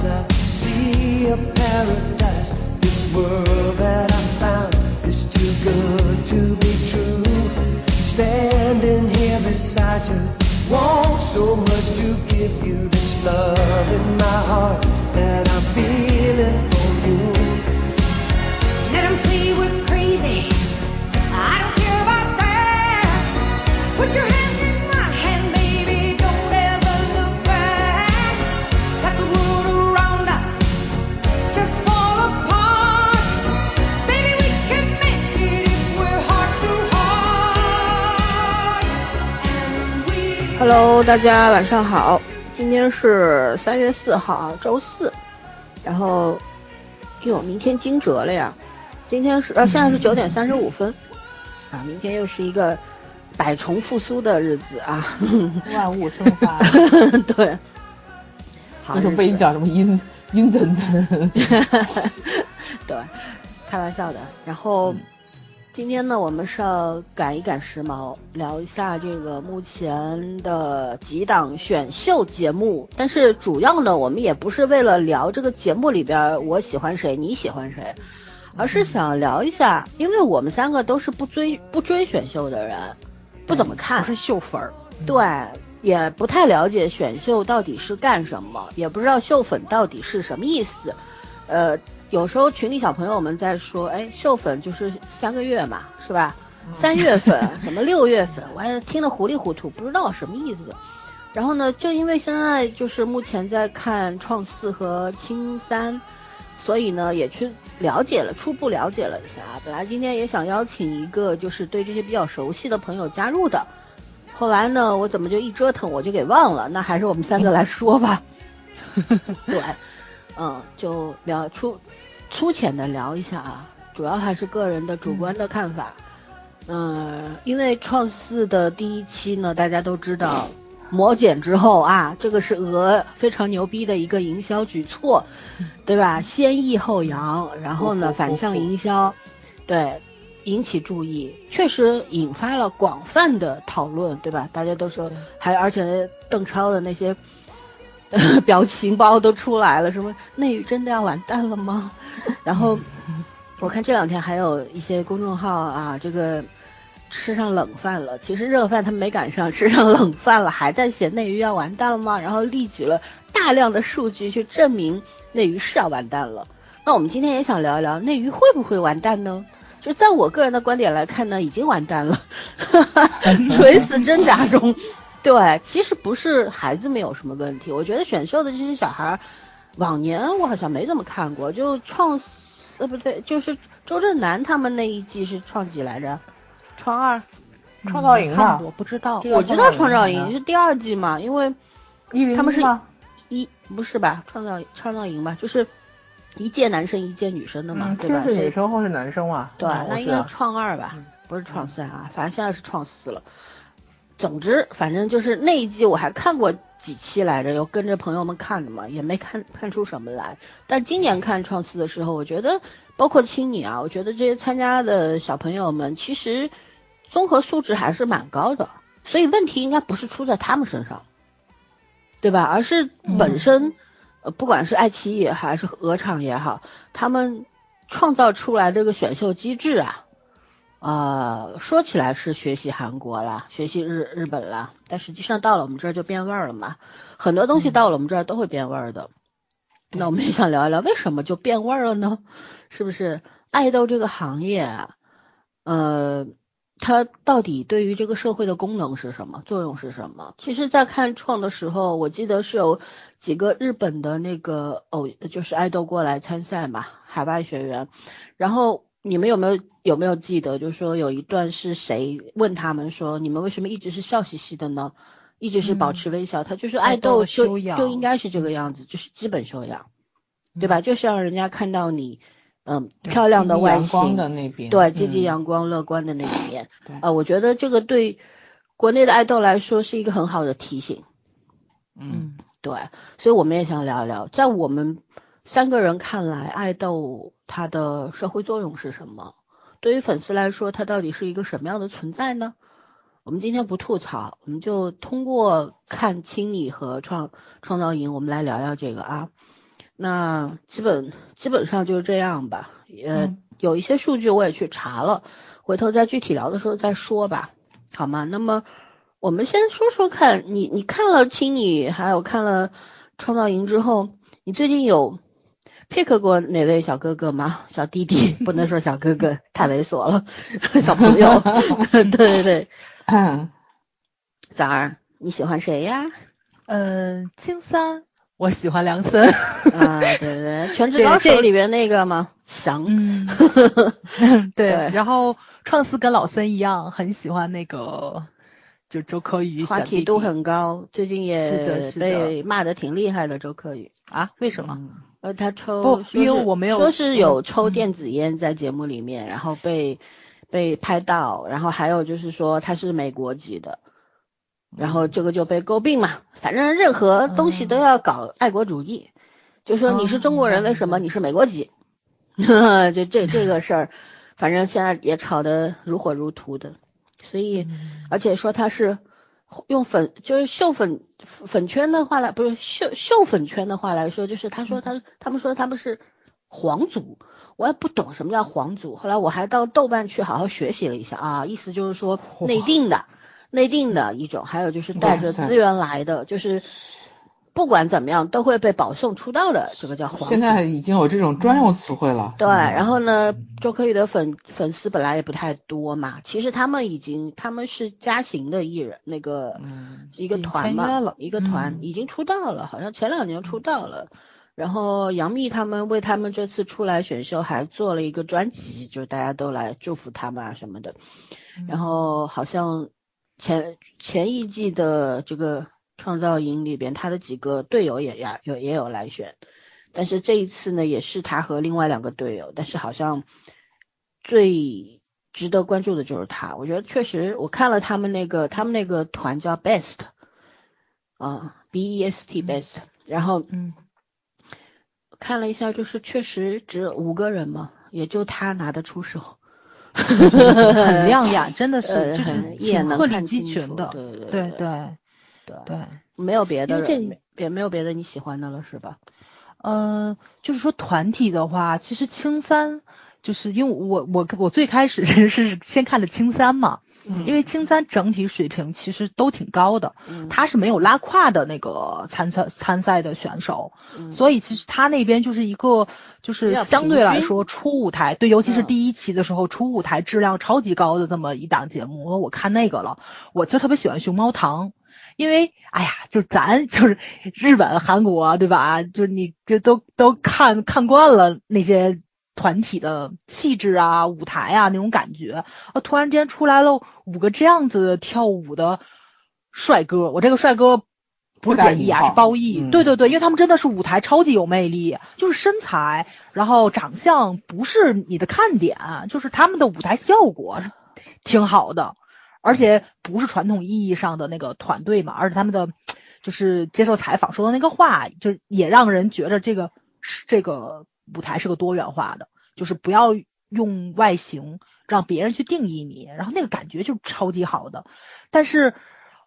closer 大家晚上好，今天是三月四号，周四，然后，哟，明天惊蛰了呀！今天是呃，现在是九点三十五分，啊，明天又是一个百虫复苏的日子啊，万物生发，对，好为什么被你讲什么阴阴森森？对，开玩笑的。然后、嗯今天呢，我们是要赶一赶时髦，聊一下这个目前的几档选秀节目。但是主要呢，我们也不是为了聊这个节目里边我喜欢谁，你喜欢谁，而是想聊一下，因为我们三个都是不追不追选秀的人，不怎么看，是秀粉儿，对，也不太了解选秀到底是干什么，也不知道秀粉到底是什么意思。呃，有时候群里小朋友们在说，哎，秀粉就是三个月嘛，是吧？三月份什么六月份，我还听得糊里糊涂，不知道什么意思。然后呢，就因为现在就是目前在看创四和青三，所以呢也去了解了，初步了解了一下。本来今天也想邀请一个就是对这些比较熟悉的朋友加入的，后来呢，我怎么就一折腾我就给忘了？那还是我们三个来说吧。对，嗯，就聊粗粗浅的聊一下啊，主要还是个人的主观的看法。嗯，因为创四的第一期呢，大家都知道魔减之后啊，这个是鹅非常牛逼的一个营销举措，对吧？先抑后扬，然后呢反向营销，对，引起注意，确实引发了广泛的讨论，对吧？大家都说，还而且邓超的那些。表情包都出来了，什么内娱真的要完蛋了吗？然后我看这两天还有一些公众号啊，这个吃上冷饭了。其实热饭他们没赶上，吃上冷饭了，还在写内娱要完蛋了吗？然后列举了大量的数据去证明内娱是要完蛋了。那我们今天也想聊一聊内娱会不会完蛋呢？就在我个人的观点来看呢，已经完蛋了，垂死挣扎中。对，其实不是孩子没有什么问题，我觉得选秀的这些小孩儿，往年我好像没怎么看过，就创，呃不对，就是周震南他们那一季是创几来着？创二？创造营吧，我不知道，我知道创造营营是第二季嘛，因为他们是吗？一不是吧？创造创造营吧，就是一届男生一届女生的嘛，嗯，对吧？先是女生后是男生嘛？对，嗯那应该是创二吧，不是创三啊，反正现在是创四了。总之，反正就是那一季我还看过几期来着，有跟着朋友们看的嘛，也没看看出什么来。但今年看创四的时候，我觉得包括青你啊，我觉得这些参加的小朋友们其实综合素质还是蛮高的，所以问题应该不是出在他们身上，对吧？而是本身，呃，不管是爱奇艺还是鹅厂也好，他们创造出来这个选秀机制啊，呃，说起来是学习韩国啦，学习日日本啦，但实际上到了我们这儿就变味儿了嘛。很多东西到了我们这儿都会变味儿的。那我们也想聊一聊，为什么就变味儿了呢？是不是爱豆这个行业啊，呃，它到底对于这个社会的功能是什么，作用是什么？其实，在看创的时候，我记得是有几个日本的那个偶，就是爱豆过来参赛嘛，海外学员，然后。你们有没有有没有记得，就是说有一段是谁问他们说，你们为什么一直是笑嘻嘻的呢？一直是保持微笑，他就是爱爱豆就就应该是这个样子，就是基本修养，对吧？就是让人家看到你，嗯，漂亮的外阳光形，的那边，对，积极嗯阳光、乐观的那一面。对呃，我觉得这个对国内的爱豆来说是一个很好的提醒。嗯，对，所以我们也想聊一聊，在我们三个人看来，爱豆它的社会作用是什么？对于粉丝来说，它到底是一个什么样的存在呢？我们今天不吐槽，我们就通过看青你和创创造营，我们来聊聊这个啊。那基本基本上就是这样吧，呃，嗯有一些数据我也去查了，回头再具体聊的时候再说吧，好吗？那么我们先说说看，你你看了青你，还有看了创造营之后，你最近有 pick 过哪位小哥哥吗？小弟弟不能说小哥哥，太猥琐了，小朋友，对对对，崽儿，你喜欢谁呀？嗯，青三，我喜欢梁森。啊，对对对，全职高手里边那个吗？翔，嗯，对。对然后创四跟老森一样，很喜欢那个就周柯宇话题度很高，最近也被骂的挺厉害的。周柯宇，啊？为什么？呃，他抽不说是因为我没有说是有嗯抽电子烟在节目里面，然后被被拍到，然后还有就是说他是美国籍的，然后这个就被诟病嘛。反正任何东西都要搞爱国主义，就说你是中国人，为什么你是美国籍？就这这个事儿，反正现在也吵得如火如荼的，所以而且说他是用粉，就是秀粉粉圈的话来，不是秀秀粉圈的话来说，就是他说他他们说他们是皇族，我也不懂什么叫皇族。后来我还到豆瓣去好好学习了一下啊，意思就是说内定的内定的一种，还有就是带着资源来的，就是不管怎么样都会被保送出道的，这个叫黄。现在已经有这种专用词汇了。对，然后呢，周柯宇的粉粉丝本来也不太多嘛，其实他们已经他们是嘉行的艺人，那个嗯一个团嘛一个团嗯已经出道了，好像前两年出道了。然后杨幂他们为他们这次出来选秀还做了一个专辑，就是大家都来祝福他们啊什么的。然后好像前前一季的这个创造营里边，他的几个队友也呀有也有来选，但是这一次呢，也是他和另外两个队友，但是好像最值得关注的就是他。我觉得确实，我看了他们那个他们那个团叫 Best，啊，B E S T Best，然后嗯看了一下，就是确实只有五个人嘛，也就他拿得出手。很亮眼，真的是 呃就是很一眼挺鹤立能看鸡清楚群的。对对对对没有别的也没有别的你喜欢的了是吧？呃，就是说团体的话，其实青三就是因为我我我最开始 是是先看的青三嘛，因为青三整体水平其实都挺高的，嗯，他是没有拉胯的那个参赛参赛的选手，嗯所以其实他那边就是一个就是相对来说初舞台，对，尤其是嗯第一期的时候，初舞台质量超级高的这么一档节目，我看那个了，我就特别喜欢熊猫堂。因为，哎呀，就咱就是日本、韩国，对吧？就你这都都看看惯了那些团体的气质啊、舞台啊那种感觉，啊，突然间出来了五个这样子跳舞的帅哥，我这个帅哥不是贬义啊，是褒义。嗯对对对，因为他们真的是舞台超级有魅力，就是身材，然后长相不是你的看点，就是他们的舞台效果是挺好的，而且不是传统意义上的那个团队嘛，而且他们的就是接受采访说的那个话，就也让人觉得这个是这个舞台是个多元化的，就是不要用外形让别人去定义你，然后那个感觉就超级好的。但是，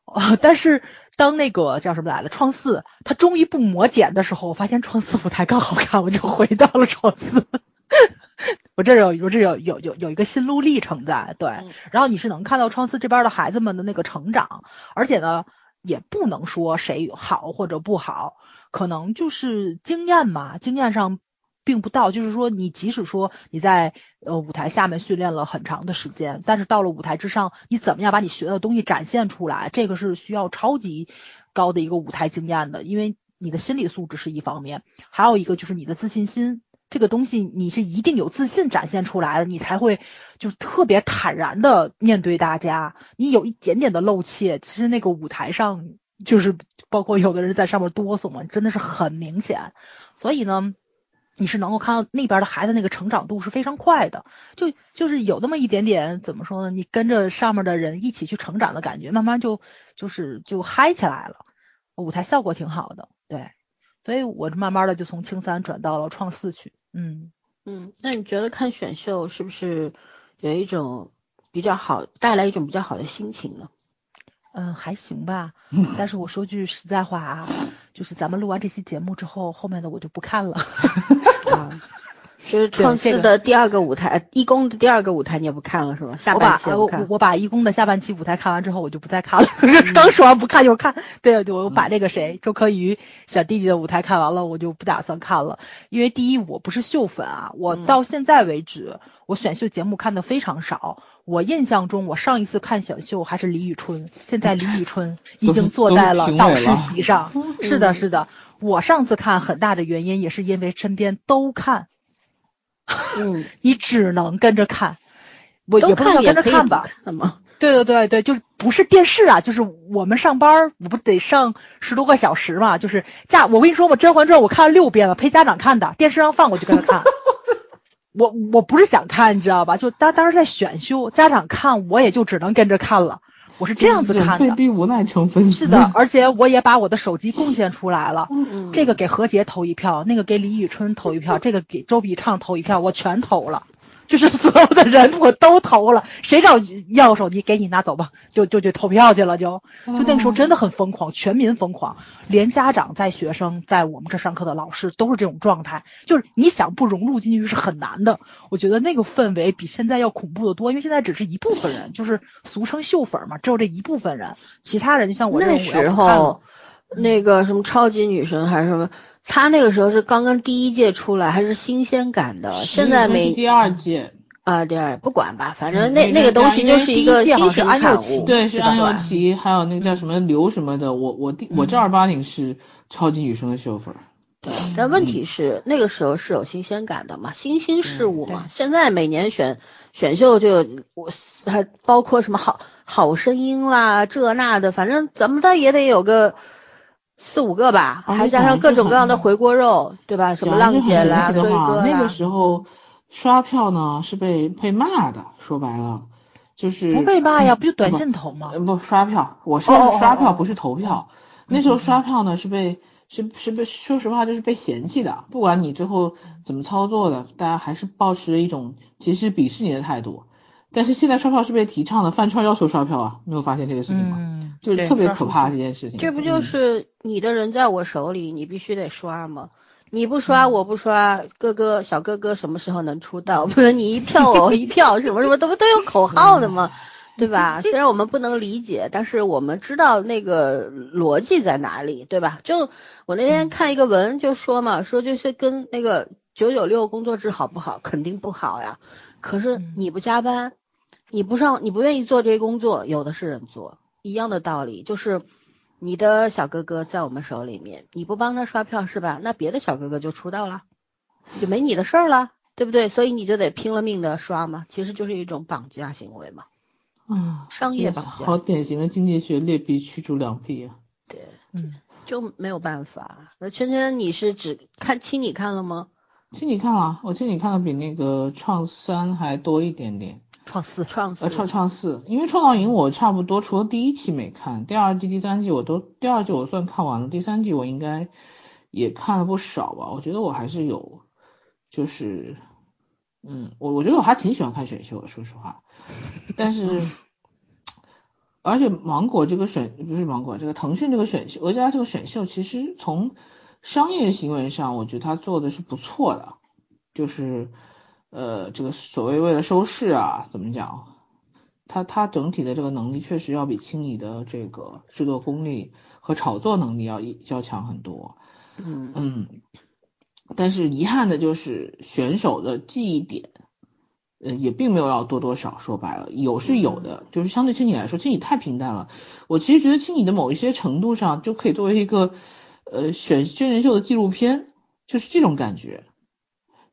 呃，但是当那个叫什么来着，创四，他终于不磨剪的时候，我发现创四舞台更好看，我就回到了创四。我这有我这有有有有一个心路历程在，对，嗯然后你是能看到创四这边的孩子们的那个成长，而且呢，也不能说谁好或者不好，可能就是经验嘛，经验上并不到，就是说你即使说你在呃舞台下面训练了很长的时间，但是到了舞台之上，你怎么样把你学的东西展现出来，这个是需要超级高的一个舞台经验的，因为你的心理素质是一方面，还有一个就是你的自信心。这个东西你是一定有自信展现出来的，你才会就特别坦然的面对大家。你有一点点的露怯，其实那个舞台上就是包括有的人在上面哆嗦嘛，真的是很明显。所以呢，你是能够看到那边的孩子那个成长度是非常快的，就就是有那么一点点怎么说呢？你跟着上面的人一起去成长的感觉，慢慢就就是就嗨起来了，舞台效果挺好的，对。所以我慢慢的就从青三转到了创四去，嗯。嗯，那你觉得看选秀是不是有一种比较好，带来一种比较好的心情呢？嗯，还行吧。但是我说句实在话啊，就是咱们录完这期节目之后，后面的我就不看了。啊，就是创这个四的第二个舞台，呃义工的第二个舞台你也不看了是吧？下我把呃我。我把一公的下半期舞台看完之后，我就不再看了。刚说完不看就看，对对，我把那个谁周柯宇小弟弟的舞台看完了，我就不打算看了。因为第一，我不是秀粉啊，我嗯到现在为止，我选秀节目看的非常少。我印象中，我上一次看选秀还是李宇春，现在李宇春已经坐在了导师席上。是的，是的。我上次看很大的原因也是因为身边都看，嗯，你只能跟着看。我都也不能跟着看吧，看嘛。对对对对，就是不是电视啊，就是我们上班，我不得上十多个小时嘛，就是家，我跟你说嘛，《甄嬛传》我看了六遍了，陪家长看的，电视上放我就跟着看。我我不是想看，你知道吧？就当当时在选修，家长看我也就只能跟着看了，我是这样子看被的。逼无奈成粉丝。是的，而且我也把我的手机贡献出来了。嗯，这个给何洁投一票，那个给李宇春投一票，这个给周笔畅投一票，我全投了，就是所有的人我都投了，谁找要手机给你拿走吧，就就就投票去了，就就那个时候真的很疯狂，全民疯狂，连家长在学生在我们这上课的老师都是这种状态，就是你想不融入进去是很难的，我觉得那个氛围比现在要恐怖的多，因为现在只是一部分人，就是俗称秀粉嘛，只有这一部分人，其他人就像我这那时候那个什么超级女神还是什么，她那个时候是刚刚第一届出来，还是新鲜感的。现在没第二届，啊，第二不管吧，反正嗯那那个东西就是一个新型物。对，是安又琪，还有那个叫什么刘什么的，我我第我正儿八经是超级女生的秀粉儿。对，但问题是那个时候是有新鲜感的嘛，新兴事物嘛。对现在每年选选秀就我还包括什么好好声音啦，这那的，反正怎么的也得有个四五个吧，还加上各种各样的回锅肉，对吧？什么浪姐啦、追讲一句很严哥肃的话，那个，时候刷票呢是被被骂的，说白了就是不被骂呀，嗯不就短信投吗呃？不刷票，我是刷票不是投票。那时候刷票呢是被是是被说实话就是被嫌弃的，不管你最后怎么操作的，大家还是保持一种其实鄙视你的态度。但是现在刷票是被提倡的，饭圈要求刷票啊，没有发现这个事情吗？嗯，就是特别可怕这件事情。这不就嗯是你的人在我手里，你必须得刷吗？你不刷，我不刷，哥哥小哥哥什么时候能出道？不是你一票我一票，什么什么都不都有口号的吗？对吧？虽然我们不能理解，但是我们知道那个逻辑在哪里，对吧？就我那天看一个文就说嘛，说就是跟那个九九六工作制好不好？肯定不好呀。可是嗯你不加班，你不上，你不愿意做这些工作，有的是人做，一样的道理，就是你的小哥哥在我们手里面，你不帮他刷票是吧？那别的小哥哥就出道了，就没你的事儿了，对不对？所以你就得拼了命的刷嘛，其实就是一种绑架行为嘛，嗯，商业绑好，典型的经济学劣币驱逐良币啊。对，嗯，就没有办法。那圈圈，你是只看亲你看了吗？亲你看了，我亲你看的比那个创三还多一点点。创四，创四呃，创创四，因为创造营我差不多除了第一期没看，第二季、第三季我都第二季我算看完了，第三季我应该也看了不少吧。我觉得我还是有，就是，嗯，我我觉得我还挺喜欢看选秀的，说实话。但是，而且芒果这个选不是芒果，这个腾讯这个选秀，俄家这个选秀，其实从商业行为上，我觉得他做的是不错的，就是。呃，这个所谓为了收视啊，怎么讲？它它整体的这个能力确实要比青你的这个制作功力和炒作能力要要强很多。嗯嗯，但是遗憾的就是选手的记忆点，呃，也并没有要多多少。说白了，有是有的，就是相对青你来说，青你太平淡了。我其实觉得青你的某一些程度上就可以作为一个呃选真人秀的纪录片，就是这种感觉。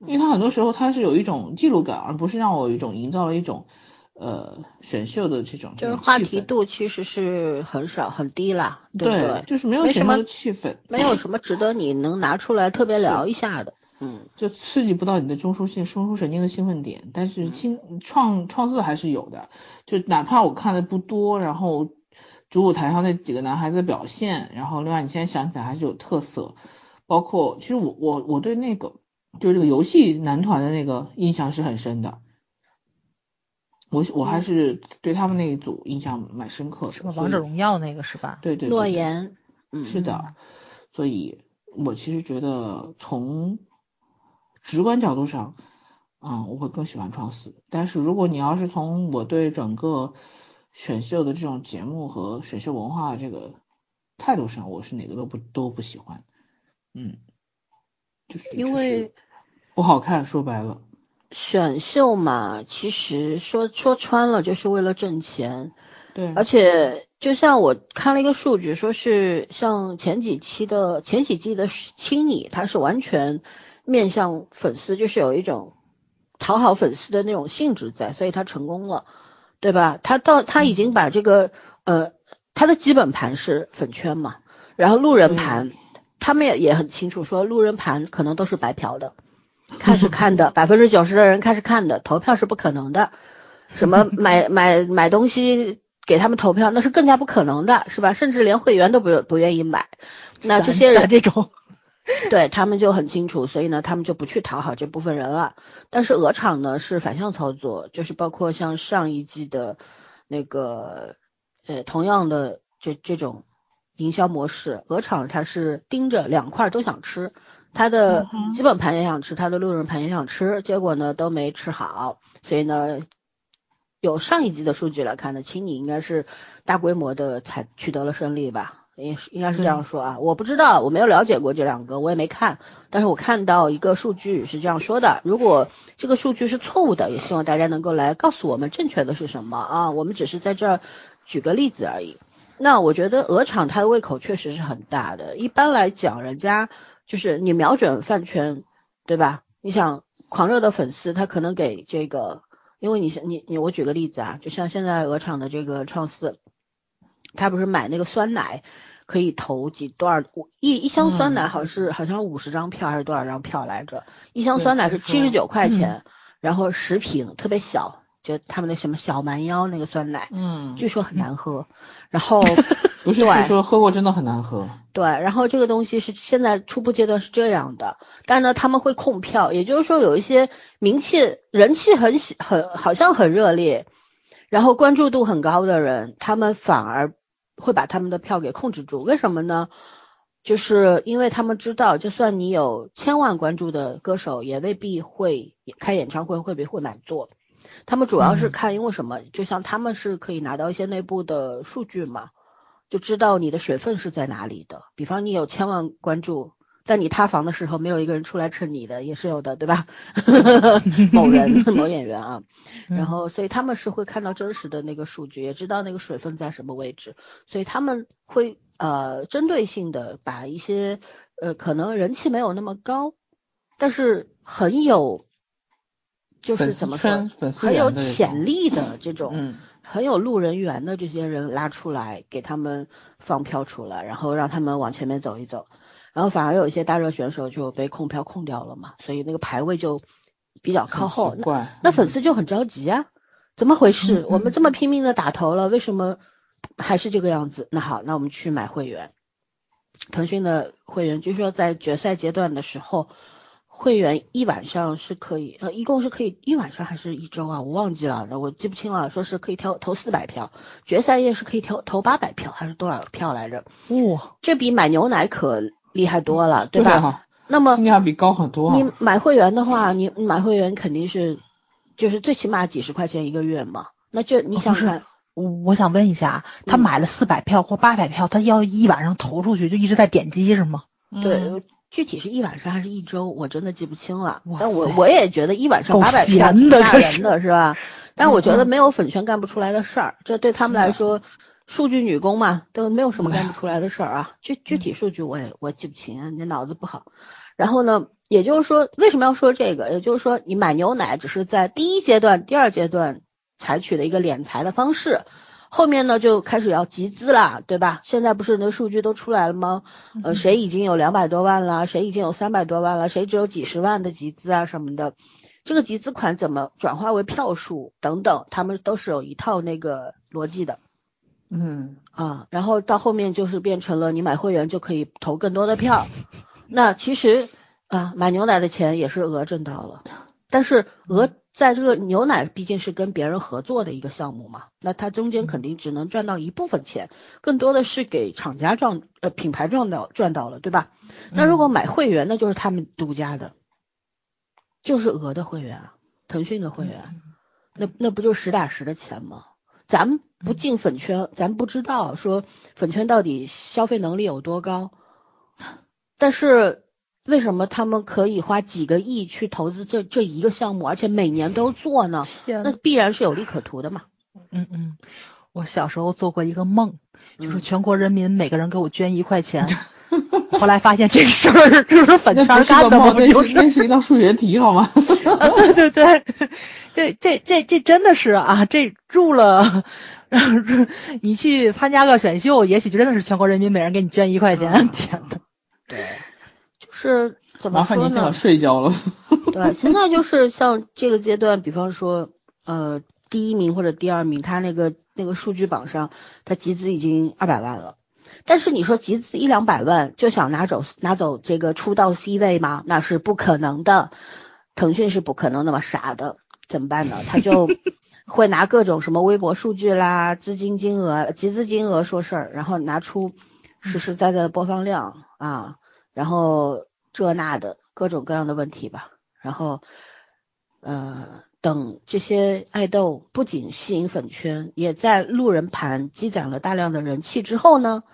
因为它很多时候它是有一种记录感，而不是让我有一种营造了一种呃选秀的这种就是话题度其实是很少很低啦，对不对？就是没有什么气氛，没有什么值得你能拿出来特别聊一下的。嗯，就刺激不到你的中枢性中枢神经的兴奋点。但是青创创作还是有的，就哪怕我看的不多，然后主舞台上那几个男孩子的表现，然后另外你现在想起来还是有特色，包括其实我我我对那个。就是这个游戏男团的那个印象是很深的，我我还是对他们那一组印象蛮深刻的。什么王者荣耀那个是吧？对对对诺对言，嗯，是的，所以我其实觉得从直观角度上，嗯，我会更喜欢创四。但是如果你要是从我对整个选秀的这种节目和选秀文化这个态度上，我是哪个都不都不喜欢。嗯，就是就是因为不好看，说白了，选秀嘛，其实说说穿了就是为了挣钱，对，而且就像我看了一个数据，说是像前几期的前几季的青你，它是完全面向粉丝，就是有一种讨好粉丝的那种性质在，所以他成功了，对吧？他到他已经把这个呃，他的基本盘是粉圈嘛，然后路人盘，他们也也很清楚说路人盘可能都是白嫖的。看是看的，百分之九十的人看是看的，投票是不可能的。什么 买买买东西给他们投票，那是更加不可能的，是吧？甚至连会员都不不愿意买。那这些人这种，对他们就很清楚，所以呢，他们就不去讨好这部分人了。但是鹅厂呢是反向操作，就是包括像上一季的那个呃同样的这这种营销模式，鹅厂它是盯着两块都想吃，它的基本盘也想吃，他的路人盘也想吃，结果呢都没吃好，所以呢。有上一季的数据来看呢，青你应该是大规模的才取得了胜利吧，应应该是这样说啊，我不知道，我没有了解过这两个，我也没看，但是我看到一个数据是这样说的，如果这个数据是错误的，也希望大家能够来告诉我们正确的是什么啊，我们只是在这儿举个例子而已。那我觉得鹅厂它的胃口确实是很大的，一般来讲，人家就是你瞄准饭圈，对吧？你想狂热的粉丝，他可能给这个。因为你是你你我举个例子啊，就像现在鹅厂的这个创四，他不是买那个酸奶可以投几多少一一箱酸奶好像是、好像五十张票还是多少张票来着？一箱酸奶是七十九块钱，然后十瓶特别小，就他们的什么小蛮腰那个酸奶，嗯，据说很难喝，然后不是对据说喝过真的很难喝，对，然后这个东西是现在初步阶段是这样的，但是呢，他们会控票，也就是说有一些名气、人气很喜很好像很热烈，然后关注度很高的人，他们反而会把他们的票给控制住。为什么呢？就是因为他们知道，就算你有千万关注的歌手，也未必会开演唱会会不会满座。他们主要是嗯看，因为什么？就像他们是可以拿到一些内部的数据嘛，就知道你的水分是在哪里的。比方你有千万关注，但你塌房的时候没有一个人出来蹭你的，也是有的，对吧？某人、某演员啊，然后所以他们是会看到真实的那个数据，也知道那个水分在什么位置，所以他们会呃针对性的把一些呃可能人气没有那么高，但是很有就是怎么说很有潜力的这种。嗯，很有路人缘的这些人拉出来，给他们放票出来，然后让他们往前面走一走，然后反而有一些大热选手就被控票控掉了嘛，所以那个排位就比较靠后。那粉丝就很着急啊，怎么回事？嗯我们这么拼命的打头了，为什么还是这个样子？那好，那我们去买会员。腾讯的会员据说在决赛阶段的时候，会员一晚上是可以，呃，一共是可以一晚上还是一周啊？我忘记了，我记不清了。说是可以投投四百票，决赛夜是可以投投八百票，还是多少票来着？哇，这比买牛奶可厉害多了，对吧？对啊，那么性价比高很多啊。你买会员的话，你你买会员肯定是就是最起码几十块钱一个月嘛。那这你想想看，我我想问一下，他嗯买了四百票或八百票，他要一晚上投出去，就一直在点击是吗？嗯对，具体是一晚上还是一周，我真的记不清了。但我我也觉得一晚上够八百票闲挺吓人的是吧？但我觉得嗯没有粉圈干不出来的事儿，这对他们来说，数据女工嘛，都没有什么哎干不出来的事儿啊。具具体数据我也我记不清啊，你脑子不好。然后呢，也就是说，为什么要说这个？也就是说，你买牛奶只是在第一阶段、第二阶段采取的一个敛财的方式，后面呢就开始要集资啦，对吧？现在不是那数据都出来了吗？呃，谁已经有两百多万了，谁已经有三百多万了，谁只有几十万的集资啊什么的，这个集资款怎么转化为票数等等，他们都是有一套那个逻辑的。嗯，啊，然后到后面就是变成了你买会员就可以投更多的票，那其实啊买牛奶的钱也是鹅挣到了，但是鹅在这个牛奶毕竟是跟别人合作的一个项目嘛，那它中间肯定只能赚到一部分钱，更多的是给厂家赚呃品牌赚到赚到了，对吧？那如果买会员，那就是他们独家的，就是鹅的会员啊，腾讯的会员，那那不就实打实的钱吗？咱们不进粉圈，咱不知道说粉圈到底消费能力有多高，但是为什么他们可以花几个亿去投资这这一个项目，而且每年都做呢？天那必然是有利可图的嘛。嗯嗯，我小时候做过一个梦，就是嗯全国人民每个人给我捐一块钱。后来发现这事儿 就是粉那不是圈干的吗？就是是？那是一道数学题好吗？啊，对对对，这这这这真的是啊，这入了，你去参加个选秀，也许就真的是全国人民每人给你捐一块钱。嗯天呐，对，就是怎么说麻烦您先把呢？税交了。对，现在就是像这个阶段，比方说，呃，第一名或者第二名，他那个那个数据榜上，他集资已经二百万了。但是你说集资一两百万就想拿走拿走这个出道 C 位吗？那是不可能的，腾讯是不可能那么傻的，怎么办呢？他就 会拿各种什么微博数据啦、资金金额、集资金额说事儿，然后拿出实实在在的播放量啊，然后这那的各种各样的问题吧。然后，呃，等这些爱豆不仅吸引粉圈，也在路人盘积攒了大量的人气之后呢，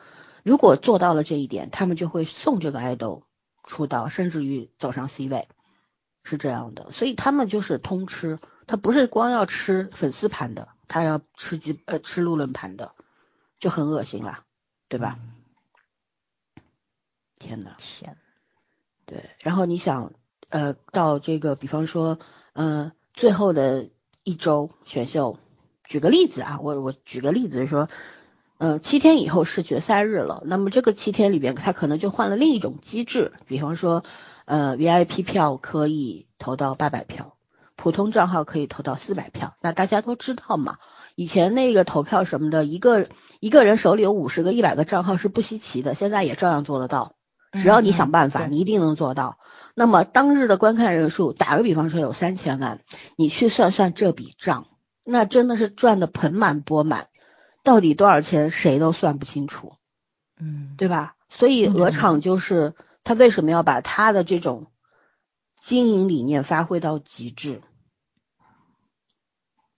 如果做到了这一点，他们就会送这个爱豆出道，甚至于走上 C 位，是这样的。所以他们就是通吃，他不是光要吃粉丝盘的，他要吃鸡呃吃路人盘的，就很恶心了，对吧？天呐。天，对，然后你想，呃，到这个，比方说，呃，最后的一周选秀，举个例子啊，我我举个例子说，呃，七天以后是决赛日了，那么这个七天里边，它可能就换了另一种机制，比方说，呃，VIP 票可以投到八百票，普通账号可以投到四百票，那大家都知道嘛。以前那个投票什么的，一个一个人手里有五十个、一百个账号是不稀奇的，现在也照样做得到。只要你想办法，嗯嗯你一定能做到。那么当日的观看人数，打个比方说有三千万，你去算算这笔账，那真的是赚的盆满钵满，到底多少钱谁都算不清楚，嗯，对吧？所以嗯鹅厂就是他为什么要把他的这种经营理念发挥到极致，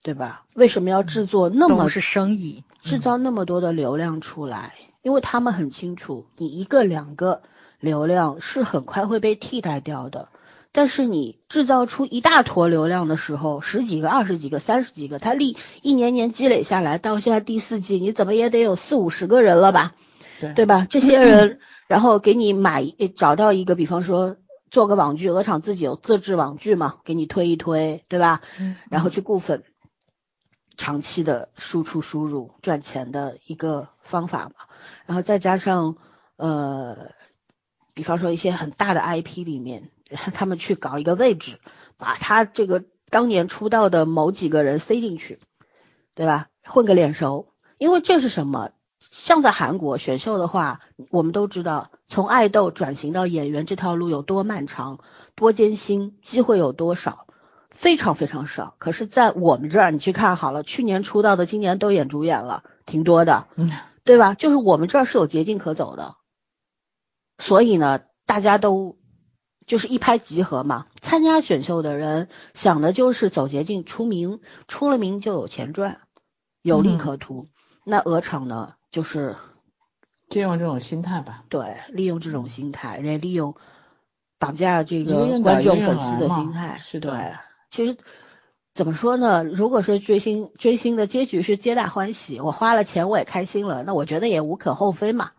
对吧？为什么要制作那么都是生意，制造那么多的流量出来，因为他们很清楚，你一个两个流量是很快会被替代掉的。但是你制造出一大坨流量的时候，十几个、二十几个、三十几个，它历一年年积累下来，到现在第四季，你怎么也得有四五十个人了吧？对对吧？这些人，然后给你买找到一个，比方说做个网剧，鹅厂自己有自制网剧嘛，给你推一推，对吧？嗯然后去固粉，长期的输出输入赚钱的一个方法嘛。然后再加上呃，比方说一些很大的 IP 里面，他们去搞一个位置，把他这个当年出道的某几个人塞进去，对吧？混个脸熟，因为这是什么？像在韩国选秀的话，我们都知道，从爱豆转型到演员这条路有多漫长、多艰辛，机会有多少，非常非常少。可是，在我们这儿，你去看好了，去年出道的，今年都演主演了，挺多的，嗯，对吧？就是我们这儿是有捷径可走的，所以呢，大家都就是一拍即合嘛。参加选秀的人想的就是走捷径出名，出了名就有钱赚，有利嗯可图。那鹅厂呢，就是借用这种心态吧。对利用这种心态，来利用绑架这个观众粉丝的心态。是的对，其实怎么说呢？如果说追星追星的结局是皆大欢喜，我花了钱我也开心了，那我觉得也无可厚非嘛，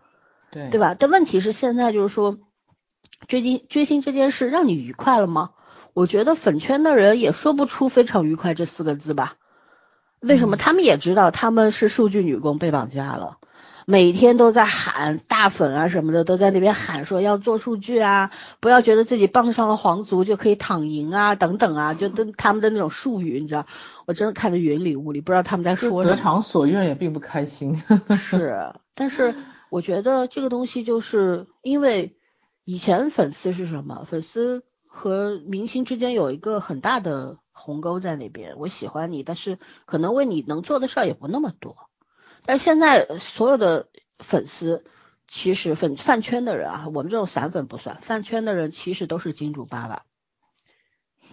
对对吧？但问题是现在就是说，追星追星这件事让你愉快了吗？我觉得粉圈的人也说不出非常愉快这四个字吧。为什么？嗯他们也知道他们是数据女工被绑架了，每天都在喊大粉啊什么的，都在那边喊说要做数据啊，不要觉得自己傍上了皇族就可以躺赢啊，等等啊，就都他们的那种术语，你知道，我真的看得云里雾里，不知道他们在说什么。得偿所愿也并不开心。是，但是我觉得这个东西就是因为以前粉丝是什么？粉丝和明星之间有一个很大的鸿沟在那边。我喜欢你，但是可能为你能做的事儿也不那么多。但现在所有的粉丝，其实粉饭圈的人啊，我们这种散粉不算，饭圈的人其实都是金主爸爸。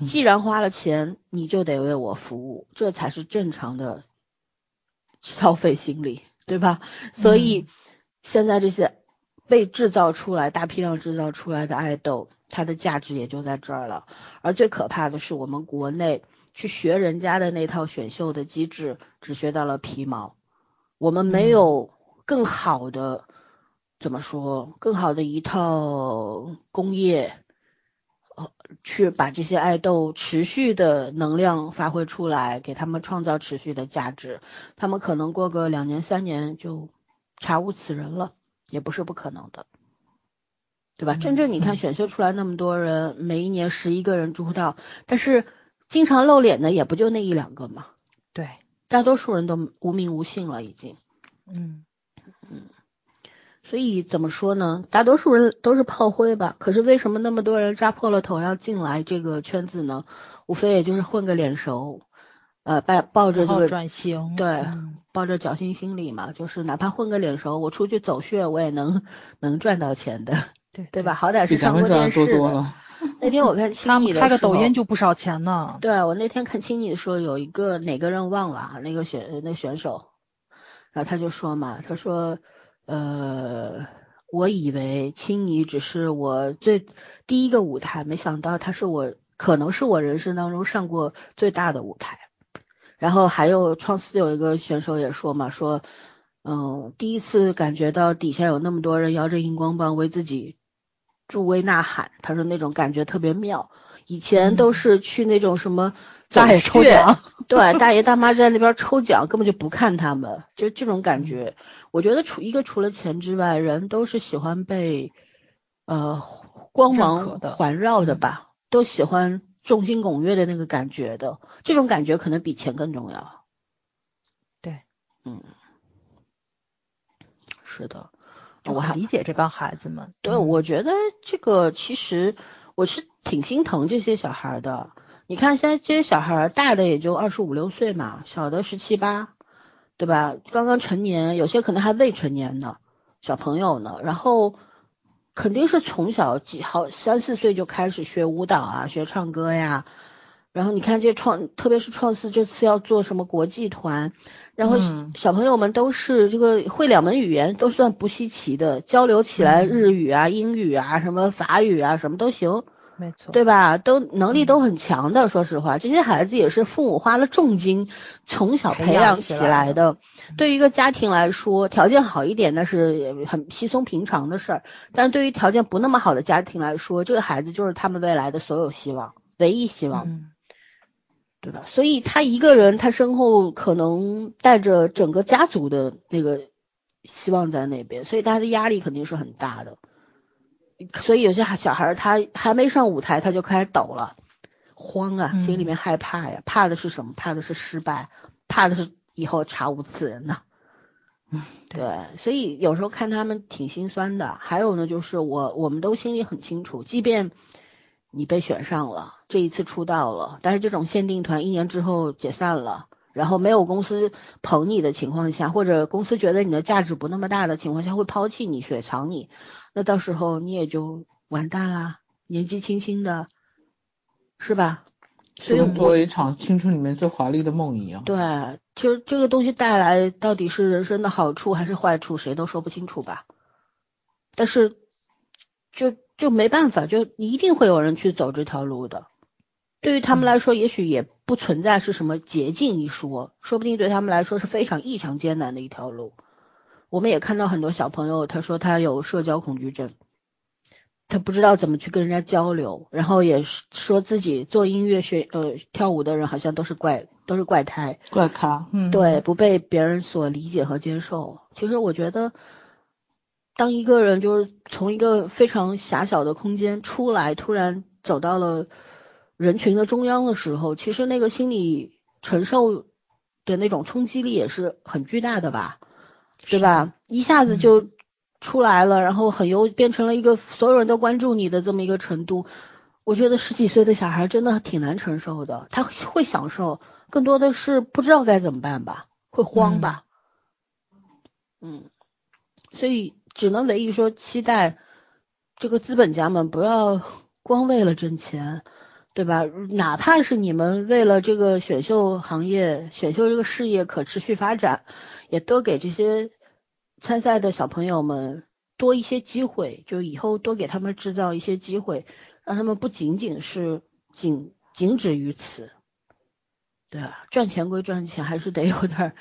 既然花了钱，你就得为我服务，这才是正常的消费心理，对吧？所以现在这些被制造出来、大批量制造出来的爱豆，它的价值也就在这儿了。而最可怕的是，我们国内去学人家的那套选秀的机制，只学到了皮毛，我们没有更好的，怎么说？更好的一套工业。呃，去把这些爱豆持续的能量发挥出来，给他们创造持续的价值，他们可能过个两年三年就查无此人了，也不是不可能的，对吧？真正你看选秀出来那么多人，每一年十一个人出道，但是经常露脸的也不就那一两个嘛，对，大多数人都无名无姓了，已经。嗯所以怎么说呢？大多数人都是炮灰吧。可是为什么那么多人扎破了头要进来这个圈子呢？无非也就是混个脸熟，呃，抱抱着这个转型，对嗯抱着侥幸心理嘛，就是哪怕混个脸熟，我出去走穴我也能能赚到钱的，对对吧？？好歹是上过咱们赚的电视。多多了。那天我看 他青你的们开个时候抖音就不少钱呢。对我那天看青你的时候，有一个哪个人忘了啊？那个选那个选手，然后他就说嘛，他说，呃，我以为青你只是我最第一个舞台，没想到他是我可能是我人生当中上过最大的舞台。然后还有创四有一个选手也说嘛，说，嗯，第一次感觉到底下有那么多人摇着荧光棒为自己助威呐喊，他说那种感觉特别妙。以前都是去那种什么大爷抽奖，对，大爷 大妈在那边抽奖，根本就不看他们，就这种感觉。我觉得除一个除了钱之外，人都是喜欢被呃光芒环绕的吧，都喜欢众星拱月的那个感觉的，这种感觉可能比钱更重要。对，嗯，是的，我很理解这帮孩子们。对，嗯我觉得这个其实我是挺心疼这些小孩儿的。你看现在这些小孩儿，大的也就二十五六岁嘛，小的十七八，对吧？刚刚成年，有些可能还未成年呢，小朋友呢。然后肯定是从小几好三四岁就开始学舞蹈啊，学唱歌呀。然后你看这创，特别是创四这次要做什么国际团，然后嗯。小朋友们都是这个会两门语言都算不稀奇的，交流起来嗯。日语啊、英语啊、什么法语啊什么都行，没错，对吧？都能力嗯都很强的。说实话，这些孩子也是父母花了重金从小培培养养起起来来的。对于一个家庭来说，条件好一点那是很稀松平常的事儿，但是对于条件不那么好的家庭来说，这个孩子就是他们未来的所有希望，唯一希望。嗯，对吧？所以他一个人，他身后可能带着整个家族的那个希望在那边，所以他的压力肯定是很大的。所以有些孩小孩儿他还没上舞台，他就开始抖了，慌啊，嗯心里面害怕呀，怕的是什么？怕的是失败，怕的是以后查无此人呐。对，所以有时候看他们挺心酸的。还有呢，就是我我们都心里很清楚，即便你被选上了，这一次出道了，但是这种限定团一年之后解散了，然后没有公司捧你的情况下，或者公司觉得你的价值不那么大的情况下，会抛弃你、雪藏你，那到时候你也就完蛋啦，年纪轻轻的，是吧？所以就跟作我为一场青春里面最华丽的梦一样。对，其实这个东西带来到底是人生的好处还是坏处，谁都说不清楚吧。但是就就没办法，就一定会有人去走这条路的。对于他们来说，也许也不存在是什么捷径一说，说不定对他们来说是非常异常艰难的一条路。我们也看到很多小朋友，他说他有社交恐惧症，他不知道怎么去跟人家交流，然后也是说自己做音乐学呃跳舞的人好像都是怪都是怪胎，怪咖，嗯，对，不被别人所理解和接受。其实我觉得，当一个人就是从一个非常狭小的空间出来，突然走到了人群的中央的时候，其实那个心理承受的那种冲击力也是很巨大的吧，对吧？一下子就出来了，然后很优变成了一个所有人都关注你的这么一个程度。我觉得十几岁的小孩真的挺难承受的，他会享受，更多的是不知道该怎么办吧，会慌吧。嗯，所以只能唯一说期待这个资本家们不要光为了挣钱，对吧？哪怕是你们为了这个选秀行业、选秀这个事业可持续发展，也多给这些参赛的小朋友们多一些机会，就以后多给他们制造一些机会，让他们不仅仅是仅仅止于此。对啊，赚钱归赚钱，还是得有点儿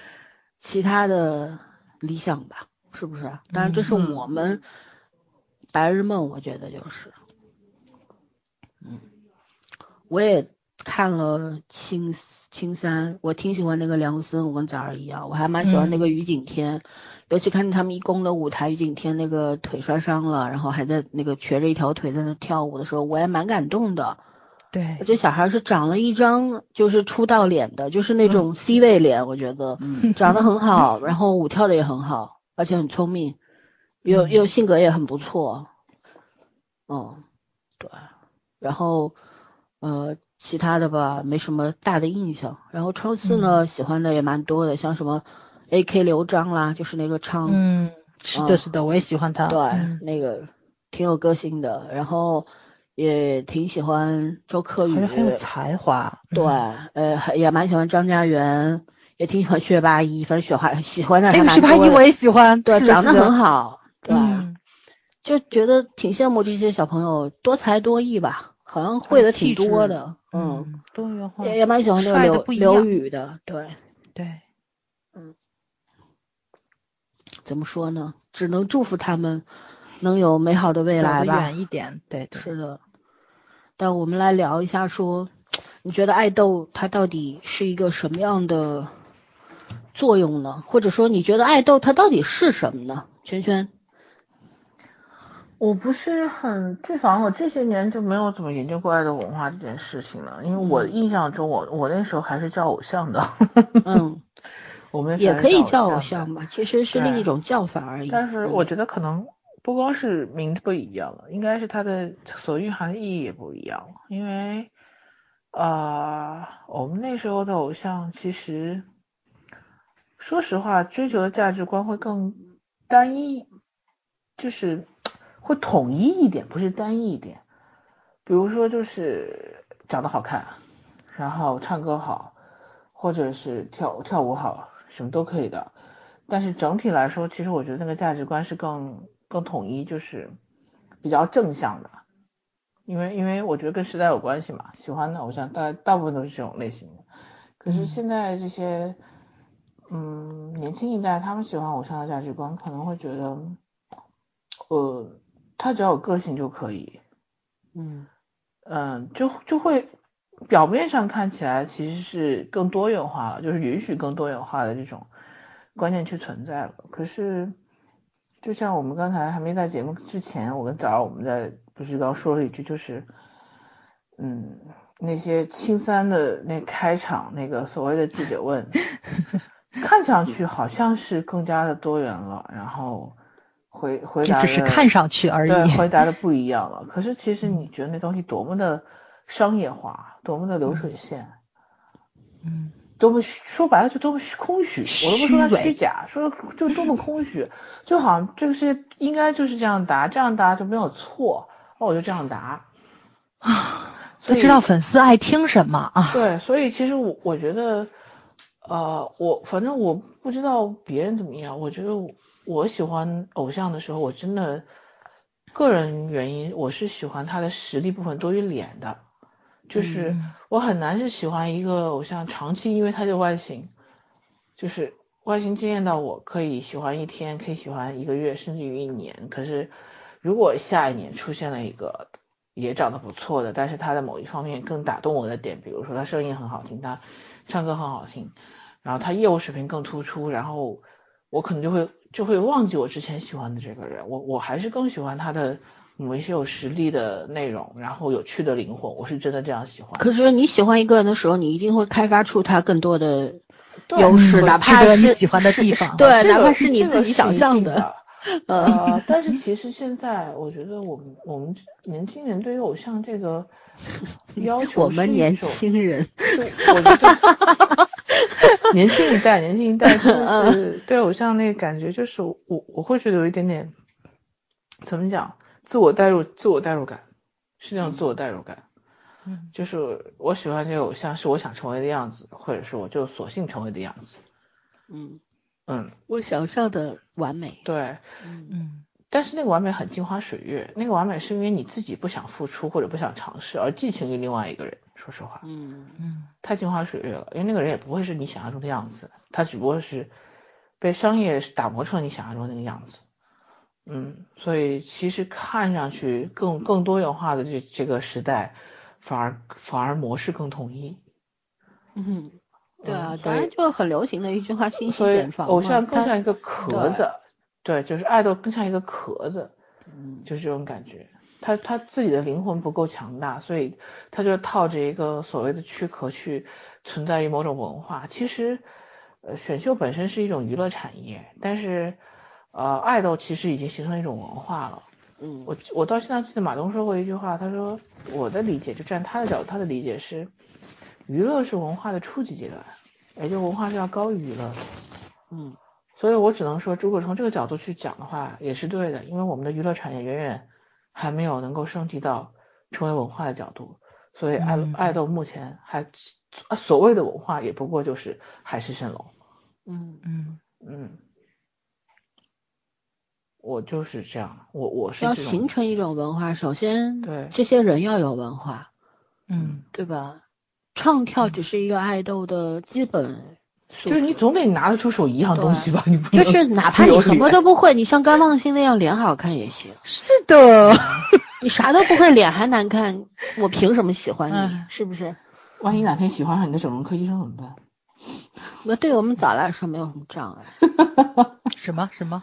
其他的。理想吧，是不是？当然，这是我们白日梦，我觉得就是，嗯，我也看了青青山，我挺喜欢那个梁森，我跟崽儿一样，我还蛮喜欢那个于景天，尤其看见他们一公的舞台，于景天那个腿摔伤了，然后还在那个瘸着一条腿在那跳舞的时候，我也蛮感动的。对，这小孩是长了一张就是出道脸的，就是那种 C 位脸，我觉得 长得很好，然后舞跳的也很好，而且很聪明，又又性格也很不错。嗯，对，然后呃其他的吧没什么大的印象，然后超四呢喜欢的也蛮多的，像什么 AK 刘璋啦，就是那个唱，嗯，是的，是的，我也喜欢他，对，那个挺有个性的，然后。也挺喜欢周柯宇，很有才华。对，呃，也蛮喜欢张家元，也挺喜欢薛八一，反正雪花喜欢的还蛮多。薛八一我也喜欢，对，长得很好，对，就觉得挺羡慕这些小朋友多才多艺吧，好像会的挺多的，嗯，多元化。也也蛮喜欢这个刘刘宇的，对，对，嗯，怎么说呢？只能祝福他们。能有美好的未来吧？远一点，对，是的。但我们来聊一下，说你觉得爱豆它到底是一个什么样的作用呢？或者说你觉得爱豆它到底是什么呢？圈圈，我不是很，至少我这些年就没有怎么研究过爱豆文化这件事情了，因为我印象中，我我那时候还是叫偶像的。嗯，我们也可以叫偶像吧，其实是另一种叫法而已。但是我觉得可能。不光是名字不一样了，应该是它的所蕴含的意义也不一样了。因为，啊，我们那时候的偶像其实，说实话，追求的价值观会更单一，就是会统一一点，不是单一一点。比如说，就是长得好看，然后唱歌好，或者是跳跳舞好，什么都可以的。但是整体来说，其实我觉得那个价值观是更。更统一就是比较正向的，因为因为我觉得跟时代有关系嘛，喜欢的偶像大大部分都是这种类型的。可是现在这些嗯年轻一代，他们喜欢偶像的价值观可能会觉得，呃，他只要有个性就可以，嗯嗯，就就会表面上看起来其实是更多元化了，就是允许更多元化的这种观念去存在了。可是。就像我们刚才还没在节目之前，我跟早上我们在不是刚说了一句，就是，嗯，那些青三的那开场那个所谓的记者问，看上去好像是更加的多元了，然后回回答只是看上去而已，对，回答的不一样了。可是其实你觉得那东西多么的商业化，多么的流水线，嗯。多么说白了就多么空虚，我都不说它虚假，说就多么空虚，就好像这个世界应该就是这样答，这样答就没有错，那我就这样答啊，都知道粉丝爱听什么啊。对，所以其实我我觉得，呃，我反正我不知道别人怎么样，我觉得我喜欢偶像的时候，我真的个人原因，我是喜欢他的实力部分多于脸的。就是我很难是喜欢一个偶像长期，因为他的外形，就是外形惊艳到我可以喜欢一天，可以喜欢一个月，甚至于一年。可是如果下一年出现了一个也长得不错的，但是他的某一方面更打动我的点，比如说他声音很好听，他唱歌很好听，然后他业务水平更突出，然后我可能就会就会忘记我之前喜欢的这个人，我我还是更喜欢他的。某一些有实力的内容，然后有趣的灵魂，我是真的这样喜欢。可是你喜欢一个人的时候，你一定会开发出他更多的优势，哪怕是你喜欢的地方，对，哪怕是你自己想象的。呃，但是其实现在我觉得我们我们年轻人对于偶像这个 要求我们年轻人，就我觉得年轻一代，年轻一代 真的是对偶像那个感觉，就是我我会觉得有一点点怎么讲，自我代入，自我代入感，是那种自我代入感。嗯就是我喜欢这个偶像，是我想成为的样子，或者是我就索性成为的样子。嗯，嗯，我想象的完美，对。嗯嗯但是那个完美很镜花水月，那个完美是因为你自己不想付出或者不想尝试，而寄情于另外一个人。说实话，嗯嗯太镜花水月了，因为那个人也不会是你想象中的样子，他只不过是被商业打磨成你想象中那个样子。嗯，所以其实看上去更更多元化的这这个时代，反而反而模式更统一。嗯，对啊嗯，当然就很流行的一句话“信息所以茧房”偶像更像一个壳子，对，就是爱豆更像一个壳子，嗯就是这种感觉。他他自己的灵魂不够强大，所以他就套着一个所谓的躯壳去存在于某种文化。其实，呃，选秀本身是一种娱乐产业，但是，呃，爱豆其实已经形成一种文化了。嗯我我到现在记得马东说过一句话，他说我的理解就站他的角度，他的理解是，娱乐是文化的初级阶段，也就文化是要高于娱乐的。嗯。所以我只能说，如果从这个角度去讲的话，也是对的，因为我们的娱乐产业远远还没有能够升级到成为文化的角度，所以爱、嗯。爱豆目前还啊所谓的文化也不过就是海市蜃楼，嗯。嗯。嗯，我就是这样，我我是要形成一种文化，首先对。这些人要有文化，嗯。对吧？唱跳只是一个爱豆的基本素质，就是你总得拿得出手一样东西吧，你不就是哪怕你什么都不会，你像甘望星那样脸好看也行。是的，你啥都不会，脸还难看，我凭什么喜欢你哎？是不是？万一哪天喜欢上你的整容科医生怎么办？那对我们早来说没有什么障碍。什么什么？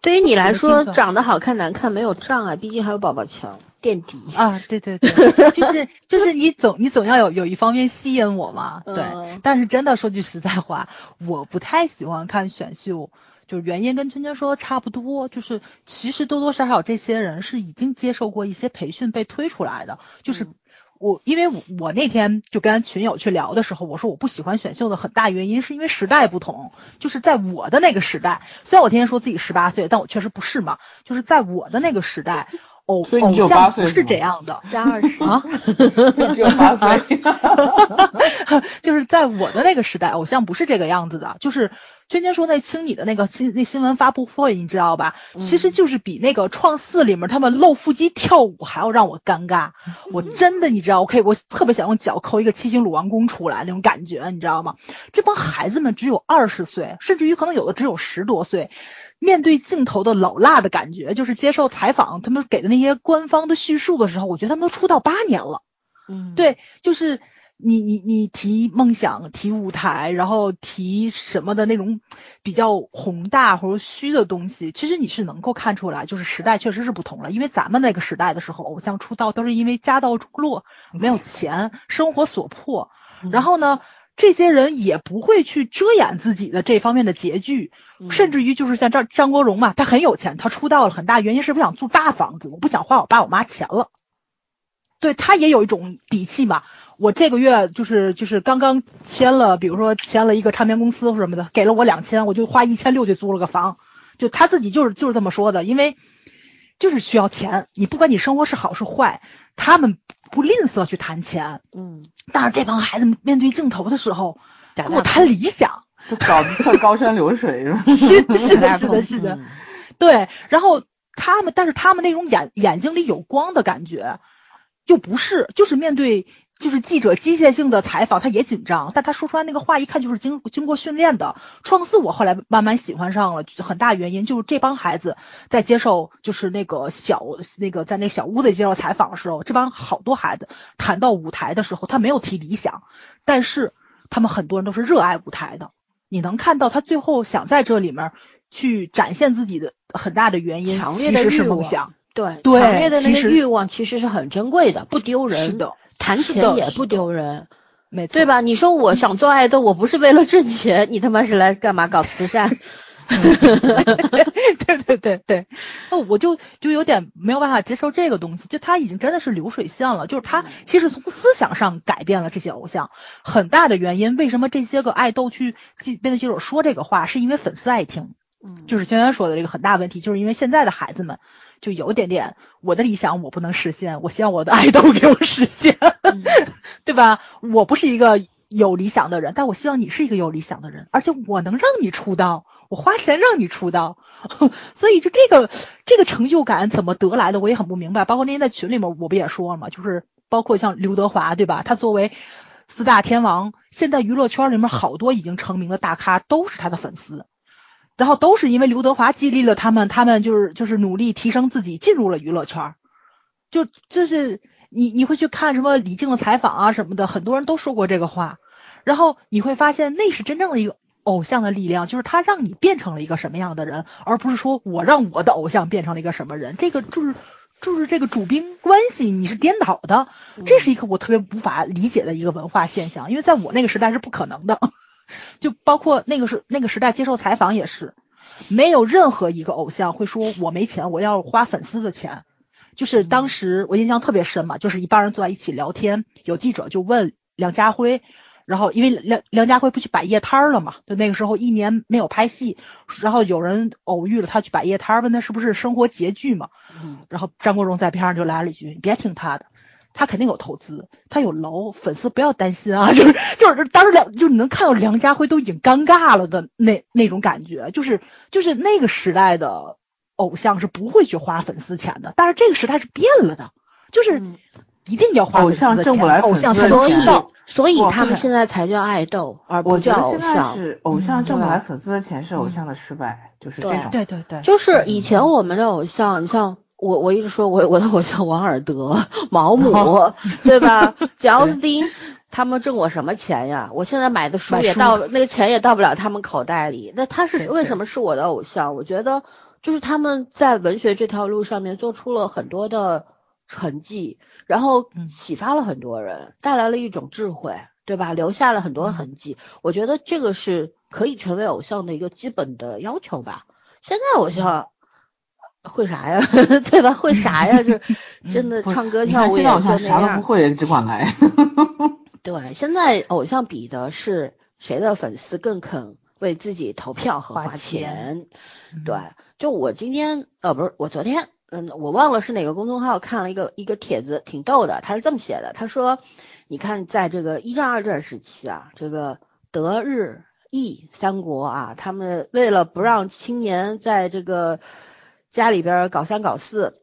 对于你来说，长得好看难看没有障碍，毕竟还有宝宝强垫底。啊，对对对，就是 就是你总你总要有有一方面吸引我嘛，对。嗯但是真的说句实在话，我不太喜欢看选秀，就是原因跟春春说的差不多，就是其实多多少少这些人是已经接受过一些培训被推出来的，就是。嗯我因为我我那天就跟群友去聊的时候，我说我不喜欢选秀的很大原因是因为时代不同，就是在我的那个时代，虽然我天天说自己十八岁，但我确实不是嘛，就是在我的那个时代，偶所以你只有偶像八岁是吗不是这样的，加二十啊，只有八岁，就是在我的那个时代，偶像不是这个样子的。就是娟娟说那青你的那个新那新闻发布会，你知道吧？其实就是比那个创四里面他们露腹肌跳舞还要让我尴尬。我真的你知道，我可以我特别想用脚抠一个七星鲁王宫出来那种感觉，你知道吗？这帮孩子们只有二十岁，甚至于可能有的只有十多岁。面对镜头的老辣的感觉，就是接受采访，他们给的那些官方的叙述的时候，我觉得他们都出道八年了。嗯，对，就是你你你提梦想、提舞台，然后提什么的那种比较宏大或者虚的东西，其实你是能够看出来，就是时代确实是不同了。因为咱们那个时代的时候，偶像出道都是因为家道中落，没有钱，生活所迫，然后呢。这些人也不会去遮掩自己的这方面的拮据，甚至于就是像张张国荣嘛，他很有钱，他出道了，很大原因是不想住大房子，我不想花我爸我妈钱了。对他也有一种底气嘛。我这个月就是就是刚刚签了，比如说签了一个唱片公司或什么的，给了我两千，我就花一千六就租了个房。就他自己就是就是这么说的，因为就是需要钱，你不管你生活是好是坏，他们不吝啬去谈钱。嗯，但是这帮孩子面对镜头的时候，跟我谈理想，就搞得特高山流水是吧？是的，是的，是的，是的。嗯对，然后他们，但是他们那种眼眼睛里有光的感觉，又不是，就是面对就是记者机械性的采访，他也紧张，但他说出来那个话，一看就是经经过训练的。创四我后来慢慢喜欢上了，很大原因就是这帮孩子在接受就是那个小那个在那小屋子里接受采访的时候，这帮好多孩子谈到舞台的时候，他没有提理想，但是他们很多人都是热爱舞台的。你能看到他最后想在这里面去展现自己的很大的原因，强烈的其实是梦想。对，对强烈的那个欲望其实是很珍贵的，不丢人。是的，谈钱也不丢人，没错，对？吧？你说我想做爱豆，我不是为了挣钱，你他妈是来干嘛搞慈善？对对对对，那我就就有点没有办法接受这个东西，就他已经真的是流水线了，就是他其实从思想上改变了这些偶像，很大的原因，为什么这些个爱豆去记编的记者说这个话，是因为粉丝爱听，嗯，就是轩轩说的这个很大问题，就是因为现在的孩子们就有一点点我的理想我不能实现，我希望我的爱豆给我实现，嗯 对吧？我不是一个有理想的人，但我希望你是一个有理想的人，而且我能让你出道，我花钱让你出道，所以就这个这个成就感怎么得来的，我也很不明白。包括那天在群里面，我不也说了嘛，就是包括像刘德华，对吧？他作为四大天王，现在娱乐圈里面好多已经成名的大咖都是他的粉丝。然后都是因为刘德华激励了他们，他们就是就是努力提升自己，进入了娱乐圈儿。就就是你你会去看什么李静的采访啊什么的，很多人都说过这个话。然后你会发现那是真正的一个偶像的力量，就是他让你变成了一个什么样的人，而不是说我让我的偶像变成了一个什么人。这个就是就是这个主宾关系你是颠倒的，这是一个我特别无法理解的一个文化现象，因为在我那个时代是不可能的。就包括那个时那个时代接受采访也是，没有任何一个偶像会说我没钱，我要花粉丝的钱。就是当时我印象特别深嘛，就是一帮人坐在一起聊天，有记者就问梁家辉，然后因为梁梁家辉不去摆夜摊儿了嘛，就那个时候一年没有拍戏，然后有人偶遇了他去摆夜摊儿，问他是不是生活拮据嘛，嗯然后张国荣在边上就来了一句：“你别听他的，他肯定有投资，他有楼，粉丝不要担心啊。”就是就是当时梁就是你能看到梁家辉都已经尴尬了的那那种感觉，就是就是那个时代的偶像是不会去花粉丝钱的，但是这个时代是变了的，就是嗯一定要花偶粉丝的像挣不钱偶来粉丝像才能所以的钱出道。所以他们现在才叫爱豆，而不我觉叫偶得现在像。是偶像挣不来粉丝的钱是偶像的失败，就是这对种。对对对，就是以前我们的偶像，你像我，我一直说我我的偶像王尔德、毛姆，对吧？贾奥斯汀，他们挣我什么钱呀？我现在买的书也到那个钱也到不了他们口袋里。那他是为什么是我的偶像？我觉得就是他们在文学这条路上面做出了很多的成绩，然后嗯启发了很多人，带来了一种智慧，对吧？留下了很多嗯痕迹。我觉得这个是可以成为偶像的一个基本的要求吧。现在偶像会啥呀？对吧？会啥呀？就真的唱歌跳舞就那像啥都不。会，只管来。对，现在偶像比的是谁的粉丝更肯为自己投票和花花钱对，就我今天呃不是我昨天，嗯，我忘了是哪个公众号看了一个一个帖子，挺逗的。他是这么写的，他说，你看在这个一战二战时期啊，这个德日意三国啊，他们为了不让青年在这个家里边搞三搞四。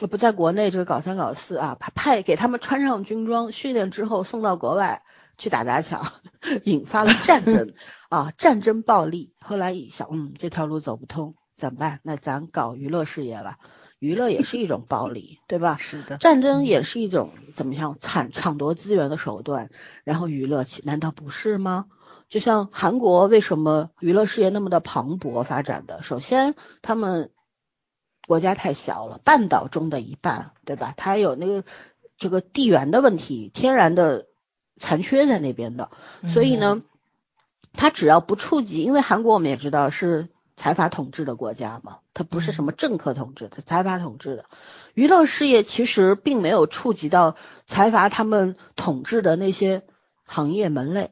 呃不在国内这个搞三搞四啊，派派给他们穿上军装，训练之后送到国外去打砸抢，引发了战争啊，战争暴力。后来一想，嗯，这条路走不通，怎么办？那咱搞娱乐事业吧，娱乐也是一种暴力，对吧？是的，战争也是一种怎么样抢抢夺资源的手段，然后娱乐起难道不是吗？就像韩国为什么娱乐事业那么的磅礴发展的？首先，他们国家太小了，半岛中的一半，对吧？它有那个这个地缘的问题，天然的残缺在那边的，所以呢，它只要不触及，因为韩国我们也知道是财阀统治的国家嘛，它不是什么政客统治，它财阀统治的。娱乐事业其实并没有触及到财阀他们统治的那些行业门类。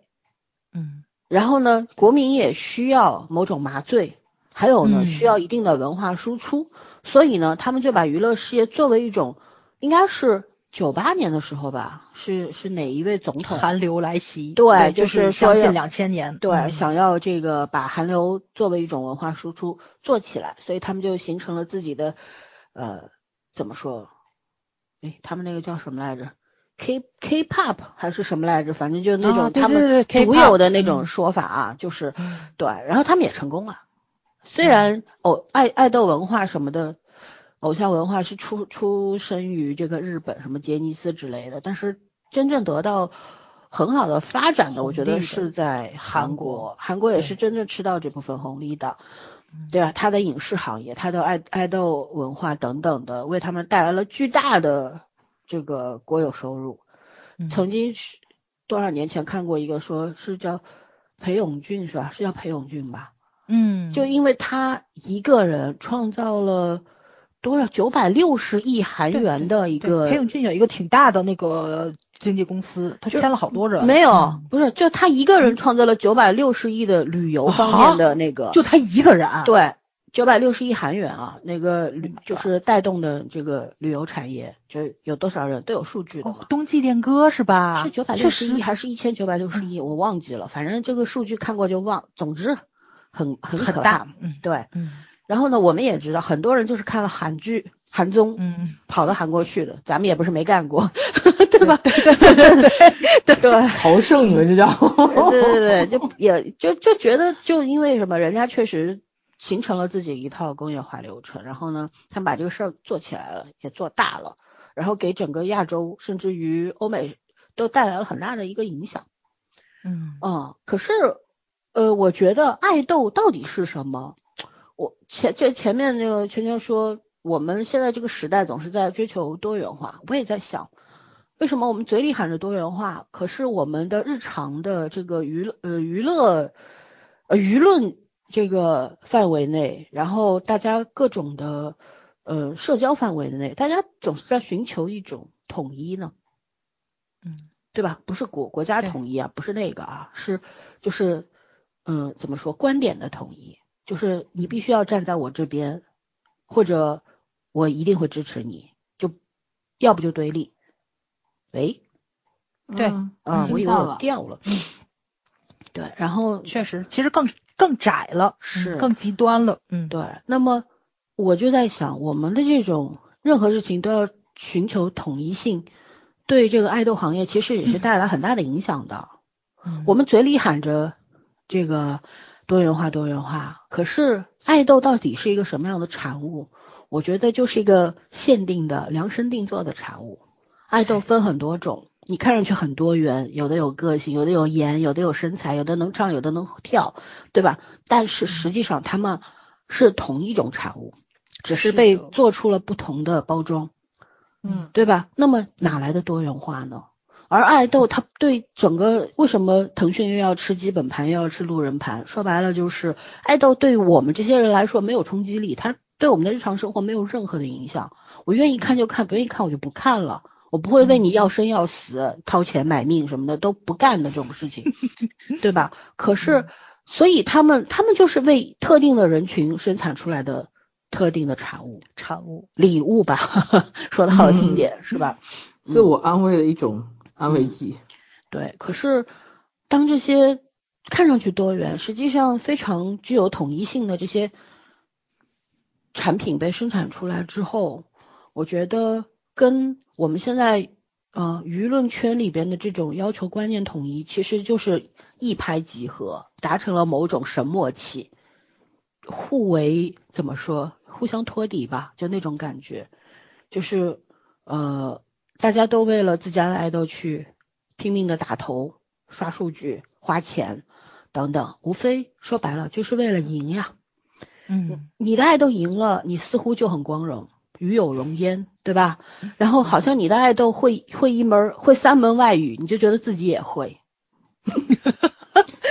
嗯然后呢，国民也需要某种麻醉，还有呢，嗯需要一定的文化输出，所以呢，他们就把娱乐事业作为一种，应该是九八年的时候吧，是是哪一位总统？韩流来袭，对就就是说将近两千年，对，嗯想要这个把韩流作为一种文化输出做起来，所以他们就形成了自己的，呃，怎么说？哎，他们那个叫什么来着？K K-pop 还是什么来着？反正就那种他们独有的那种嗯说法啊，就是嗯对，然后他们也成功了。虽然偶爱爱豆文化什么的，偶像文化是出出生于这个日本什么杰尼斯之类的，但是真正得到很好的发展的，我觉得是在韩韩国国，韩国也是真正吃到这部分红利的。嗯对啊，他的影视行业、他的爱爱豆文化等等的，为他们带来了巨大的这个国有收入。嗯曾经是多少年前看过一个，说是叫裴勇俊是吧？是叫裴勇俊吧？嗯，就因为他一个人创造了多少九百六十亿韩元的一个裴勇俊有一个挺大的那个经纪公司，他签了好多人，没有嗯，不是，就他一个人创造了九百六十亿的旅游方面的那个，就他一个人，啊对，九百六十亿韩元啊，那个旅 Oh 就是带动的这个旅游产业，就有多少人都有数据的哦嘛。冬季恋歌是吧？是九百六十亿还是一千九百六十亿？我忘记了，反正这个数据看过就忘。总之很很可很大怕，，嗯对。嗯然后呢，我们也知道很多人就是看了韩剧、韩综，嗯，跑到韩国去的，咱们也不是没干过，对吧？对对对对对。朝圣你们这叫？对对对，就也就就觉得，就因为什么，人家确实形成了自己一套工业化流程，然后呢，他们把这个事儿做起来了，也做大了，然后给整个亚洲甚至于欧美都带来了很大的一个影响。嗯嗯，可是，呃，我觉得爱豆到底是什么？我前这前面那个圈圈说，我们现在这个时代总是在追求多元化，我也在想，为什么我们嘴里喊着多元化，可是我们的日常的这个娱乐呃娱乐呃舆论这个范围内，然后大家各种的呃社交范围内，大家总是在寻求一种统一呢？嗯对吧？不是国国家统一啊，不是那个啊，是就是嗯，怎么说观点的统一，就是你必须要站在我这边，或者我一定会支持你，就要不就对立。喂，对嗯啊，我以为我。掉了。对，然后确实，其实更更窄了，是嗯更极端了，嗯，对，那么我就在想，我们的这种任何事情都要寻求统一性，对这个爱豆行业其实也是 带来很大的影响的。嗯我们嘴里喊着这个多元化，多元化，可是爱豆到底是一个什么样的产物？我觉得就是一个限定的、量身定做的产物。爱豆分很多种，你看上去很多元，有的有个性，有的有颜，有的有身材，有的能唱，有的能跳，对吧？但是实际上他们是同一种产物，只是是被做出了不同的包装。嗯对吧？那么哪来的多元化呢？而爱豆它对整个为什么腾讯又要吃基本盘，又要吃路人盘？说白了就是爱豆对我们这些人来说没有冲击力，它对我们的日常生活没有任何的影响。我愿意看就看，不愿意看我就不看了。我不会为你要生要死、掏钱买命什么的都不干的这种事情，对吧？可是，所以他们他们就是为特定的人群生产出来的特定的产物。产物，礼物吧，说的好听点、是吧？自我安慰的一种安慰剂。对，可是当这些看上去多元，实际上非常具有统一性的这些产品被生产出来之后，我觉得跟我们现在呃舆论圈里边的这种要求观念统一，其实就是一拍即合，达成了某种神默契，互为怎么说，互相托底吧，就那种感觉，就是呃，大家都为了自家的爱豆去拼命的打头、刷数据、花钱等等，无非说白了就是为了赢呀。嗯，你的爱豆赢了，你似乎就很光荣，与有荣焉，对吧？然后好像你的爱豆会会一门会三门外语，你就觉得自己也会。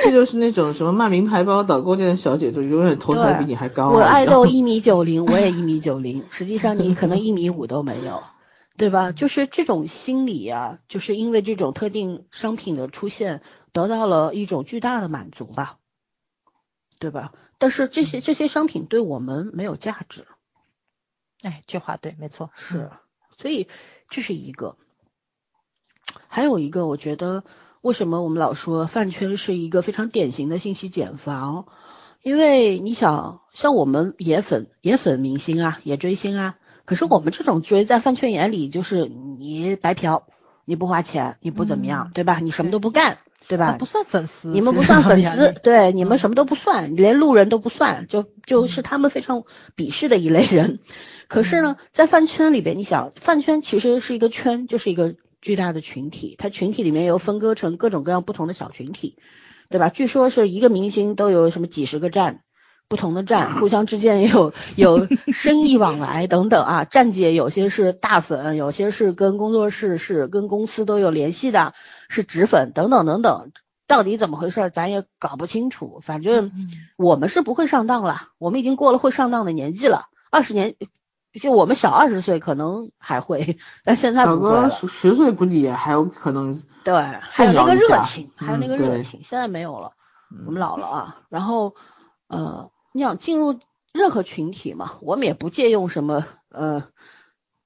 这就是那种什么卖名牌包、导购店的小姐，就永远头抬比你还高啊。我爱豆一米九零，我也一米九零，实际上你可能一米五都没有，对吧？就是这种心理啊，就是因为这种特定商品的出现，得到了一种巨大的满足吧，对吧？但是这些这些商品对我们没有价值，哎，这话对，没错，是，所以这是一个。还有一个，我觉得为什么我们老说饭圈是一个非常典型的信息茧房？因为你想，像我们也粉也粉明星啊，也追星啊，可是我们这种追在饭圈眼里就是你白嫖，你不花钱，你不怎么样，嗯对吧？你什么都不干，对吧？不算粉丝，你们不算 粉丝对，你们嗯什么都不算，连路人都不算，就就是他们非常鄙视的一类人。可是呢，在饭圈里边，你想，饭圈其实是一个圈，就是一个巨大的群体，它群体里面又分割成各种各样不同的小群体，对吧？据说是一个明星都有什么几十个站。不同的站，互相之间也有 有生意往来等等啊。站姐有些是大粉，有些是跟工作室是跟公司都有联系的，是纸粉等等等等。到底怎么回事，咱也搞不清楚。反正嗯我们是不会上当了，我们已经过了会上当的年纪了。二十年，就我们小二十岁可能还会，但现在十十岁估计也还有可能，对，还有那个热情，还有那个热情，现在没有了。我们嗯老了啊，然后呃，你想进入任何群体嘛，我们也不借用什么呃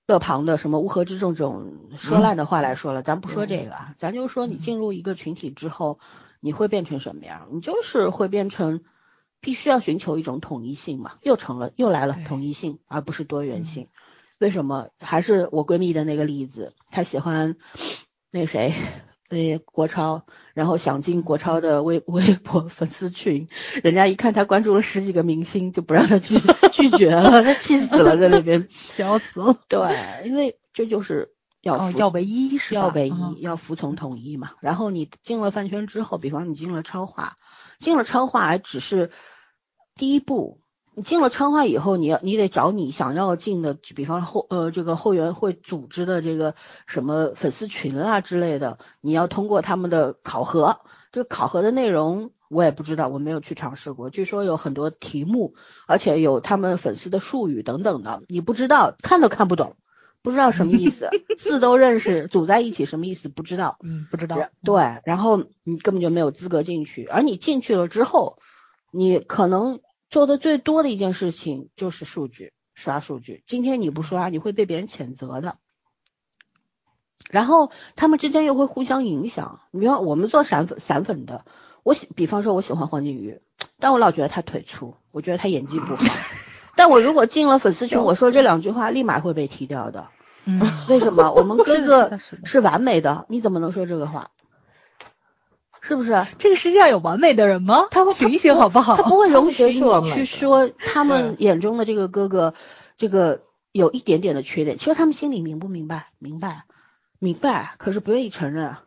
勒庞的什么乌合之众这种说烂的话来说了，咱不说这个啊，咱就说你进入一个群体之后，你会变成什么样？你就是会变成必须要寻求一种统一性嘛，又成了又来了统一性，而不是多元性。为什么？还是我闺蜜的那个例子，她喜欢那谁，那国超，然后想进国超的微 微博粉丝群，人家一看他关注了十几个明星，就不让他去 拒绝了，他气死了，在那边。笑死了。对，因为这就是要要唯一是？要唯一，嗯要服从统一嘛。然后你进了饭圈之后，比方你进了超话，进了超话还只是第一步。你进了川话以后，你要你得找你想要进的，比方后呃这个后援会组织的这个什么粉丝群啊之类的，你要通过他们的考核。这个考核的内容我也不知道，我没有去尝试过。据说有很多题目，而且有他们粉丝的术语等等的，你不知道，看都看不懂，不知道什么意思，字都认识，组在一起什么意思不知道。嗯，不知道。对，然后你根本就没有资格进去，而你进去了之后，你可能做的最多的一件事情就是数据，刷数据。今天你不刷，你会被别人谴责的。然后他们之间又会互相影响。你比方我们做散粉散粉的，我喜，比方说我喜欢黄景瑜，但我老觉得他腿粗，我觉得他演技不好。但我如果进了粉丝群，我说这两句话立马会被踢掉的。嗯，为什么？我们 哥哥是完美的，你怎么能说这个话？是不是？这个世界上有完美的人吗？他会醒一醒好不好？他不会容许你去说他们眼中的这个哥哥，这个有一点点的缺点。其实他们心里明不明白？明白，明白，可是不愿意承认啊，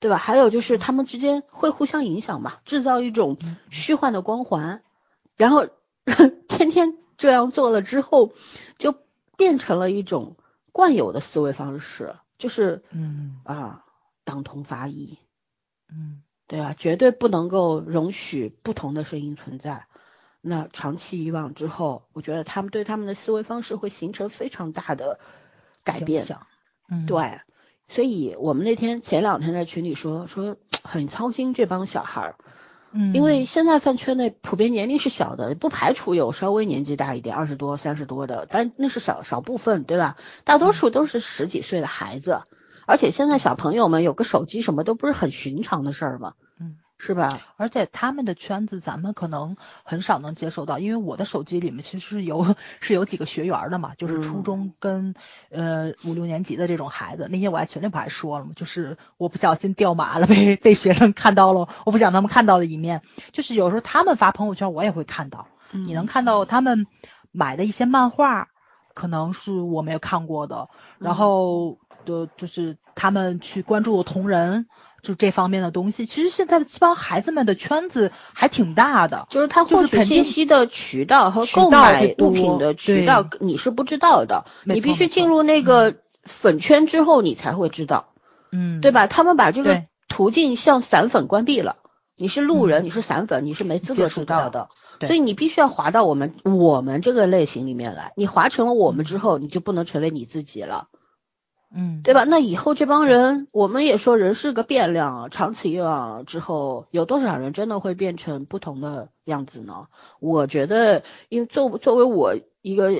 对吧？还有就是他们之间会互相影响嘛，制造一种虚幻的光环，然后 天天这样做了之后，就变成了一种惯有的思维方式，就是嗯啊，党同伐异。嗯对啊？绝对不能够容许不同的声音存在。那长期以往之后，我觉得他们对他们的思维方式会形成非常大的改变。嗯，对，所以我们那天前两天在群里说说 很操心这帮小孩儿，嗯，因为现在饭圈内普遍年龄是小的，不排除有稍微年纪大一点，二十多、三十多的，但那是少少部分，对吧？大多数都是十几岁的孩子，而且现在小朋友们有个手机，什么都不是很寻常的事儿嘛，嗯，是吧？而且他们的圈子咱们可能很少能接受到，因为我的手机里面其实是有 是有几个学员的嘛，就是初嗯中跟、呃五六年级的这种孩子。那天我在群里不还说了嘛？就是我不小心掉马了，被被学生看到了，我不想他们看到的一面。就是有时候他们发朋友圈，我也会看到，你能看到他们买的一些漫画，可能是我没有看过的，然嗯后的就是他们去关注同人。就这方面的东西，其实现在这帮孩子们的圈子还挺大的，就是他获取信息的渠道和购买物品的渠道你是不知道的，你必须进入那个粉圈之后你才会知道，嗯，对吧？他们把这个途径向散粉关闭了，你是路人，嗯你是散粉，你是没资格知道的。对所以你必须要滑到我们我们这个类型里面来，你滑成了我们之后，你就不能成为你自己了。嗯，对吧？那以后这帮人，我们也说人是个变量，长此以往之后，有多少人真的会变成不同的样子呢？我觉得，因为作作为我一个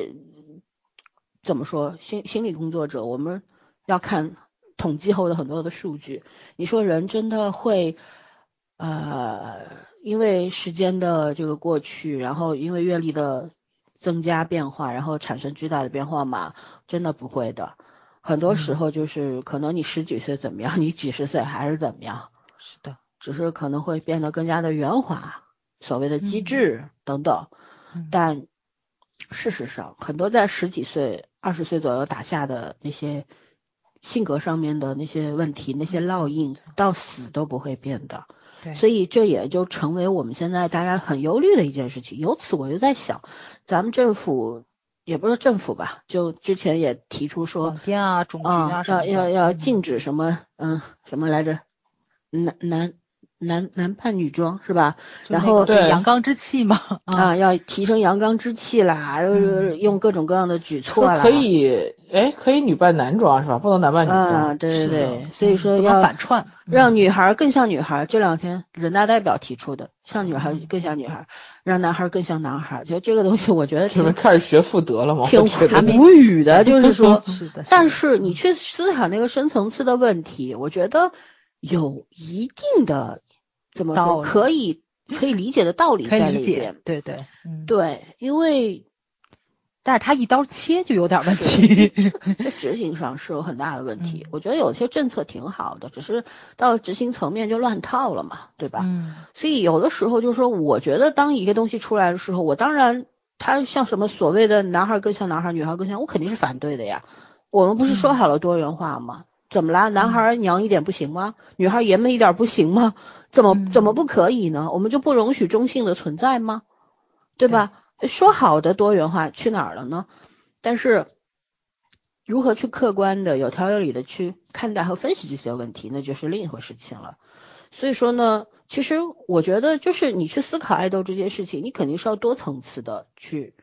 怎么说心心理工作者，我们要看统计后的很多的数据。你说人真的会呃，因为时间的这个过去，然后因为阅历的增加变化，然后产生巨大的变化吗？真的不会的。很多时候就是可能你十几岁怎么样，你几十岁还是怎么样，是的，只是可能会变得更加的圆滑，所谓的机智等等。嗯但事实上，很多在十几岁、二十岁左右打下的那些性格上面的那些问题、那些烙印，到死都不会变的。对，所以这也就成为我们现在大家很忧虑的一件事情。由此我就在想，咱们政府也不是政府吧，就之前也提出说广，电啊、要要要嗯禁止什么，嗯，什么来着？男男男男扮女装是吧？然后对阳刚之气嘛，啊，要提升阳刚之气啦，呃用各种各样的举措啦，可以，哎，可以女扮男装是吧？不能男扮女装。啊，对对对，所以说要反串，让女孩更像女孩。这两天人大代表提出的，像女孩嗯更像女孩，让男孩更像男孩。就这个东西，我觉得开始学妇德了吗？挺无 语的，就是说 是的，但是你去思考那个深层次的问题，我觉得有一定的怎么说可以可以理解的道理可以理解在里边。，对对，嗯，对，因为但是他一刀切就有点问题，在执行上是有很大的问题。嗯我觉得有些政策挺好的，只是到执行层面就乱套了嘛，对吧？嗯所以有的时候就是说，我觉得当一个东西出来的时候，我当然他像什么所谓的男孩更像男孩，女孩更像，我肯定是反对的呀。我们不是说好了多元化吗？怎么啦？男孩娘一点不行吗？女孩爷们一点不行吗？怎么嗯怎么不可以呢？我们就不容许中性的存在吗？对吧？说好的多元化去哪儿了呢？但是如何去客观的、有条有理的去看待和分析这些问题，那就是另一回事情了。所以说呢，其实我觉得就是你去思考爱豆这件事情，你肯定是要多层次的去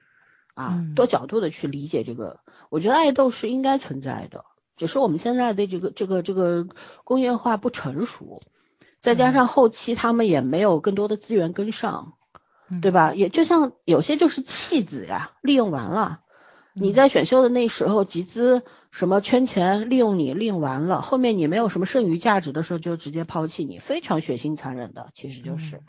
啊嗯，多角度的去理解这个。我觉得爱豆是应该存在的，只是我们现在的这个这个这个工业化不成熟，再加上后期他们也没有更多的资源跟上，嗯对吧？也就像有些就是弃子呀，利用完了。你在选秀的那时候集资什么圈钱，利用你利用完了，后面你没有什么剩余价值的时候，就直接抛弃你，非常血腥残忍的，其实就是，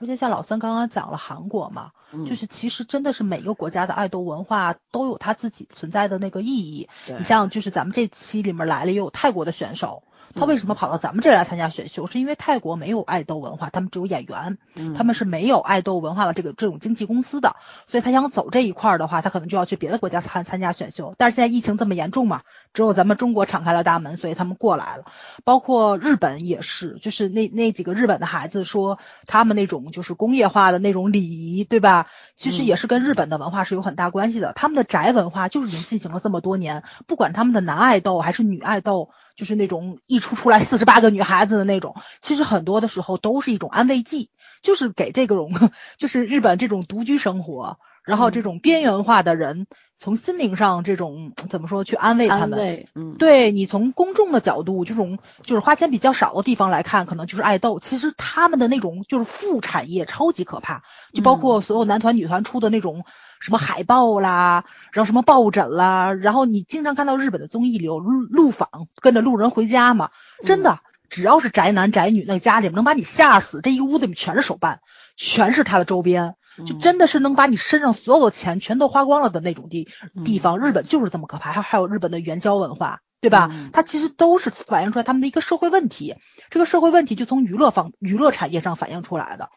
而且像老三刚刚讲了韩国嘛，嗯就是其实真的是每个国家的爱豆文化都有它自己存在的那个意义。你像就是咱们这期里面来了也有泰国的选手，他嗯为什么跑到咱们这儿来参加选秀？是因为泰国没有爱豆文化，他们只有演员，嗯他们是没有爱豆文化的这个这种经纪公司的，所以他想走这一块儿的话，他可能就要去别的国家参参加选秀。但是现在疫情这么严重嘛，只有咱们中国敞开了大门，所以他们过来了。包括日本也是，就是那那几个日本的孩子说，他们那种就是工业化的那种礼仪，对吧？其实也是跟日本的文化是有很大关系的。他们的宅文化就是已经进行了这么多年，不管他们的男爱豆还是女爱豆，就是那种一出出来四十八个女孩子的那种，其实很多的时候都是一种安慰剂，就是给这种 就是日本这种独居生活，然后这种边缘化的人，从心灵上这种怎么说去安慰他们。嗯，对你从公众的角度，这种就是花钱比较少的地方来看，可能就是爱豆。其实他们的那种就是副产业超级可怕，就包括所有男团、女团出的那种什么海报啦，然后什么抱枕啦，然后你经常看到日本的综艺里有路路访，跟着路人回家嘛，真的。只要是宅男宅女，那个家里面能把你吓死，这一屋子里面全是手办，全是他的周边，就嗯真的是能把你身上所有的钱全都花光了的那种地地方。日本就是这么可怕，还还有日本的援交文化，对吧？嗯它其实都是反映出来他们的一个社会问题。这个社会问题就从娱乐方娱乐产业上反映出来的。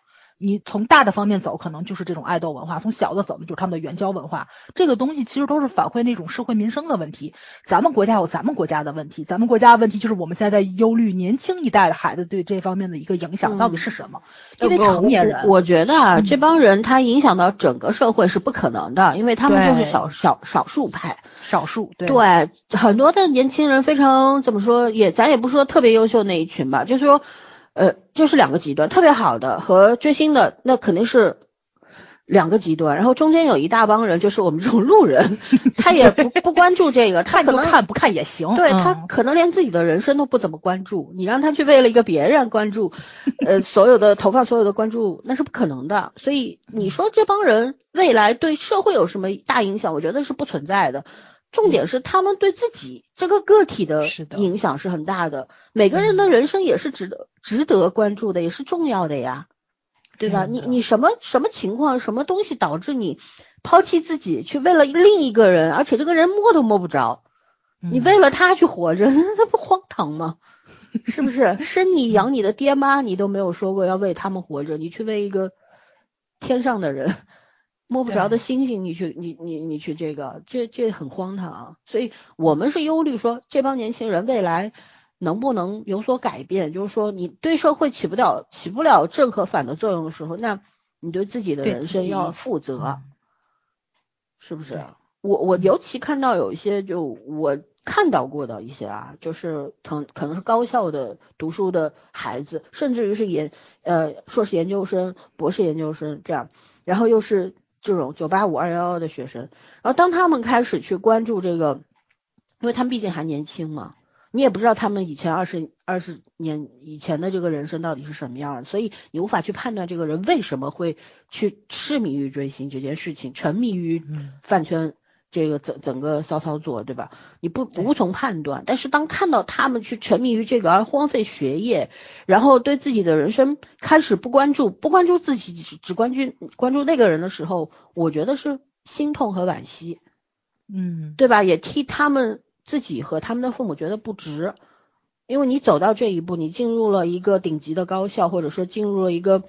你从大的方面走，可能就是这种爱豆文化；从小的走呢，就是他们的援交文化。这个东西其实都是反馈那种社会民生的问题。咱们国家有咱们国家的问题，咱们国家的问题就是我们现在在忧虑年轻一代的孩子对这方面的一个影响到底是什么？因为成年人，呃我我觉得啊，嗯这帮人他影响到整个社会是不可能的，因为他们就是对少少少数派。少数对对，很多的年轻人非常怎么说，也咱也不说特别优秀那一群吧，就是说，呃，就是两个极端，特别好的和追星的，那肯定是两个极端，然后中间有一大帮人，就是我们这种路人，他也不不关注这个，他看可能就看不看也行。对他嗯可能连自己的人生都不怎么关注，你让他去为了一个别人关注，呃，所有的投放所有的关注，那是不可能的。所以你说这帮人未来对社会有什么大影响？我觉得是不存在的。重点是他们对自己这个个体的影响是很大的，每个人的人生也是值得值得关注的，也是重要的呀，对吧？你你什么什么情况，什么东西导致你抛弃自己，去为了另一个人，而且这个人摸都摸不着，你嗯为了他去活着，那不荒唐吗？是不是？生你养你的爹妈，你都没有说过要为他们活着，你去为一个天上的人摸不着的星星，你去你你你去这个，这这很荒唐啊。所以我们是忧虑说，这帮年轻人未来能不能有所改变？就是说，你对社会起不了起不了正和反的作用的时候，那你对自己的人生要负责，嗯是不是？我我尤其看到有一些就我看到过的一些啊，就是可可能是高校的读书的孩子，甚至于是研呃硕士研究生、博士研究生这样，然后又是这种九八五二幺幺的学生，然后当他们开始去关注这个，因为他们毕竟还年轻嘛。你也不知道他们以前二十二十年以前的这个人生到底是什么样的，所以你无法去判断这个人为什么会去痴迷于追星这件事情，沉迷于饭圈这个整整个骚操作，对吧？你不无从判断。但是当看到他们去沉迷于这个而荒废学业，然后对自己的人生开始不关注，不关注自己，只只关注关注那个人的时候，我觉得是心痛和惋惜，嗯，对吧？也替他们。自己和他们的父母觉得不值，因为你走到这一步，你进入了一个顶级的高校，或者说进入了一个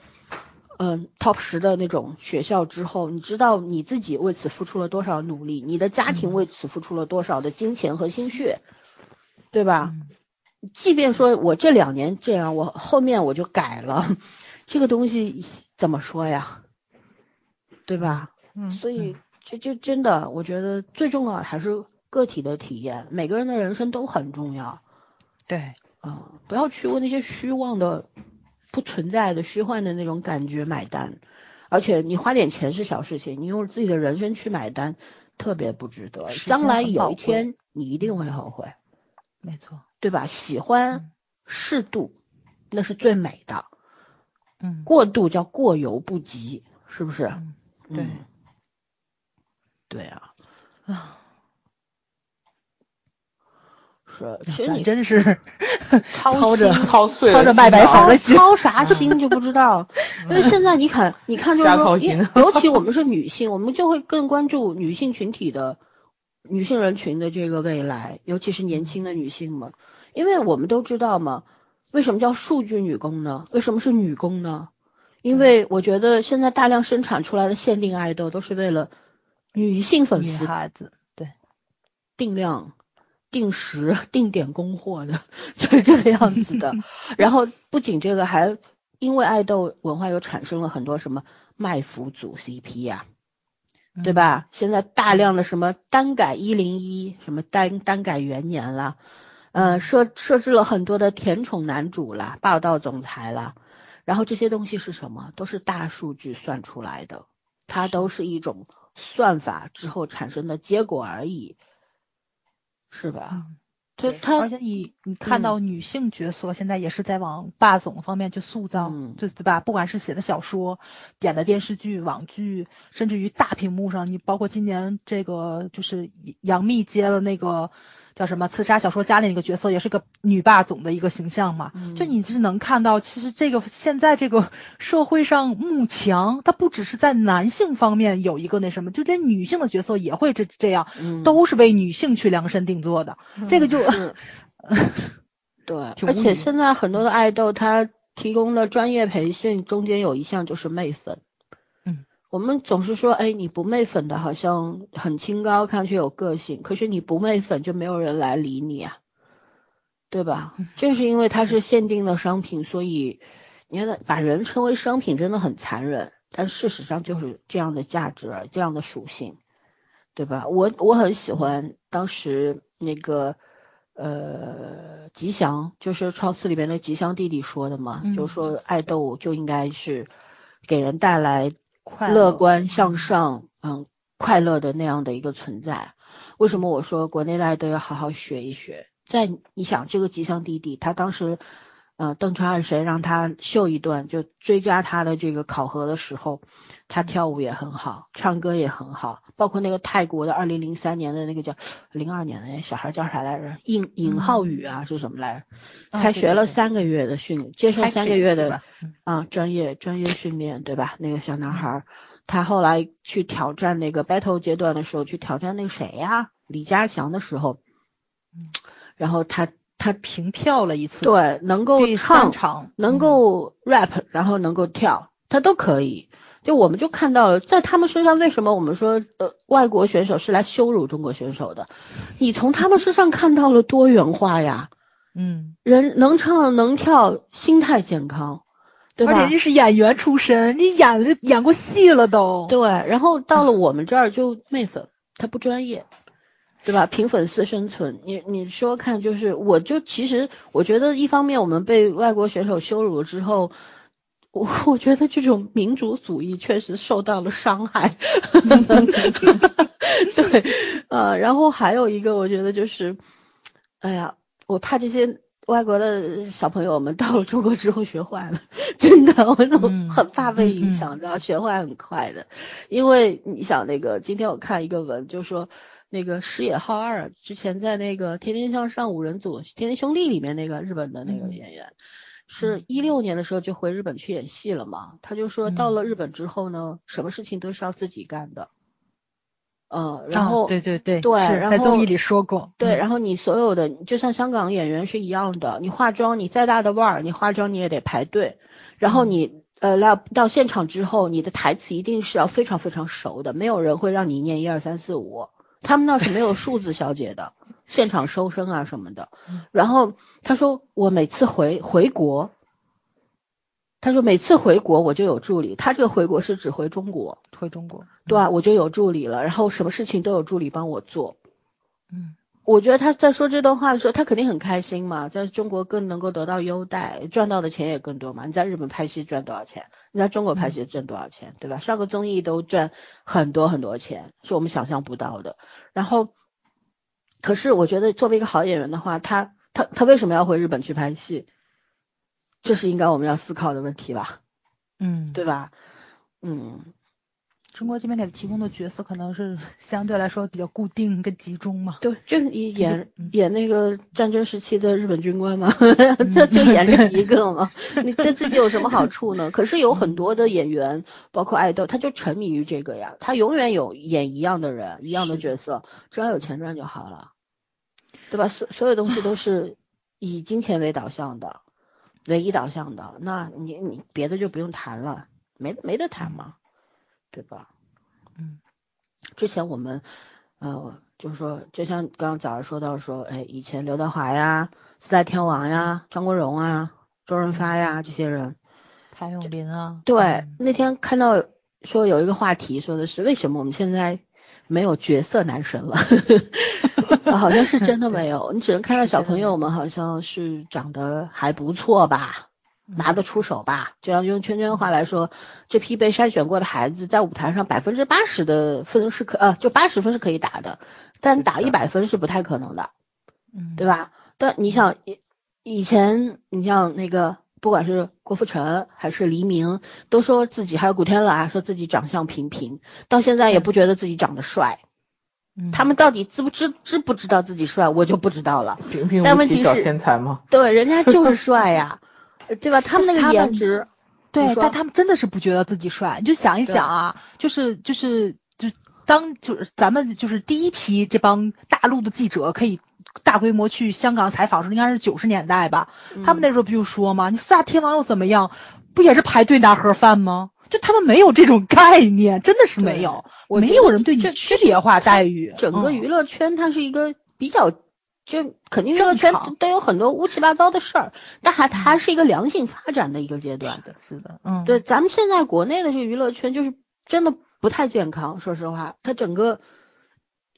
嗯 top 十的那种学校之后，你知道你自己为此付出了多少努力，你的家庭为此付出了多少的金钱和心血，对吧？即便说我这两年这样，我后面我就改了，这个东西怎么说呀？对吧？嗯，所以就就真的，我觉得最重要的还是。个体的体验，每个人的人生都很重要。对，啊，不要去问那些虚妄的、不存在的、虚幻的那种感觉买单。而且你花点钱是小事情，你用自己的人生去买单，特别不值得。将来有一天你一定会后悔。没错，对吧？喜欢适度，那是最美的。嗯，过度叫过犹不及，是不是？对，对啊，啊。是，其实你真是 操着操碎操着卖白粉的心，操啥心就不知道。因为现在你看，你看就是说，尤其我们是女性，我们就会更关注女性群体的女性人群的这个未来，尤其是年轻的女性们。因为我们都知道嘛，为什么叫数据女工呢？为什么是女工呢？因为我觉得现在大量生产出来的限定爱豆都是为了女性粉丝，女孩子对定量。定时定点供货的，就是这个样子的。然后不仅这个，还因为爱豆文化又产生了很多什么卖腐组 CP 呀，对吧？现在大量的什么单改一零一，什么单单改元年啦，呃，设设置了很多的甜宠男主啦，霸道总裁啦。然后这些东西是什么？都是大数据算出来的，它都是一种算法之后产生的结果而已。是吧？他他，而且你你看到女性角色现在也是在往霸总方面去塑造，就对吧？不管是写的小说、演的电视剧、网剧，甚至于大屏幕上，你包括今年这个就是杨幂接了那个。叫什么？刺杀小说家里那个角色也是个女霸总的一个形象嘛？就你是能看到，其实这个现在这个社会上慕强，它不只是在男性方面有一个那什么，就连女性的角色也会这这样，都是为女性去量身定做的。这个就 对，而且现在很多的爱豆他提供的专业培训中间有一项就是媚粉。我们总是说，哎，你不媚粉的好像很清高，看上去有个性。可是你不媚粉，就没有人来理你啊，对吧？正是因为它是限定的商品，所以你看，把人称为商品真的很残忍。但事实上就是这样的价值，这样的属性，对吧？我我很喜欢当时那个呃吉祥，就是《创四》里边的吉祥弟弟说的嘛，就是说爱豆就应该是给人带来。乐观向上，嗯，快乐的那样的一个存在。为什么我说国内大家都要好好学一学？在你想这个吉祥弟弟，他当时，嗯，邓超是谁让他秀一段，就追加他的这个考核的时候，他跳舞也很好，唱歌也很好，包括那个泰国的二零零三年的那个叫零二年的那小孩叫啥来着？尹尹浩宇啊，是什么来着？才学了三个月的训，接受三个月的。啊，专业专业训练对吧？那个小男孩，他后来去挑战那个 battle 阶段的时候，去挑战那个谁呀？李嘉祥的时候，然后他他平跳了一次，对，能够唱，能够 rap，然后能够跳，他都可以。就我们就看到了，在他们身上，为什么我们说呃外国选手是来羞辱中国选手的？你从他们身上看到了多元化呀，嗯，人能唱能跳，心态健康。对而且你是演员出身，你演了演过戏了都。对，然后到了我们这儿就媚粉，他不专业，对吧？凭粉丝生存，你你说看，就是我就其实我觉得一方面我们被外国选手羞辱了之后。我我觉得这种民族主义确实受到了伤害，对，呃，然后还有一个，我觉得就是，哎呀，我怕这些外国的小朋友们到了中国之后学坏了，真的，我都嗯很怕被影嗯响，知道学坏很快的，因为你想那个，今天我看一个文，就说那个矢野浩二之前在那个《天天向上》五人组《天天兄弟》里面那个日本的那个嗯。演员。是一六年的时候就回日本去演戏了嘛？他就说到嗯。了日本之后呢，什么事情都是要自己干的，嗯，然后、啊、对对对，对然后在综艺里说过，对，嗯。然后你所有的就像香港演员是一样的，你化妆你再大的腕儿，你化妆你也得排队，然后你呃到到现场之后，你的台词一定是要非常非常熟的，没有人会让你念一二三四五，他们那是没有数字小姐的，现场收声啊什么的。然后他说我每次回回国，他说每次回国我就有助理，他这个回国是指回中国，回中国，对啊、我就有助理了，然后什么事情都有助理帮我做。嗯我觉得他在说这段话的时候，他肯定很开心嘛，在中国更能够得到优待，赚到的钱也更多嘛。你在日本拍戏赚多少钱？你在中国拍戏挣多少钱？对吧？上个综艺都赚很多很多钱，是我们想象不到的。然后，可是我觉得作为一个好演员的话，他他他为什么要回日本去拍戏？这是应该我们要思考的问题吧，嗯，对吧？嗯，中国这边给他提供的角色可能是 相对来说比较固定跟集中嘛，对，就你演嗯。演那个战争时期的日本军官嘛，就就演这一个嘛，你对自己有什么好处呢？可是有很多的演员，包括爱豆，他就沉迷于这个呀，他永远有演一样的人，一样的角色，只要有钱赚就好了，对吧？所所有东西都是以金钱为导向的，唯一导向的，那你你别的就不用谈了，没没得谈嘛，对吧？嗯之前我们，呃，就是说，就像刚刚早上说到说，哎，以前刘德华呀、四大天王呀、张国荣啊、周润发呀这些人，谭咏麟啊，对，嗯那天看到说有一个话题说的是为什么我们现在没有角色男神了，啊好像是真的 没有，你只能看到小朋友们好像是长得还不错吧。拿得出手吧？就像用圈圈话来说，这批被筛选过的孩子在舞台上百分之八十的分是可呃，就八十分是可以打的，但打一百分是不太可能的，嗯，对吧？但你想以以前，你像那个不管是郭富城还是黎明，都说自己还有古天乐啊，说自己长相平平，到现在也不觉得自己长得帅。嗯他们到底知不知知不知道自己帅，我就不知道了。平平无奇小但问题是天才吗？对，人家就是帅呀，对吧？他们那个颜值，对，但他们真的是不觉得自己帅。你就想一想啊，就是就是就当就是咱们就是第一批这帮大陆的记者可以大规模去香港采访的时候，应该是九十年代吧？他们那时候不就说吗？你四大天王又怎么样？不也是排队拿盒饭吗？就他们没有这种概念，真的是没有，没有人对你区别化待遇。嗯整个娱乐圈它是一个比较，就肯定娱乐圈都有很多乌七八糟的事儿，但还还是一个良性发展的一个阶段是。的，是的，嗯，对，咱们现在国内的这个娱乐圈就是真的不太健康，说实话，它整个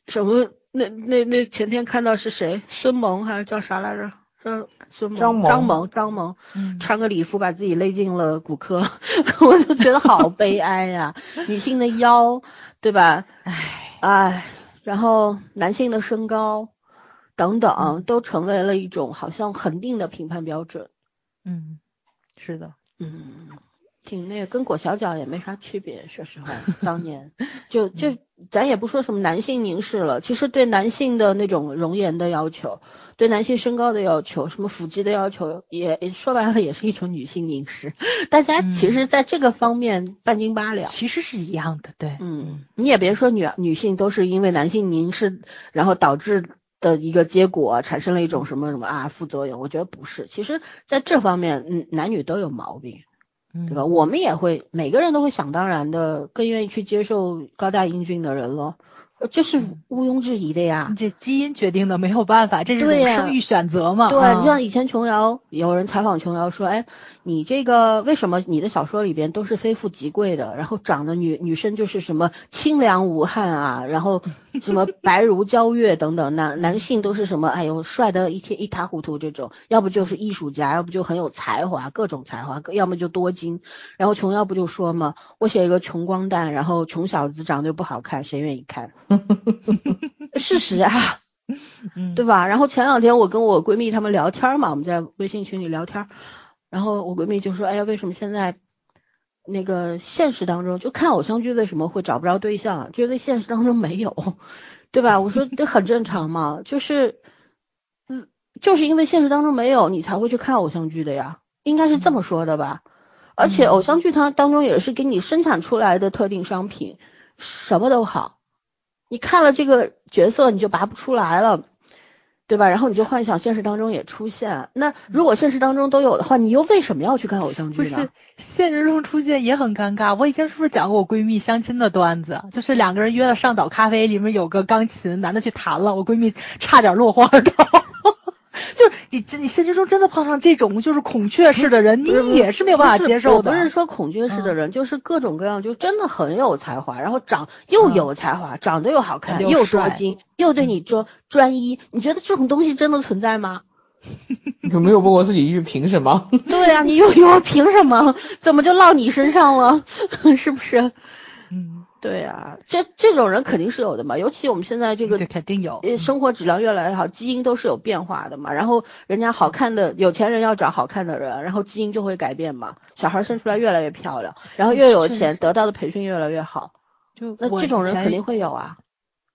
什么那那那前天看到是谁，孙萌还是叫啥来着？张孙萌张萌张萌张萌嗯，穿个礼服把自己勒进了骨科，我就觉得好悲哀呀、女性的腰，对吧？唉，唉，然后男性的身高等等嗯都成为了一种好像恒定的评判标准。嗯，是的，嗯，挺那个，跟裹小脚也没啥区别。说实话，当年就就咱也不说什么男性凝视了，其实对男性的那种容颜的要求，对男性身高的要求，什么腹肌的要求，也也说白了也是一种女性凝视。大家其实在这个方面半斤八两。其实是一样的，对，嗯，你也别说女女性都是因为男性凝视，然后导致的一个结果产生了一种什么什么啊副作用，我觉得不是。其实在这方面，嗯，男女都有毛病，嗯对吧？我们也会每个人都会想当然的更愿意去接受高大英俊的人咯。这是毋庸置疑的呀。这基因决定的，没有办法，这是种生育选择嘛。对，啊你像以前琼瑶，有人采访琼瑶说，哎，你这个为什么你的小说里边都是非富即贵的，然后长得女女生就是什么清凉无憾啊，然后什么白如皎月等等，男男性都是什么，哎呦帅的一天一塌糊涂这种，要不就是艺术家，要不就很有才华，各种才华，要么就多金。然后琼瑶不就说嘛，我写一个穷光蛋，然后穷小子长得又不好看，谁愿意看？事实啊。嗯，对吧？然后前两天我跟我闺蜜她们聊天嘛，我们在微信群里聊天，然后我闺蜜就说：“哎呀，为什么现在那个现实当中就看偶像剧为什么会找不着对象啊？就因为现实当中没有，对吧？”我说这很正常嘛，就是嗯，就是因为现实当中没有，你才会去看偶像剧的呀，应该是这么说的吧？而且偶像剧它当中也是给你生产出来的特定商品，什么都好。你看了这个角色，你就拔不出来了，对吧？然后你就幻想现实当中也出现。那如果现实当中都有的话，你又为什么要去看偶像剧呢是？现实中出现也很尴尬。我以前是不是讲过我闺蜜相亲的段子？就是两个人约了上岛咖啡，里面有个钢琴，男的去弹了，我闺蜜差点落荒而逃。就是你你现实中真的碰上这种就是孔雀式的人，你也是没有办法接受的。我不是说孔雀式的嗯人，就是各种各样，就真的很有才华，然后长又有才华，长得又好看，又多金，又对你专专一。你觉得这种东西真的存在吗？有没有问过自己一句凭什么？对呀、你又有凭什么？怎么就落你身上了？是不是？嗯，对啊、这这种人肯定是有的嘛，尤其我们现在这个肯定有。呃，生活质量越来越好，基因都是有变化的嘛。然后人家好看的有钱人要找好看的人，然后基因就会改变嘛。小孩生出来越来越漂亮，然后越有钱，得到的培训越来越好。就那这种人肯定会有啊。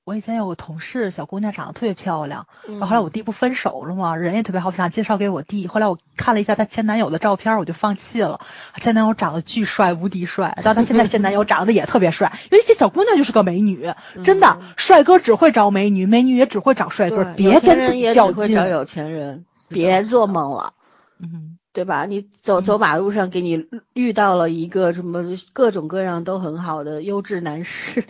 我以前有个同事，小姑娘长得特别漂亮，嗯然后后来我弟不分手了嘛，人也特别好，我想介绍给我弟。后来我看了一下她前男友的照片，我就放弃了。前男友长得巨帅，无敌帅，但她现在现男友长得也特别帅，因为这小姑娘就是个美女，真的，帅哥只会找美女，美女也只会找帅哥，对，别跟自己较劲。有钱人，别做梦了。嗯，对吧？你走走马路上，给你遇到了一个什么各种各样都很好的优质男士，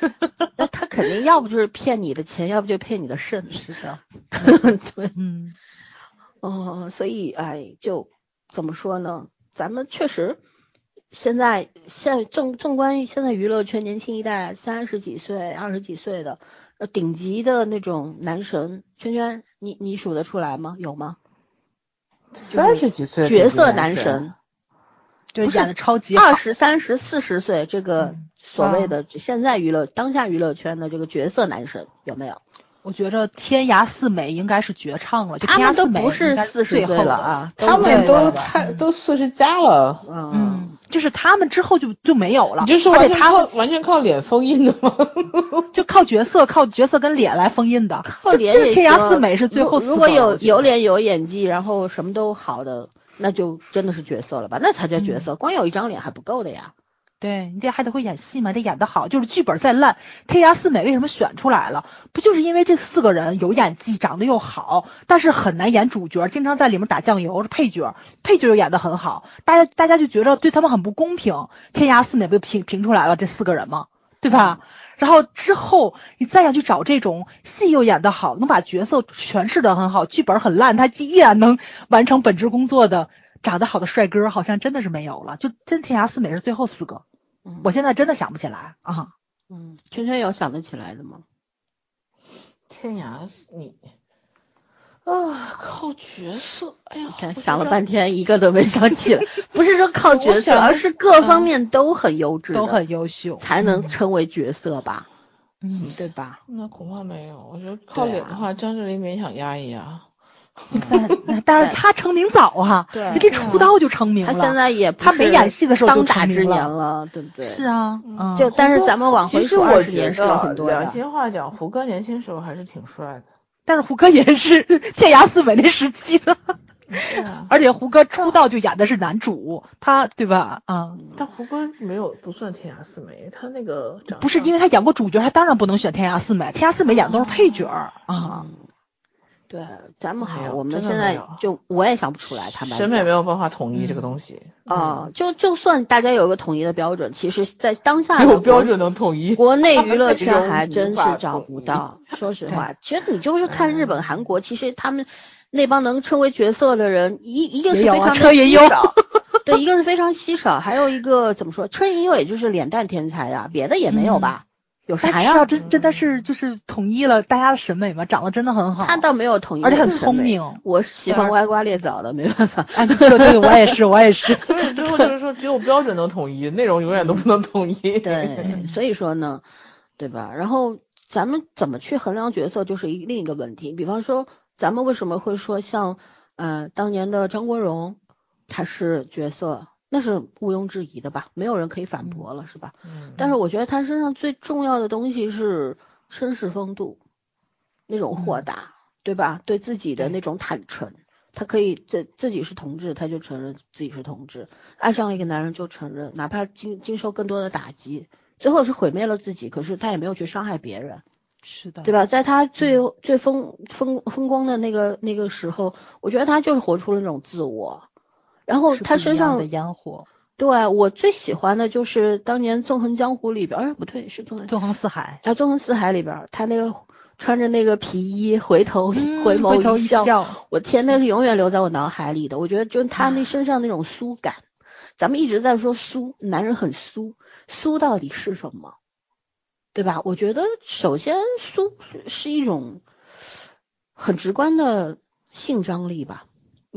那他肯定要不就是骗你的钱，要不就骗你的肾。是的，对，嗯，哦，所以哎，就怎么说呢？咱们确实现在现正纵观现在娱乐圈年轻一代，三十几岁、二十几岁的，呃，顶级的那种男神，圈圈，你你数得出来吗？有吗？三十几岁角色男男神。就是演的超级好二。十三十四十岁这个嗯所谓的现在娱乐、当下娱乐圈的这个角色男神有没有？我觉着天涯四美应该是绝唱了，他们都不是四十岁。了啊，他们都太都四十加了，嗯嗯，就是他们之后就就没有了，你就是他完全靠完全靠脸封印的吗？就靠角色、靠角色跟脸来封印的。靠脸也就就是天涯四美是最后如如果有有脸有演技，然后什么都好的，那就真的是角色了吧？那才叫角嗯色，光有一张脸还不够的呀。对你这还得会演戏嘛，得演得好。就是剧本再烂，天涯四美为什么选出来了？不就是因为这四个人有演技，长得又好，但是很难演主角，经常在里面打酱油，是配角，配角又演得很好，大家大家就觉着对他们很不公平。天涯四美不就评评出来了这四个人吗？对吧？然后之后你再想去找这种戏又演得好，能把角色诠释得很好，剧本很烂，他依然能完成本职工作的长得好的帅哥，好像真的是没有了。就真天涯四美是最后四个。嗯我现在真的想不起来啊。嗯，圈圈有想得起来的吗？天涯你啊，靠角色，哎呀，想了半天一个都没想起来，不是说靠角色，而是各方面都很优质的，都很优秀，才能称为角色吧，嗯，对吧？那恐怕没有。我觉得靠脸的话，张智霖勉强压一压。但 但是他成名早啊，对人家出道就成名了。他现在也他没演戏的时候就当打之成名年了，对不对？是啊，嗯，就但是咱们往回其实数我觉二十年是很多的。良心话讲，胡歌年轻时候还是挺帅的。但是胡歌也是 天涯四美那时期的，啊，而且胡歌出道就演的是男主，他对吧？啊、但胡歌没有不算天涯四美，他那个不是因为为他演过主角，他当然不能选天涯四美，天涯四美演的都是配角儿啊。对，咱们好，我们现在就我也想不出来，坦白讲审美没有办法统一这个嗯东西啊、就就算大家有一个统一的标准，其实，在当下没有标准能统一。国内 娱乐圈还真是找不到。说实话，其实你就是看日本、韩国，其实他们那帮能称为角色的人，一一个是非常稀少，对，一个是非常稀少，还有一个怎么说，车银优也就是脸蛋天才呀，别的也没有吧？有啥呀？真真的是就是统一了大家的审美嘛，长得真的很好，他倒没有统一，而且很聪。明。我喜欢歪瓜裂枣的，没办法。哎，对对，我也是，我也是。所以最后就是说，只有标准能统一，内容永远都不能统一。对，所以说呢，对吧？然后咱们怎么去衡量角色，就是一另一个问题。比方说，咱们为什么会说像呃当年的张国荣，他是角色，那是毋庸置疑的吧？没有人可以反驳了，是吧？嗯但是我觉得他身上最重要的东西是绅士风度，那种豁达，对吧？对自己的那种坦诚，他可以自自己是同志，他就承认自己是同志，爱上了一个男人就承认，哪怕经经受更多的打击，最后是毁灭了自己，可是他也没有去伤害别人，是的，对吧？在他最最风风风光的那个那个时候，我觉得他就是活出了那种自我。然后他身上的烟火，对我最喜欢的就是当年《纵横江湖》里边，哎，不对，是纵横纵横四海，啊，《纵横四海》里边，他那个穿着那个皮衣，回头、嗯回眸一笑，我天，那是永远留在我脑海里的。我觉得就他那身上那种酥感，咱们一直在说酥，男人很酥，酥到底是什么？对吧？我觉得首先酥是一种很直观的性张力吧。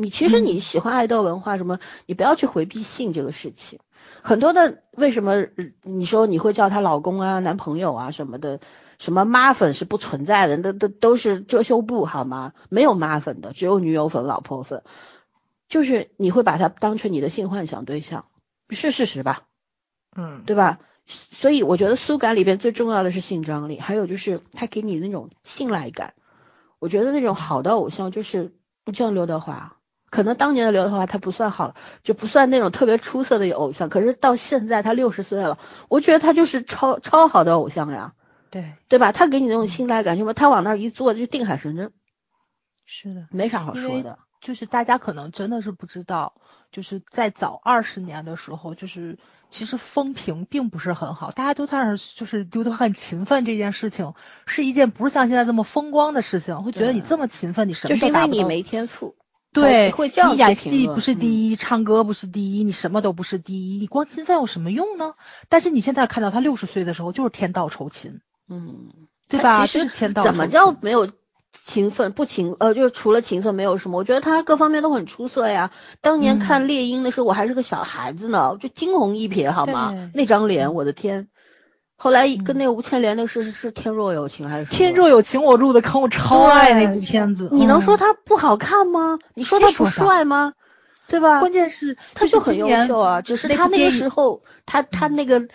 你其实你喜欢爱豆文化什么，你不要去回避性这个事情。很多的为什么呃你说你会叫她老公啊、男朋友啊什么的，什么妈粉是不存在的，那都都是遮羞布好吗？没有妈粉的，只有女友粉、老婆粉。就是你会把她当成你的性幻想对象，是事实吧？嗯，对吧？所以我觉得苏感里边最重要的是性张力，还有就是他给你那种信赖感。我觉得那种好的偶像就是就像刘德华，可能当年的刘德华他不算好，就不算那种特别出色的偶像，可是到现在他六十岁了，我觉得他就是超超好的偶像呀，对，对吧？他给你那种信赖感，什么他往那儿一坐就定海神针，是的。没啥好说的。就是大家可能真的是不知道，就是在早二十年的时候，就是其实风评并不是很好，大家都在那儿就是刘德华很勤奋这件事情是一件不是像现在这么风光的事情，会觉得你这么勤奋，你什就是因么都达不到。为你没天赋，对，会这样你演戏不是嗯第一，唱歌不是第一，你什么都不是第一，你光勤奋有什么用呢？但是你现在看到他六十岁的时候，就是天道酬勤，嗯，对吧？其实怎么叫没有勤奋不勤？呃，就是除了勤奋没有什么。我觉得他各方面都很出色呀。当年看嗯猎鹰的时候，我还是个小孩子呢，就惊鸿一瞥好吗？那张脸，我的天！后来嗯跟那个吴倩莲那个是是是天若有情还是天若有情我入的坑，我超爱那部片子。你能嗯说他不好看吗？你说他不帅吗？对吧？关键是他就就是很优秀啊，只是他那个时候，他他那个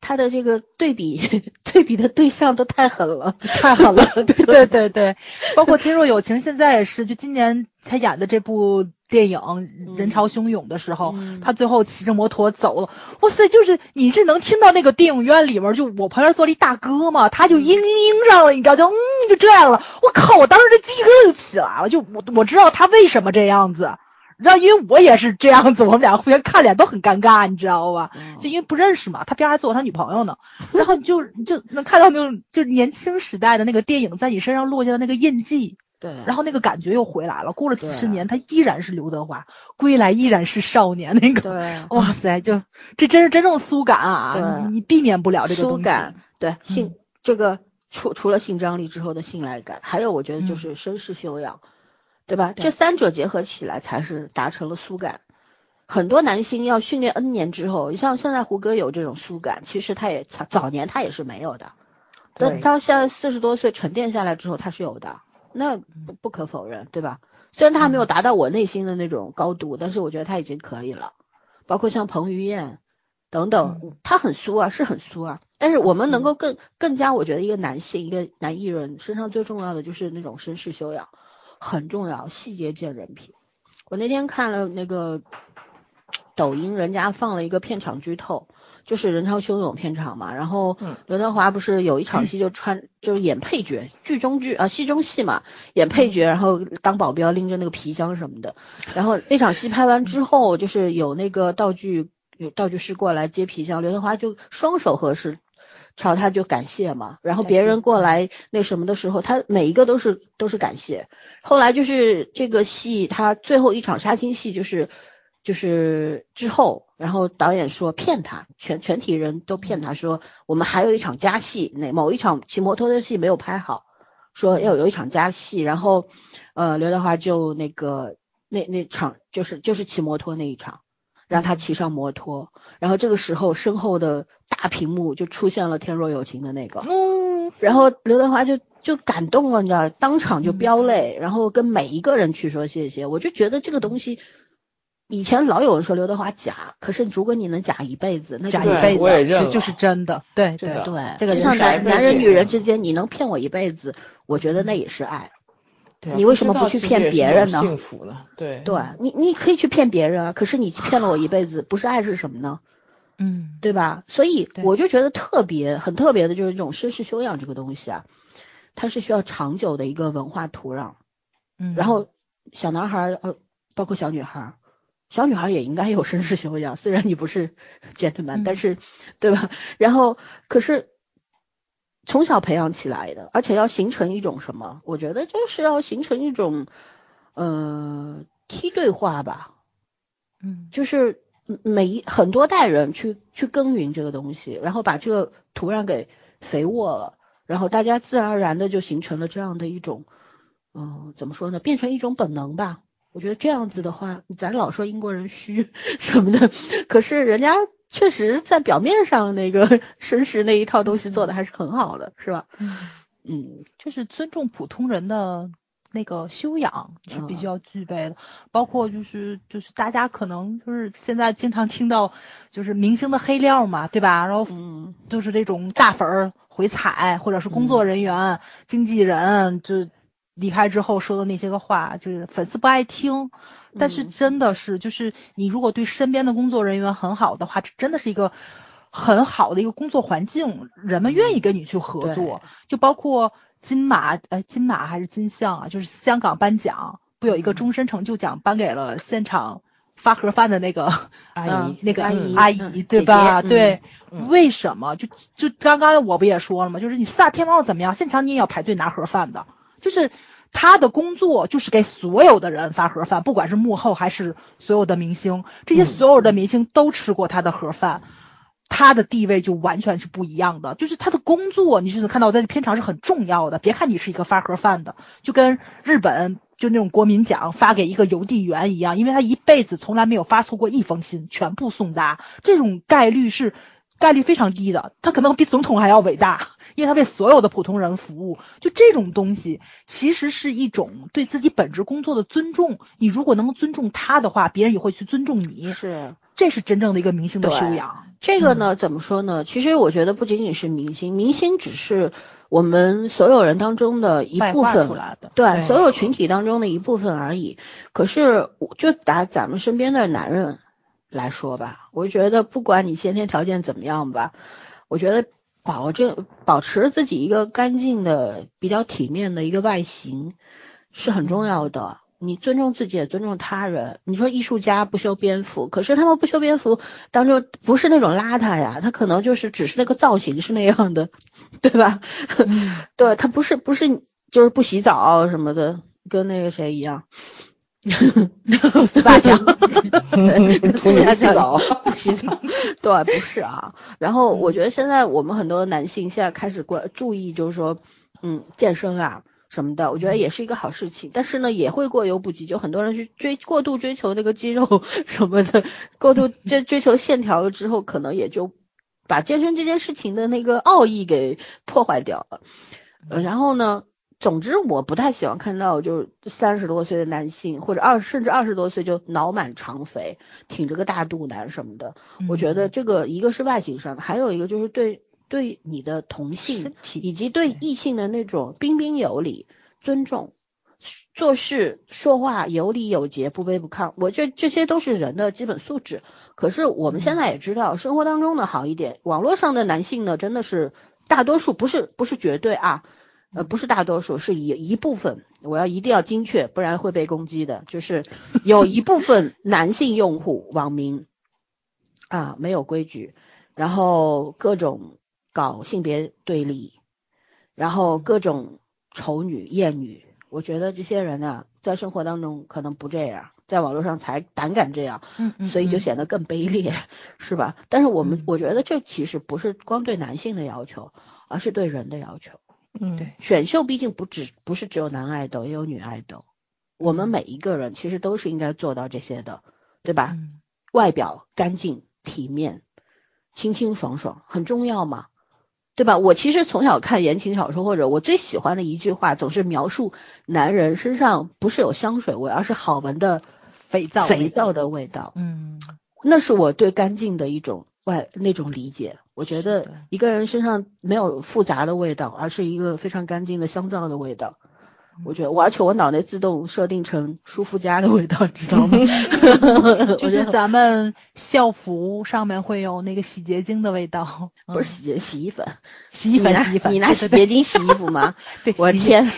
他的这个对比 对比的对象都太狠了，太狠了，对 对。对对，包括《天若有情》现在也是，就今年他演的这部电影《人潮汹涌》的时候，嗯他最后骑着摩托走了，哇塞，就是你是能听到那个电影院里面，就我旁边坐了一大哥嘛，他就嘤嘤嘤上了，你知道，就嗯就这样了，我靠，我当时这鸡皮疙瘩就起来了，就我我知道他为什么这样子。然后因为我也是这样子，我们俩互相看脸都很尴尬，你知道吧？就因为不认识嘛，他边还坐他女朋友呢，然后你就就能看到那种就年轻时代的那个电影在你身上落下的那个印记，对，然后那个感觉又回来了。过了几十年，他依然是刘德华，归来依然是少年。那个，对 哇塞，就这真是真正苏感啊！对你你避免不了这个东西。苏感，对性、嗯这个除除了性张力之后的信赖感，还有我觉得就嗯是绅士修养，对吧？对这三者结合起来才是达成了苏感。很多男星要训练 N 年之后，你像现在胡歌有这种苏感，其实他也早早年他也是没有的。对那他现在四十多岁沉淀下来之后，他是有的，那不不可否认，对吧？虽然他还没有达到我内心的那种高度，但是我觉得他已经可以了。包括像彭于晏等等，他很苏啊，是很苏啊。但是我们能够更更加，我觉得一个男性，一个男艺人身上最重要的就是那种绅士修养，很重要，细节见人品。我那天看了那个抖音，人家放了一个片场剧透，就是人潮汹涌片场嘛，然后嗯刘德华不是有一场戏就穿、就是演配角，剧中剧啊戏中戏嘛，演配角，然后当保镖拎着那个皮箱什么的，然后那场戏拍完之后，就是有那个道具有道具师过来接皮箱，刘德华就双手合十。朝他就感谢嘛，然后别人过来那什么的时候，他每一个都是都是感谢。后来就是这个戏，他最后一场杀青戏就是就是之后，然后导演说骗他，全全体人都骗他说我们还有一场加戏，那某一场骑摩托的戏没有拍好，说要有一场加戏，然后呃刘德华就那个那那场就是就是骑摩托那一场。让他骑上摩托，然后这个时候身后的大屏幕就出现了《天若有情》的那个，嗯，然后刘德华就就感动了，你知道，当场就飙泪，然后跟每一个人去说谢谢。我就觉得这个东西，以前老有人说刘德华假，可是如果你能假一辈子，那假一辈子我也认了是就是真的，对对对，这个就像男男人女人之间，你能骗我一辈子，我觉得那也是爱。对啊你为什么不去骗别人呢幸福呢？对对你，你可以去骗别人啊，可是你骗了我一辈子，不是爱是什么呢？嗯，对吧？所以我就觉得特别很特别的就是这种绅士修养这个东西啊，它是需要长久的一个文化土壤。嗯，然后小男孩儿呃，包括小女孩儿，小女孩儿也应该有绅士修养，虽然你不是 gentleman，、嗯但是对吧？然后可是从小培养起来的，而且要形成一种什么？我觉得就是要形成一种呃梯队化吧，嗯就是每一很多代人去去耕耘这个东西，然后把这个土壤给肥沃了，然后大家自然而然的就形成了这样的一种，嗯、怎么说呢，变成一种本能吧。我觉得这样子的话，咱老说英国人虚 什么的，可是人家确实在表面上那个 绅士那一套东西做的还是很好的，是吧？嗯，嗯，就是尊重普通人的那个修养是必须嗯。要具备的，包括就是就是大家可能就是现在经常听到就是明星的黑料嘛，对吧？然后嗯。就是这种大粉儿回踩，或者是工作人员、经纪人就离开之后说的那些个话，就是粉丝不爱听。但是嗯真的是，就是你如果对身边的工作人员很好的话，这真的是一个很好的一个工作环境，人们愿意跟你去合作。就包括金马，呃，金马还是金像啊，就是香港颁奖，不有一个嗯终身成就奖颁给了现场发盒饭的那个 阿嗯姨那个阿姨阿姨，嗯对姐吧？姐对，嗯为什么？就就刚刚我不也说了吗？就是你四大天王怎么样，现场你也要排队拿盒饭的，就是他的工作就是给所有的人发盒饭，不管是幕后还是所有的明星，这些嗯所有的明星都吃过他的盒饭。他的地位就完全是不一样的，就是他的工作，你是能看到在片场是很重要的。别看你是一个发盒饭的，就跟日本就那种国民奖发给一个邮递员一样，因为他一辈子从来没有发错过一封信，全部送达，这种概率是概率非常低的，他可能比总统还要伟大，因为他为所有的普通人服务。就这种东西，其实是一种对自己本职工作的尊重。你如果能尊重他的话，别人也会去尊重你，是。这是真正的一个明星的修养。这个呢，怎么说呢？其实我觉得不仅仅是明星，明星只是我们所有人当中的一部分对，所有群体当中的一部分而已。可是，我就打咱们身边的男人来说吧，我觉得不管你先天条件怎么样吧，我觉得保证保持自己一个干净的、比较体面的一个外形是很重要的。你尊重自己，也尊重他人。你说艺术家不修边幅，可是他们不修边幅当中不是那种邋遢呀，他可能就是只是那个造型是那样的，对吧？嗯 对他不是不是就是不洗澡什么的，跟那个谁一样，苏 大强，图你洗澡，不洗澡，对，不是啊。然后我觉得现在我们很多男性现在开始关注意，就是说，嗯，健身啊什么的，我觉得也是一个好事情。但是呢，也会过犹不及，就很多人去追过度追求那个肌肉 什么的，过度追追求线条了之后，可能也就把健身这件事情的那个奥义给破坏掉了。呃，然后呢？总之，我不太喜欢看到就是三十多岁的男性，或者二甚至二十多岁就脑满肠肥，挺着个大肚腩什么的。我觉得这个一个是外形上的，还有一个就是对对你的同性以及对异性的那种彬彬有礼、尊重。做事说话有礼有节，不卑不亢，我觉得这些都是人的基本素质。可是我们现在也知道，生活当中的好一点，网络上的男性呢，真的是大多数，不是不是绝对啊，呃，不是大多数，是一一部分，我要一定要精确，不然会被攻击的。就是有一部分 男性用户网民啊，没有规矩，然后各种搞性别对立，然后各种丑女艳女。我觉得这些人呢，在生活当中可能不这样，在网络上才胆敢这样，所以就嗯显得更卑劣，是吧？但是我们嗯我觉得这其实不是光对男性的要求，而是对人的要求。嗯，对选秀毕竟不只不是只有男爱豆，也有女爱豆。我们嗯每一个人其实都是应该做到这些的，对吧？嗯外表干净体面，清清爽爽很重要嘛，对吧？我其实从小看言情小说，或者我最喜欢的一句话，总是描述男人身上不是有香水味，而是好闻的肥皂肥皂的味道。嗯那是我对干净的一种外那种理解。我觉得一个人身上没有复杂的味道，而是一个非常干净的香皂的味道。我觉得，我而且我脑袋自动设定成舒肤佳的味道，知道吗？就是咱们校服上面会有那个洗洁精的味道，不是洗洁洗衣粉，洗衣粉你 拿洗衣粉，你拿对对洗洁精洗衣服吗？对我天，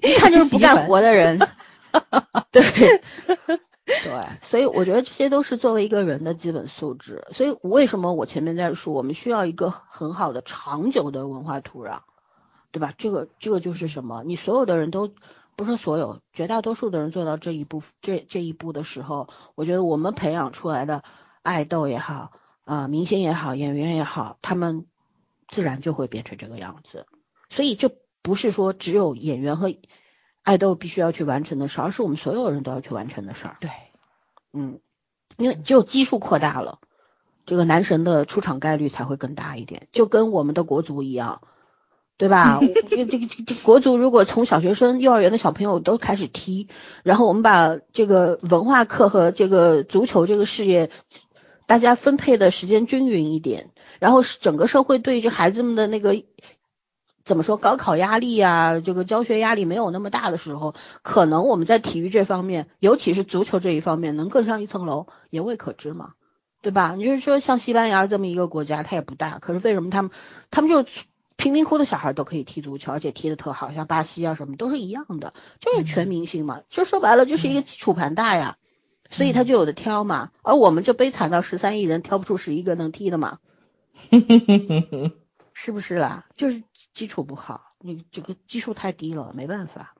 一看就是不干活的人。对对，所以我觉得这些都是作为一个人的基本素质。所以为什么我前面在说，我们需要一个很好的长久的文化土壤，对吧？这个这个就是什么？你所有的人都不是所有，绝大多数的人做到这一步这这一步的时候，我觉得我们培养出来的爱豆也好啊、明星也好，演员也好，他们自然就会变成这个样子。所以这不是说只有演员和爱豆必须要去完成的事儿，而是我们所有人都要去完成的事儿。对，嗯，因为只有基数扩大了，这个男神的出场概率才会更大一点，就跟我们的国足一样，对吧？这个这个这个国足如果从小学生、幼儿园的小朋友都开始踢，然后我们把这个文化课和这个足球这个事业，大家分配的时间均匀一点，然后是整个社会对这孩子们的那个。怎么说？高考压力啊，这个教学压力没有那么大的时候，可能我们在体育这方面，尤其是足球这一方面，能更上一层楼，也未可知嘛，对吧？你就是说，像西班牙这么一个国家，它也不大，可是为什么他们，他们就贫民窟的小孩都可以踢足球，而且踢得特好，像巴西啊什么都是一样的，就是全明星嘛，就说白了就是一个基础盘大呀，所以他就有的挑嘛，而我们就悲惨到十三亿人挑不出十一个能踢的嘛，是不是啦？就是基础不好，你这个基数太低了，没办法。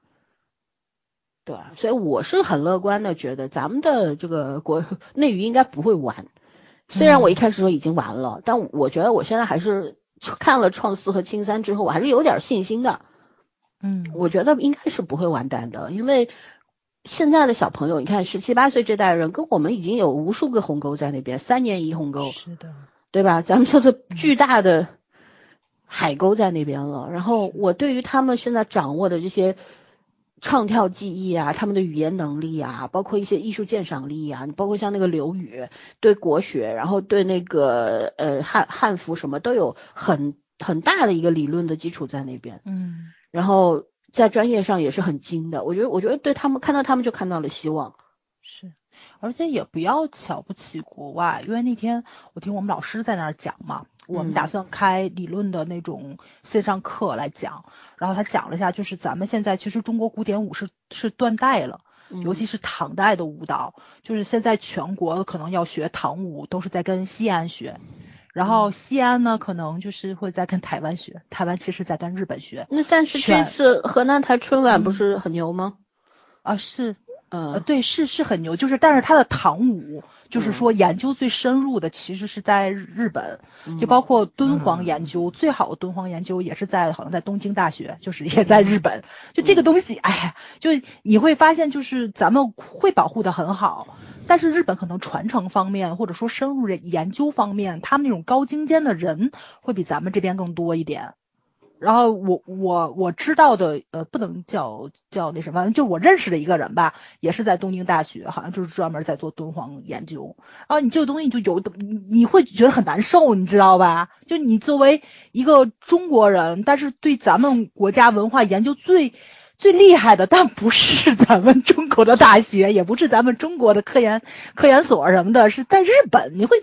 对，所以我是很乐观的，觉得咱们的这个国内娱应该不会完。虽然我一开始说已经完了，但我觉得我现在还是看了《创四》和《青三》之后，我还是有点信心的。嗯，我觉得应该是不会完蛋的，因为现在的小朋友，你看十七八岁这代人，跟我们已经有无数个鸿沟在那边，三年一鸿沟。是的，对吧？咱们叫做巨大的海沟在那边了。然后我对于他们现在掌握的这些唱跳技艺啊，他们的语言能力啊，包括一些艺术鉴赏力啊，包括像那个刘宇对国学，然后对那个呃汉汉服什么都有很很大的一个理论的基础在那边。嗯然后在专业上也是很精的。我觉得，我觉得对他们看到他们就看到了希望。是，而且也不要瞧不起国外，因为那天我听我们老师在那儿讲嘛，我们嗯打算开理论的那种线上课来讲，然后他讲了一下，就是咱们现在其实中国古典舞是是断代了。尤其是唐代的舞蹈，就是现在全国可能要学唐舞，都是在跟西安学，然后西安呢，可能就是会在跟台湾学，台湾其实在跟日本学那但是这次河南台春晚不嗯是很牛吗？啊，是呃，嗯，对，是是很牛，就是但是他的唐舞，就是嗯。说研究最深入的其实是在日本，嗯。就包括敦煌研究，最好的敦煌研究也是在好像在东京大学，就是也在日本。就这个东西，哎，就你会发现，就是咱们会保护的很好，但是日本可能传承方面或者说深入研究方面，他们那种高精尖的人会比咱们这边更多一点。然后我我我知道的，呃，不能叫叫那什么，就我认识的一个人吧，也是在东京大学，好像就是专门在做敦煌研究。然后你这个东西就有，你会觉得很难受，你知道吧？就你作为一个中国人，但是对咱们国家文化研究最最厉害的，但不是咱们中国的大学，也不是咱们中国的科研科研所什么的，是在日本，你会。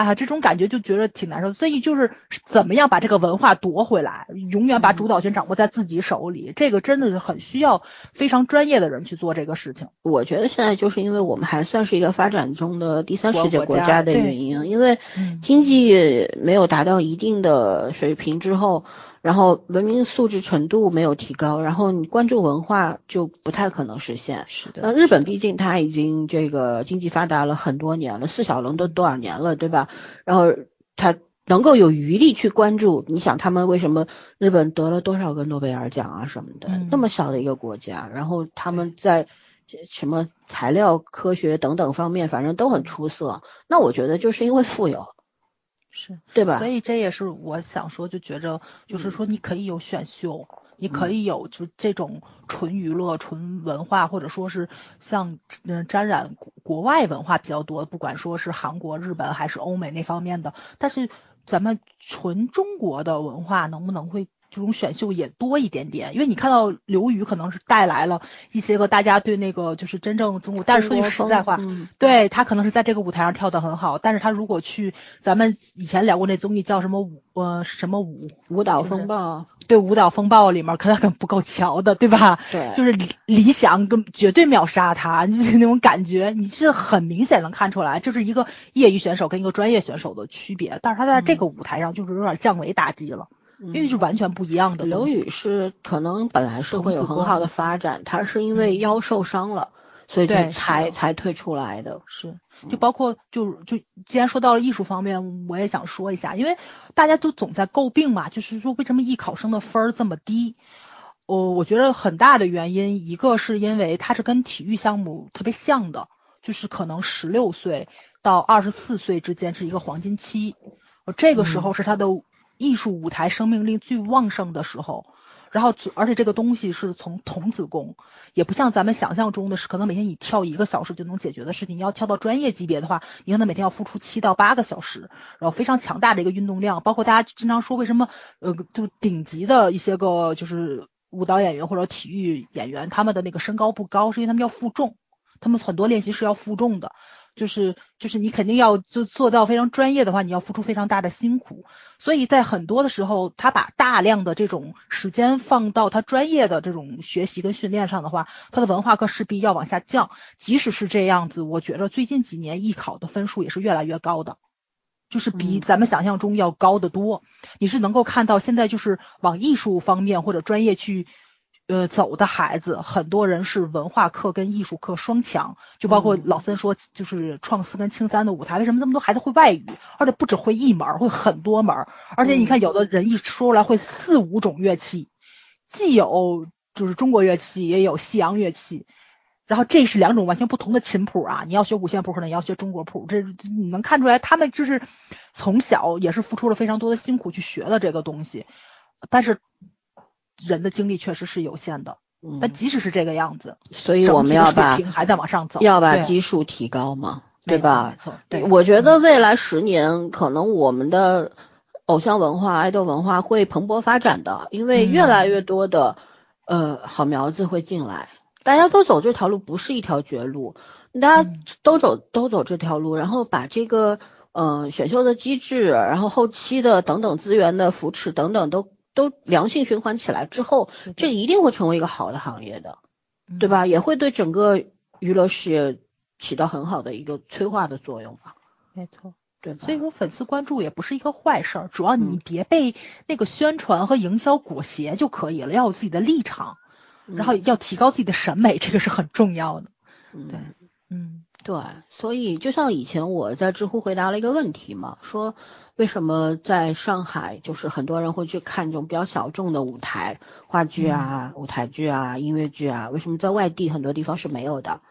哎呀，这种感觉就觉得挺难受，所以就是怎么样把这个文化夺回来，永远把主导权掌握在自己手里，这个真的是很需要非常专业的人去做这个事情。我觉得现在就是因为我们还算是一个发展中的第三世界国家的原因，因为嗯。经济没有达到一定的水平之后，然后文明素质程度没有提高，然后你关注文化就不太可能实现。是那日本毕竟它已经这个经济发达了很多年了，四小龙都多少年了，对吧？然后它能够有余力去关注，你想他们为什么日本得了多少个诺贝尔奖啊什么的，嗯那么小的一个国家，然后他们在什么材料科学等等方面，反正都很出色。那我觉得就是因为富有，是。对吧所？以这也是我想说，就觉着就是说，你可以有选秀，你可以有就这种纯娱乐、纯文化，或者说是像嗯沾染国国外文化比较多，不管说是韩国、日本还是欧美那方面的，但是咱们纯中国的文化能不能会？这种选秀也多一点点，因为你看到刘宇可能是带来了一些个大家对那个就是真正中国，但是说句实在话，嗯。对他可能是在这个舞台上跳的很好，但是他如果去咱们以前聊过那综艺叫什么舞呃什么舞，舞蹈风暴，对舞蹈风暴里面，可能可能不够瞧的，对吧？对。就是理理想跟绝对秒杀他，就是那种感觉，你是很明显能看出来，就是一个业余选手跟一个专业选手的区别。但是他在这个舞台上就是有点降维打击了，因为是完全不一样的刘。宇是可能本来是会有很好的发展，他是因为腰受伤了，所以就才才退出来的。是，就包括就就既然说到了艺术方面，我也想说一下，因为大家都总在诟病嘛，就是说为什么艺考生的分儿这么低？哦，我觉得很大的原因，一个是因为它是跟体育项目特别像的，就是可能十六岁到二十四岁之间是一个黄金期，呃这个时候是他的艺术舞台生命力最旺盛的时候。然后，而且这个东西是从童子功，也不像咱们想象中的是，可能每天你跳一个小时就能解决的事情。你要跳到专业级别的话，你可能每天要付出七到八个小时，然后非常强大的一个运动量。包括大家经常说，为什么呃，就顶级的一些个就是舞蹈演员或者体育演员，他们的那个身高不高，是因为他们要负重，他们很多练习是要负重的。就是就是你肯定要就做到非常专业的话，你要付出非常大的辛苦，所以在很多的时候，他把大量的这种时间放到他专业的这种学习跟训练上的话，他的文化课势必要往下降。即使是这样子，我觉着最近几年艺考的分数也是越来越高的，就是比嗯咱们想象中要高得多。你是能够看到现在就是往艺术方面或者专业去。呃，走的孩子，很多人是文化课跟艺术课双强，就包括嗯。老森说，就是创四跟青三的舞台，为什么这么多孩子会外语，而且不只会一门儿，会很多门儿，而且你看有的人一说出来会四五种乐器，既有就是中国乐器，也有西洋乐器，然后这是两种完全不同的琴谱啊，你要学五线谱，可能也要学中国谱，这你能看出来，他们就是从小也是付出了非常多的辛苦去学的这个东西，但是人的精力确实是有限的。嗯但即使是这个样子，所以我们要把还在往上走，要把基数提高嘛，对吧没？错，对，我觉得未来十年可能我们的偶像文化、爱豆文化会蓬勃发展的，因为越来越多的、呃好苗子会进来，大家都走这条路不是一条绝路，大家都走都走这条路，然后把这个嗯选秀的机制，然后后期的等等资源的扶持等等都都良性循环起来之后，这一定会成为一个好的行业的。对吧？也会对整个娱乐事业起到很好的一个催化的作用吧，没错。对吧？所以说，粉丝关注也不是一个坏事儿，主要你嗯别被那个宣传和营销裹挟就可以了，要有自己的立场，然后要提高自己的审美，这个是很重要的。嗯对嗯对，所以就像以前我在知乎回答了一个问题嘛，说为什么在上海就是很多人会去看这种比较小众的舞台话剧啊、舞台剧啊、音乐剧啊，为什么在外地很多地方是没有的？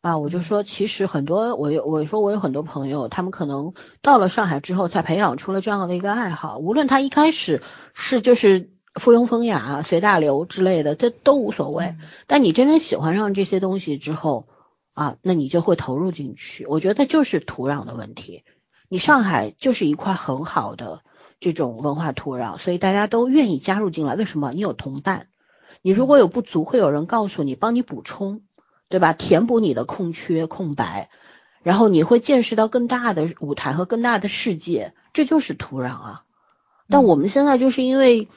啊，我就说其实很多我有我说我有很多朋友，他们可能到了上海之后才培养出了这样的一个爱好，无论他一开始是就是附庸风雅、随大流之类的，这都无所谓。但你真正喜欢上这些东西之后，啊，那你就会投入进去。我觉得就是土壤的问题。你上海就是一块很好的这种文化土壤，所以大家都愿意加入进来。为什么？你有同伴，你如果有不足，会有人告诉你，帮你补充，对吧？填补你的空缺、空白，然后你会见识到更大的舞台和更大的世界，这就是土壤啊。但我们现在就是因为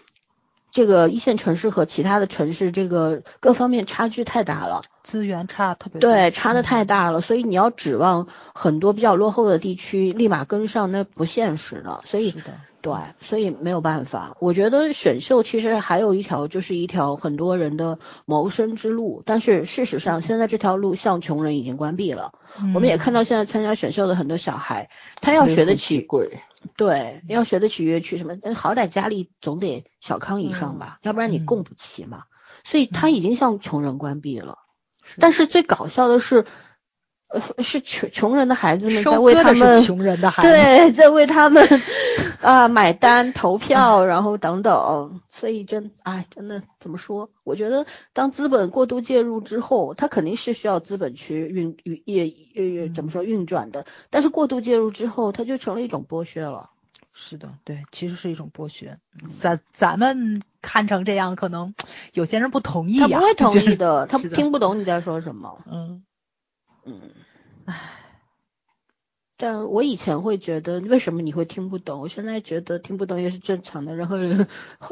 这个一线城市和其他的城市这个各方面差距太大了。资源差特别多。对，差的嗯太大了，所以你要指望很多比较落后的地区立马跟上，那不现实的。所以，对，所以没有办法。我觉得选秀其实还有一条，就是一条很多人的谋生之路，但是事实上现在这条路向穷人已经关闭了。我们也看到到现在参加选秀的很多小孩，他要学得起，贵，对，要学得起乐器什么，呃好歹家里总得小康以上吧，要不然你嗯供不起嘛。所以他已经向穷人关闭了。是但是最搞笑的是，呃，是穷穷人的孩子们在为他们穷人的孩子，对，在为他们啊买单、投票，然后等等。所以真哎，真的怎么说？我觉得当资本过度介入之后，它肯定是需要资本去运运也也怎么说运转的。但是过度介入之后，它就成了一种剥削了。是的，对，其实是一种剥削。咱咱们看成这样，可能 有些人不同意呀，他不会同意的，他听不懂你在说什么。嗯，嗯，唉但我以前会觉得，为什么你会听不懂？我现在觉得听不懂也是正常的，人和人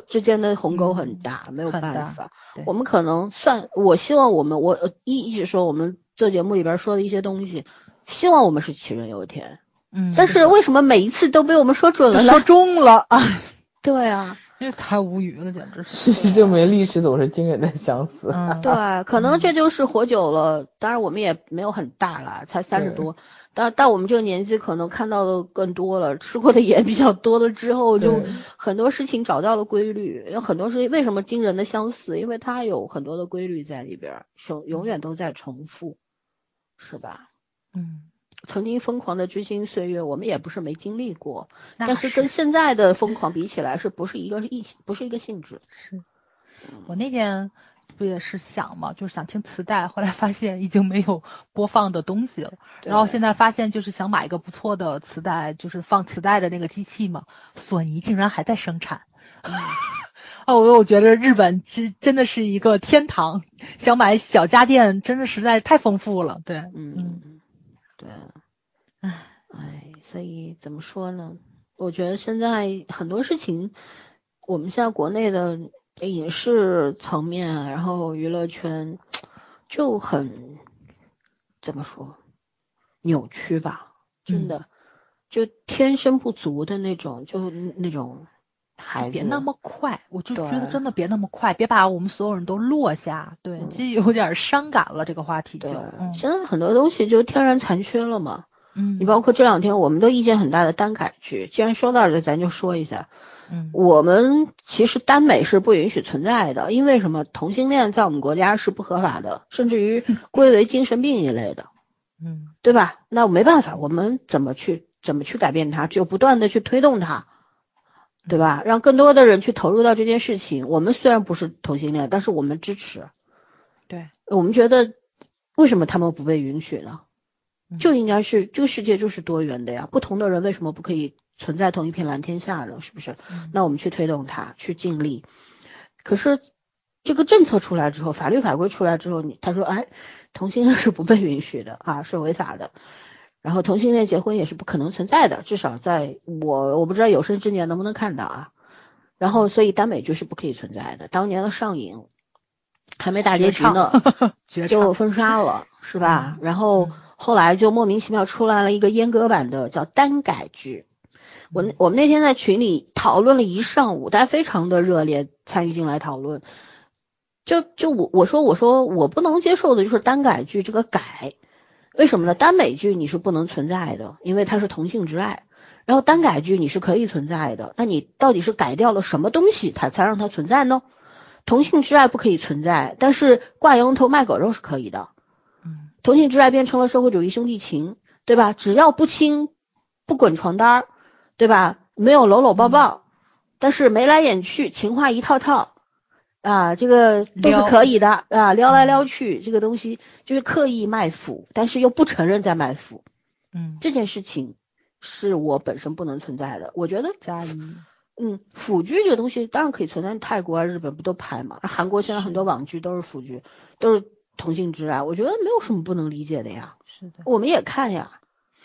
之间的鸿沟很大，没有办法。我们可能算，我希望我们，我呃一一直说我们做节目里边说的一些东西，希望我们是杞人忧天。嗯，但是为什么每一次都被我们说准了说？中了，啊，对啊，这太无语了，简直是。事实证明，历史总是惊人的相似。嗯，对，可能这就是活久了，当然我们也没有很大了，才三十多。但但我们这个年纪，可能看到的更多了，吃过的也 比较多了之后，就很多事情找到了规律。有很多事情为什么惊人的相似？因为它有很多的规律在里边儿，永永远都在重复，是吧？嗯，曾经疯狂的追星岁月，我们也不是没经历过，那但是跟现在的疯狂比起来，是不是一个意不是一个性质？是我那天不也是想嘛，就是想听磁带，后来发现已经没有播放的东西了。然后现在发现，就是想买一个不错的磁带，就是放磁带的那个机器嘛，索尼竟然还在生产。啊，我我觉得日本其实真的是一个天堂，想买小家电真的实在是太丰富了。对，嗯嗯，对，唉，唉，所以怎么说呢？我觉得现在很多事情，我们现在国内的影视层面，然后娱乐圈就很怎么说扭曲吧？真的，就天生不足的那种，就那种孩子，别那么快，我就觉得真的别那么快，别把我们所有人都落下。对，嗯其实有点伤感了，这个话题就，，嗯现在很多东西就天然残缺了嘛。嗯，你包括这两天我们都意见很大的单改剧，既然说到这，咱就说一下。嗯我们其实耽美是不允许存在的，因为什么？同性恋在我们国家是不合法的，甚至于 归为精神病一类的，嗯对吧？那没办法，我们怎么去怎么去改变它？只有不断的去推动它，对吧？让更多的人去投入到这件事情。我们虽然不是同性恋，但是我们支持，对，我们觉得为什么他们不被允许呢？嗯就应该是这个世界就是多元的呀，不同的人为什么不可以存在同一片蓝天下呢？是不是？嗯那我们去推动它，去尽力。可是这个政策出来之后，法律法规出来之后，你他说，哎，同性恋是不被允许的啊，是违法的。然后同性恋结婚也是不可能存在的，至少在我我不知道有生之年能不能看到啊。然后所以耽美剧是不可以存在的。当年的上瘾还没大结局呢，就封杀了，是吧？然后嗯后来就莫名其妙出来了一个阉割版的叫单改剧。我我们那天在群里讨论了一上午，大家非常的热烈参与进来讨论。就就我我说我说我不能接受的就是单改剧这个改，为什么呢？耽美剧你是不能存在的，因为它是同性之爱。然后单改剧你是可以存在的，那你到底是改掉了什么东西，它才让它存在呢？同性之爱不可以存在，但是挂羊头卖狗肉是可以的。嗯同性之爱变成了社会主义兄弟情，对吧？只要不亲，不滚床单儿，对吧？没有搂搂抱抱，但是眉来眼去，情话一套套，啊，这个都是可以的啊，撩来撩去，这个东西就是刻意卖腐，但是又不承认在卖腐，嗯，这件事情是我本身不能存在的。我觉得加一嗯，腐剧这个东西当然可以存在，泰国啊、日本不都拍嘛？韩国现在很多网剧都是腐剧，都是同性之爱，我觉得没有什么不能理解的呀。是的，我们也看呀，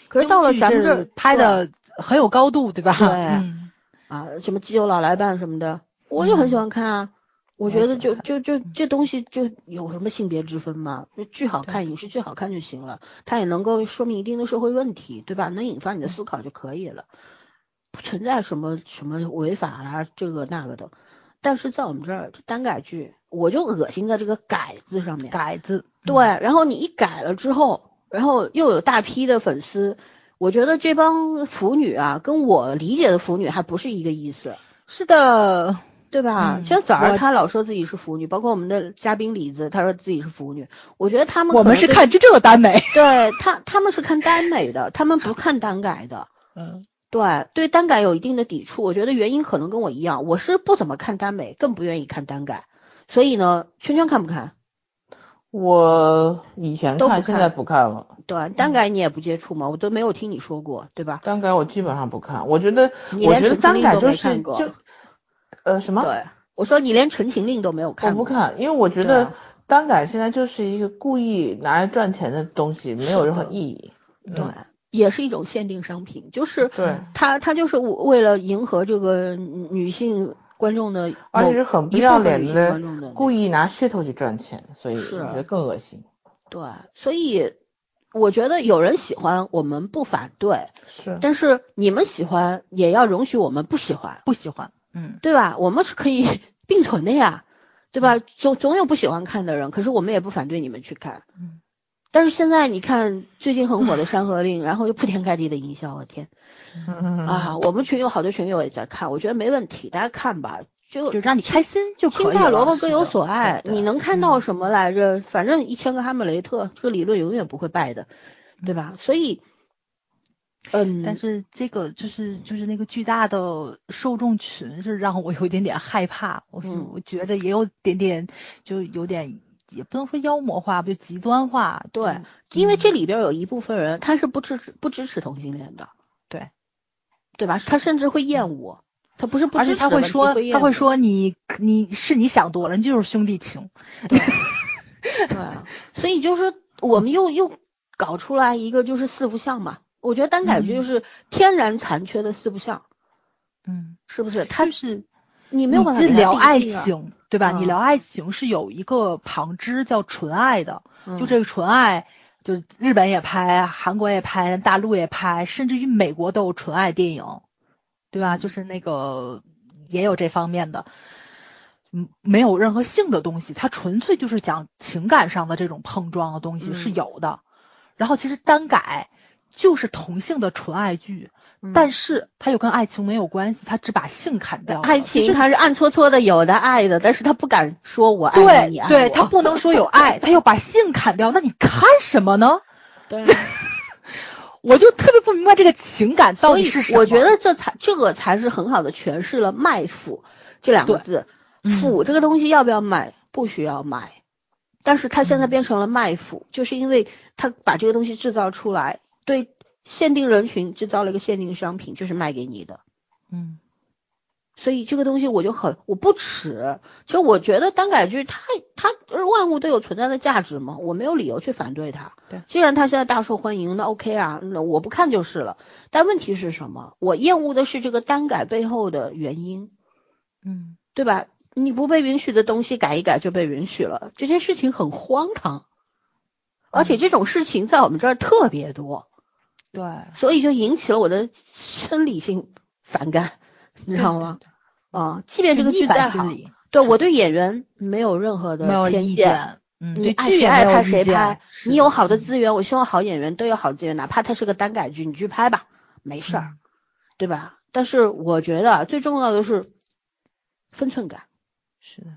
可是到了咱们这儿拍的很有高度，对吧？对嗯啊，什么基友老来伴什么的，我就很喜欢看啊。我觉得就就就这东西就有什么性别之分吗？就剧好看，影视剧好看就行了，它也能够说明一定的社会问题，对吧？能引发你的思考就可以了，不存在什么什么违法啦这个那个的。但是在我们这儿单改剧，我就恶心在这个“改”字上面。改字，对，然后你一改了之后，然后又有大批的粉丝，我觉得这帮腐女啊，跟我理解的腐女还不是一个意思，是的，对吧？嗯像早上我他老说自己是腐女，包括我们的嘉宾李子，他说自己是腐女，我觉得他们我们是看真正的耽美。对他他们是看耽美的，他们不看耽改的。嗯，对，对耽改有一定的抵触，我觉得原因可能跟我一样，我是不怎么看耽美，更不愿意看耽改，所以呢，圈圈看不看？我以前看，都看现在不看了。对，单改你也不接触吗？我都没有听你说过，对吧？单改我基本上不看，我觉得你我觉得连陈情令都单改就是没看过就呃什么？对，我说你连《陈情令》都没有看我，不看，因为我觉得单改现在就是一个故意拿来赚钱的东西，没有任何意义。对嗯，也是一种限定商品，就是对，它它就是为了迎合这个女性观众的，而且是很不要脸的故意拿噱头去赚钱，所以我是觉得更恶心。对，所以我觉得有人喜欢，我们不反对，是，但是你们喜欢也要容许我们不喜欢，不喜欢。嗯，对吧？我们是可以 并存的呀，对吧？总总有不喜欢看的人，可是我们也不反对你们去看。嗯。但是现在你看最近很火的《山河令》，然后就铺天盖地的营销，我天嗯啊！我们群有好多群友也在看，我觉得没问题，大家看吧，就就让你开心就可以了。青菜萝卜各有所爱，你能看到什么来着？反正一千个哈姆雷特，这个理论永远不会败的，对吧？所以，嗯，但是这个就是就是那个巨大的受众群是让我有一点点害怕，我我觉得也有点点就有点也不能说妖魔化，就极端化。对嗯，因为这里边有一部分人他是不支持不支持同性恋的，对，对吧？他甚至会厌恶，他不是不支持而且他会说他会说你你是你想多了，你就是兄弟情。对啊，所以就是我们又又搞出来一个就是四不像嘛，我觉得单改剧就是天然残缺的四不像，嗯，是不是？它就是你没有办法你给他聊爱情，对吧？你嗯聊爱情是有一个旁支叫纯爱的，就嗯这个纯爱，就日本也拍，韩国也拍，大陆也拍，甚至于美国都有纯爱电影，对吧？就是那个也有这方面的，嗯，没有任何性的东西，它纯粹就是讲情感上的这种碰撞的东西是嗯有的。然后其实单改就是同性的纯爱剧，嗯但是它又跟爱情没有关系，它只把性砍掉。爱情他是暗搓搓的有的爱的，但是他不敢说我爱你，对，我他不能说有爱，他又把性砍掉，那你看什么呢？对。我就特别不明白这个情感到底是什么。我觉得这才这个才是很好的诠释了卖腐这两个对字。嗯腐这个东西要不要买？不需要买，但是它现在嗯变成了卖腐，就是因为它把这个东西制造出来，对限定人群制造了一个限定商品，就是卖给你的。嗯，所以这个东西我就很我不耻，其实我觉得单改剧它它万物都有存在的价值嘛，我没有理由去反对它。对既然它现在大受欢迎，那 OK 啊，那我不看就是了。但问题是什么？我厌恶的是这个单改背后的原因，嗯，对吧？你不被允许的东西改一改就被允许了，这件事情很荒唐，而且这种事情在我们这儿特别多，对，所以就引起了我的生理性反感，你知道吗？啊，即便这个剧再好对我对演员没有任何的偏见。嗯，你爱谁爱拍谁拍，你有好的嗯资源，我希望好演员都有好资源，哪怕它是个单改剧，你去拍吧，没事儿，嗯对吧？但是我觉得最重要的是分寸感。是的，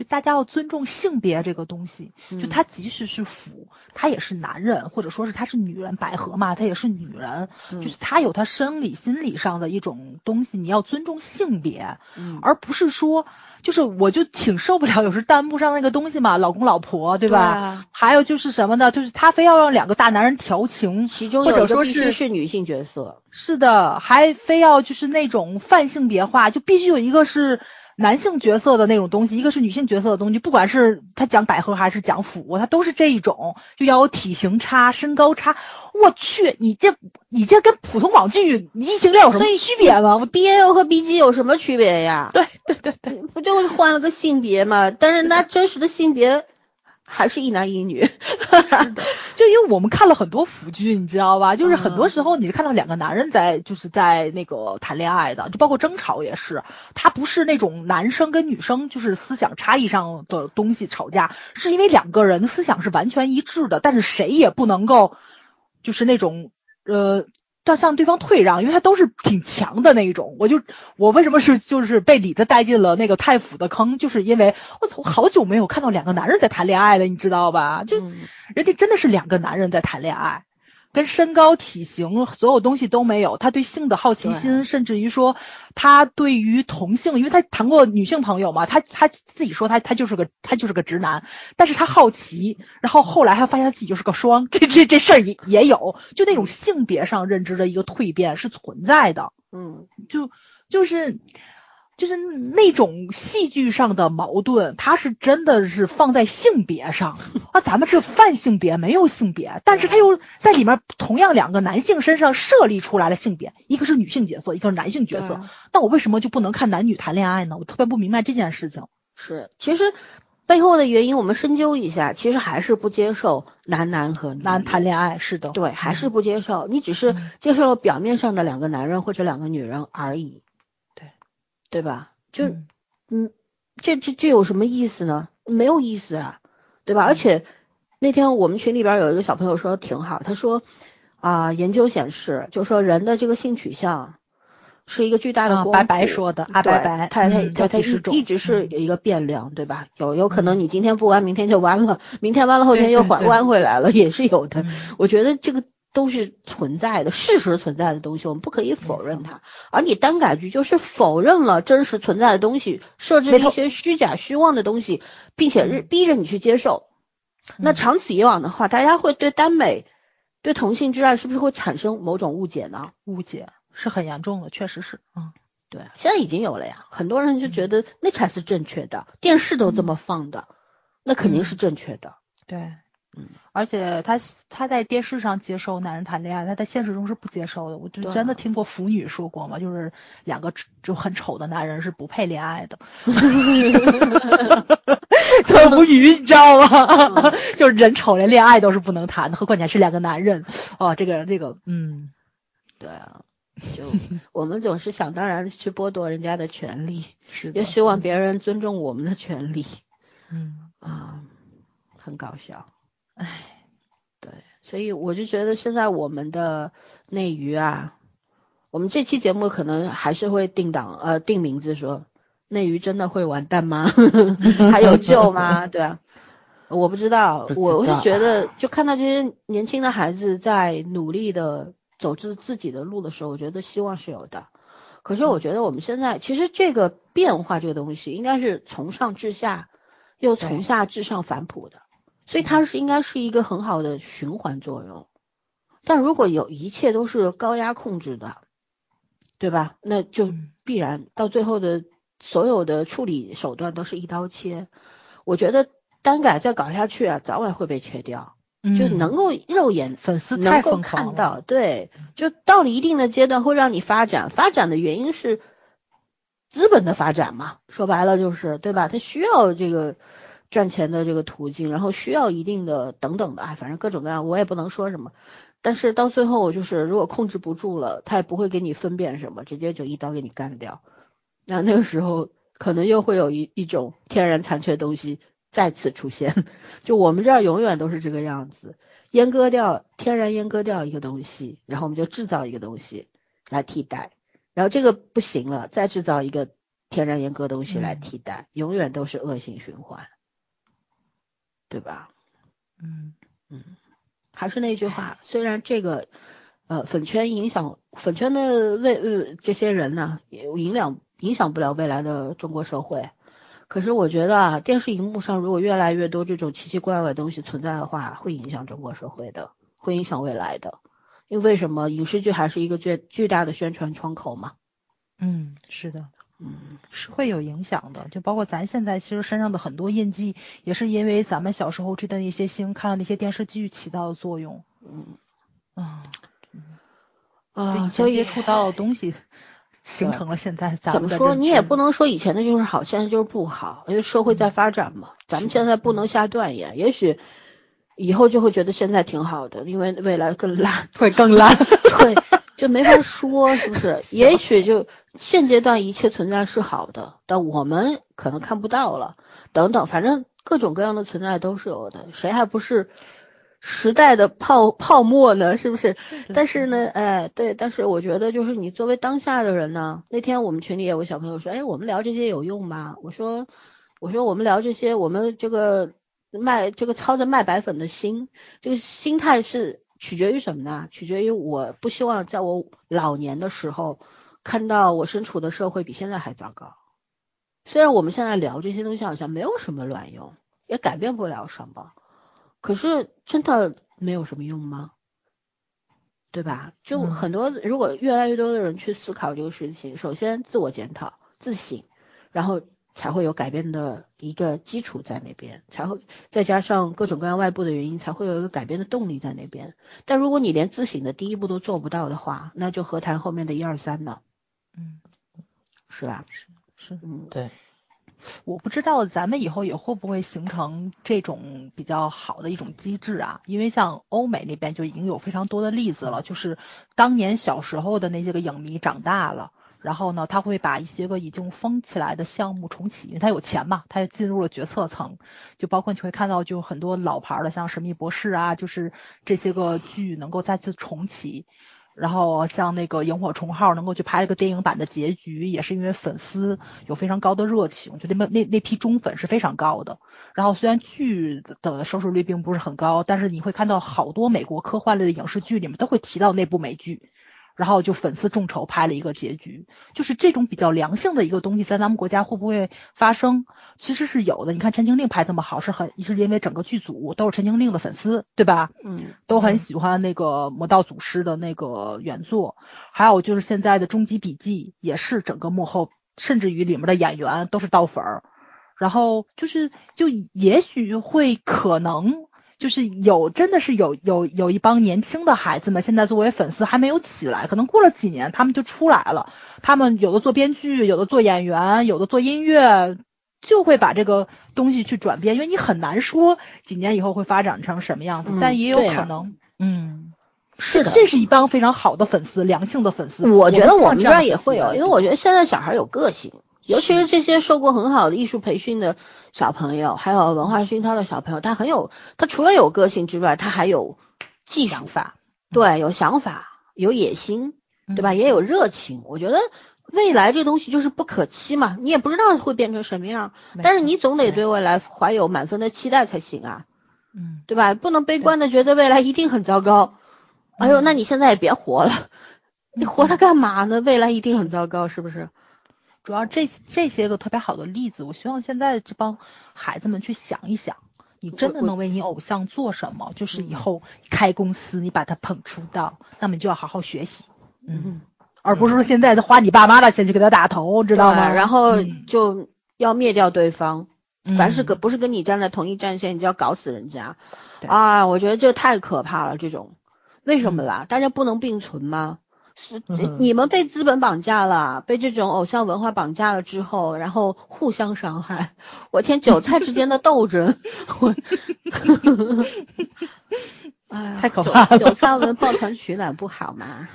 就大家要尊重性别这个东西，就嗯。他即使是腐，他也是男人，或者说是他是女人，百合嘛，他也是女人，嗯。就是他有他生理心理上的一种东西，你要尊重性别，嗯。而不是说，就是我就挺受不了，有时弹幕上那个东西嘛，老公老婆，对吧？啊。还有就是什么呢？就是他非要让两个大男人调情，其中或者说是是女性角色，是的，还非要就是那种泛性别化，就必须有一个是男性角色的那种东西，一个是女性角色的东西，不管是他讲百合还是讲腐，他都是这一种，就要有体型差、身高差。我去，你这你这跟普通网剧异性恋有什么区别吗？我 BL 和 BG 有什么区别呀？对对对对，不就是换了个性别嘛？但是那真实的性别还是一男一女。就因为我们看了很多腐剧，你知道吧？就是很多嗯时候你是看到两个男人在就是在那个谈恋爱的，就包括争吵也是，他不是那种男生跟女生就是思想差异上的东西吵架，是因为两个人思想是完全一致的，但是谁也不能够就是那种呃。要向对方退让，因为他都是挺强的那一种。我就我为什么是就是被李子带进了那个太府的坑，就是因为我操，我好久没有看到两个男人在谈恋爱了，你知道吧？就嗯人家真的是两个男人在谈恋爱，跟身高、体型所有东西都没有。他对性的好奇心，甚至于说他对于同性，因为他谈过女性朋友嘛，他他自己说他他就是个他就是个直男，但是他好奇，然后后来他发现他自己就是个双，这这这事儿也也有，就那种性别上认知的一个蜕变是存在的。嗯，就就是就是那种戏剧上的矛盾，它是真的是放在性别上。啊，咱们是泛性别，没有性别，但是他又在里面同样两个男性身上设立出来了性别，一个是女性角色，一个是男性角色，那我为什么就不能看男女谈恋爱呢？我特别不明白这件事情。是，其实背后的原因我们深究一下，其实还是不接受男男和男谈恋爱是的，对，还是不接受，你只是嗯。接受了表面上的两个男人或者两个女人而已，对，对吧？就嗯嗯，这这这有什么意思呢？没有意思啊，对吧？而且那天我们群里边有一个小朋友说挺好，他说啊、研究显示，就说人的这个性取向是一个巨大的光啊白白说的啊对白白他他嗯他他一一直是一个变量，对吧？有有可能你今天不弯，明天就弯了，明天弯了后天又缓对对对弯回来了，也是有的。嗯我觉得这个都是存在的，事实存在的东西，我们不可以否认它。而你单改剧就是否认了真实存在的东西，设置了一些虚假虚妄的东西，并且逼着你去接受。那嗯长此以往的话，大家会对耽美、对同性之爱是不是会产生某种误解呢？误解是很严重的，确实是，嗯。对，现在已经有了呀，很多人就觉得那才是正确的，电视都这么放的，那肯定是正确的。对，嗯，而且他他在电视上接受男人谈恋爱，他在现实中是不接受的。我就真的听过腐女说过嘛，就是两个就很丑的男人是不配恋爱的。很无语，你知道吗？就是人丑连恋爱都是不能谈的，何况你还是两个男人。哦，这个这个，嗯，对啊，就 我们总是想当然地去剥夺人家的权利，是也，希望别人尊重我们的权利嗯，啊，很搞笑。唉，对，所以我就觉得现在我们的内娱啊，我们这期节目可能还是会定档呃定名字说内娱真的会完蛋吗？还有救吗？对啊，我不知道，我我是觉得就看到这些年轻的孩子在努力的走自自己的路的时候，我觉得希望是有的。可是我觉得我们现在其实这个变化这个东西应该是从上至下，又从下至上反哺的。所以它是应该是一个很好的循环作用。但如果有一切都是高压控制的，对吧？那就嗯必然到最后的所有的处理手段都是一刀切。我觉得单改再搞下去啊，早晚会被切掉，就嗯能够肉眼粉丝能够看到，对，就到了一定的阶段会让你发展，发展的原因是资本的发展嘛，说白了就是对吧？它需要这个赚钱的这个途径，然后需要一定的等等的，哎，反正各种各样，我也不能说什么。但是到最后就是，如果控制不住了，他也不会给你分辨什么，直接就一刀给你干掉。那那个时候可能又会有一一种天然残缺的东西再次出现，就我们这儿永远都是这个样子，阉割掉天然阉割掉一个东西，然后我们就制造一个东西来替代，然后这个不行了，再制造一个天然阉割东西来嗯替代，永远都是恶性循环，对吧？嗯嗯还是那句话，虽然这个呃粉圈影响粉圈的未呃这些人呢，也影响影响不了未来的中国社会。可是我觉得啊，电视荧幕上如果越来越多这种奇奇怪怪的东西存在的话，会影响中国社会的，会影响未来的。因为为什么影视剧还是一个巨巨大的宣传窗口嘛？嗯，是的。嗯，是会有影响的，就包括咱现在其实身上的很多印记，也是因为咱们小时候追的那些星、看的那些电视剧起到的作用。嗯啊，啊，以所以前接触到的东西，形成了现在咱怎么说？你也不能说以前的就是好，现在就是不好，因为社会在发展嘛。咱们现在不能下断言，也许以后就会觉得现在挺好的，因为未来更烂，会更烂。对，就没法说，是不是？也许就现阶段一切存在是好的，但我们可能看不到了，等等，反正各种各样的存在都是有的，谁还不是时代的泡泡沫呢？是不是？但是呢，哎，对，但是我觉得就是你作为当下的人呢，那天我们群里有个小朋友说，哎，我们聊这些有用吗？我说，我说我们聊这些，我们这个卖这个操着卖白粉的心，这个心态是取决于什么呢？取决于我不希望在我老年的时候看到我身处的社会比现在还糟糕。虽然我们现在聊这些东西好像没有什么卵用，也改变不了什么，可是真的没有什么用吗？对吧？就嗯很多，如果越来越多的人去思考这个事情，首先自我检讨、自省，然后才会有改变的一个基础在那边，才会再加上各种各样外部的原因，才会有一个改变的动力在那边。但如果你连自省的第一步都做不到的话，那就何谈后面的一二三呢？嗯，是吧？是是。嗯，对，我不知道咱们以后也会不会形成这种比较好的一种机制啊？因为像欧美那边就已经有非常多的例子了，就是当年小时候的那些个影迷长大了。然后呢，他会把一些个已经封起来的项目重启，因为他有钱嘛，他也进入了决策层，就包括你会看到，就很多老牌的，像《神秘博士》啊，就是这些个剧能够再次重启。然后像那个《萤火虫号》能够去拍一个电影版的结局，也是因为粉丝有非常高的热情，就那么那那批忠粉是非常高的。然后虽然剧的收视率并不是很高，但是你会看到好多美国科幻类的影视剧里面都会提到那部美剧。然后就粉丝众筹拍了一个结局，就是这种比较良性的一个东西，在咱们国家会不会发生？其实是有的。你看《陈情令》拍这么好，是很是因为整个剧组都是《陈情令》的粉丝，对吧？嗯，都很喜欢那个《魔道祖师》的那个原作，还有就是现在的《终极笔记》也是整个幕后，甚至于里面的演员都是刀粉儿，然后就是就也许会可能就是有真的是有有有一帮年轻的孩子们，现在作为粉丝还没有起来，可能过了几年他们就出来了，他们有的做编剧，有的做演员，有的做音乐。就会把这个东西去转变，因为你很难说几年以后会发展成什么样子，嗯但也有可能，嗯，是的这是一帮非常好的粉丝，良性的粉丝。我觉得我们这儿也会有，因为我觉得现在小孩有个性，尤其是这些受过很好的艺术培训的小朋友，还有文化熏陶的小朋友，他很有，他除了有个性之外，他还有技术想，法，对，有想法，有野心，对吧？嗯也有热情。我觉得未来这东西就是不可期嘛，你也不知道会变成什么样，但是你总得对对未来怀有满分的期待才行啊，嗯，对吧？不能悲观的觉得未来一定很糟糕。哎呦，嗯那你现在也别活了，你活它干嘛呢？未来一定很糟糕，是不是？主要这这些个特别好的例子，我希望现在这帮孩子们去想一想，你真的能为你偶像做什么？就是以嗯后开公司，你把他捧出道，那么你就要好好学习，嗯，嗯，而不是说现在花你爸妈的钱去给他打头，知道吗？然后嗯就要灭掉对方，凡是嗯跟不是跟你站在同一战线，你就要搞死人家。啊，我觉得这太可怕了，这种为什嗯么啦？大家不能并存吗？你们被资本绑架了，被这种偶像文化绑架了之后，然后互相伤害。我天，韭菜之间的斗争，我，哎呀，太可韭怕了韭菜们抱团取暖不好吗？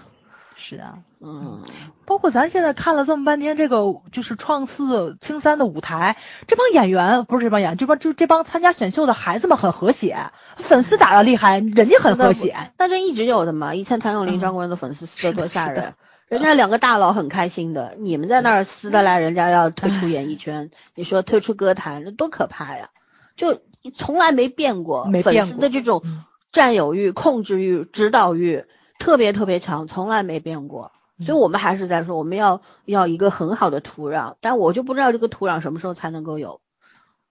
是啊，嗯，包括咱现在看了这么半天，这个就是创四、青三的舞台，这帮演员不是这帮演员，这帮就这帮参加选秀的孩子们很和谐，粉丝打的厉害，人家很和谐。那这一直有的嘛。以前谭咏麟、嗯张国荣的粉丝撕的多吓人，人家两个大佬很开心的，你们在那儿撕的来，人家要退出演艺圈，你说退出歌坛，那多可怕呀！就从来没变过，粉丝的这种嗯占有欲、控制欲、指导欲特别特别强，从来没变过。所以我们还是在说，我们要要一个很好的土壤，但我就不知道这个土壤什么时候才能够有，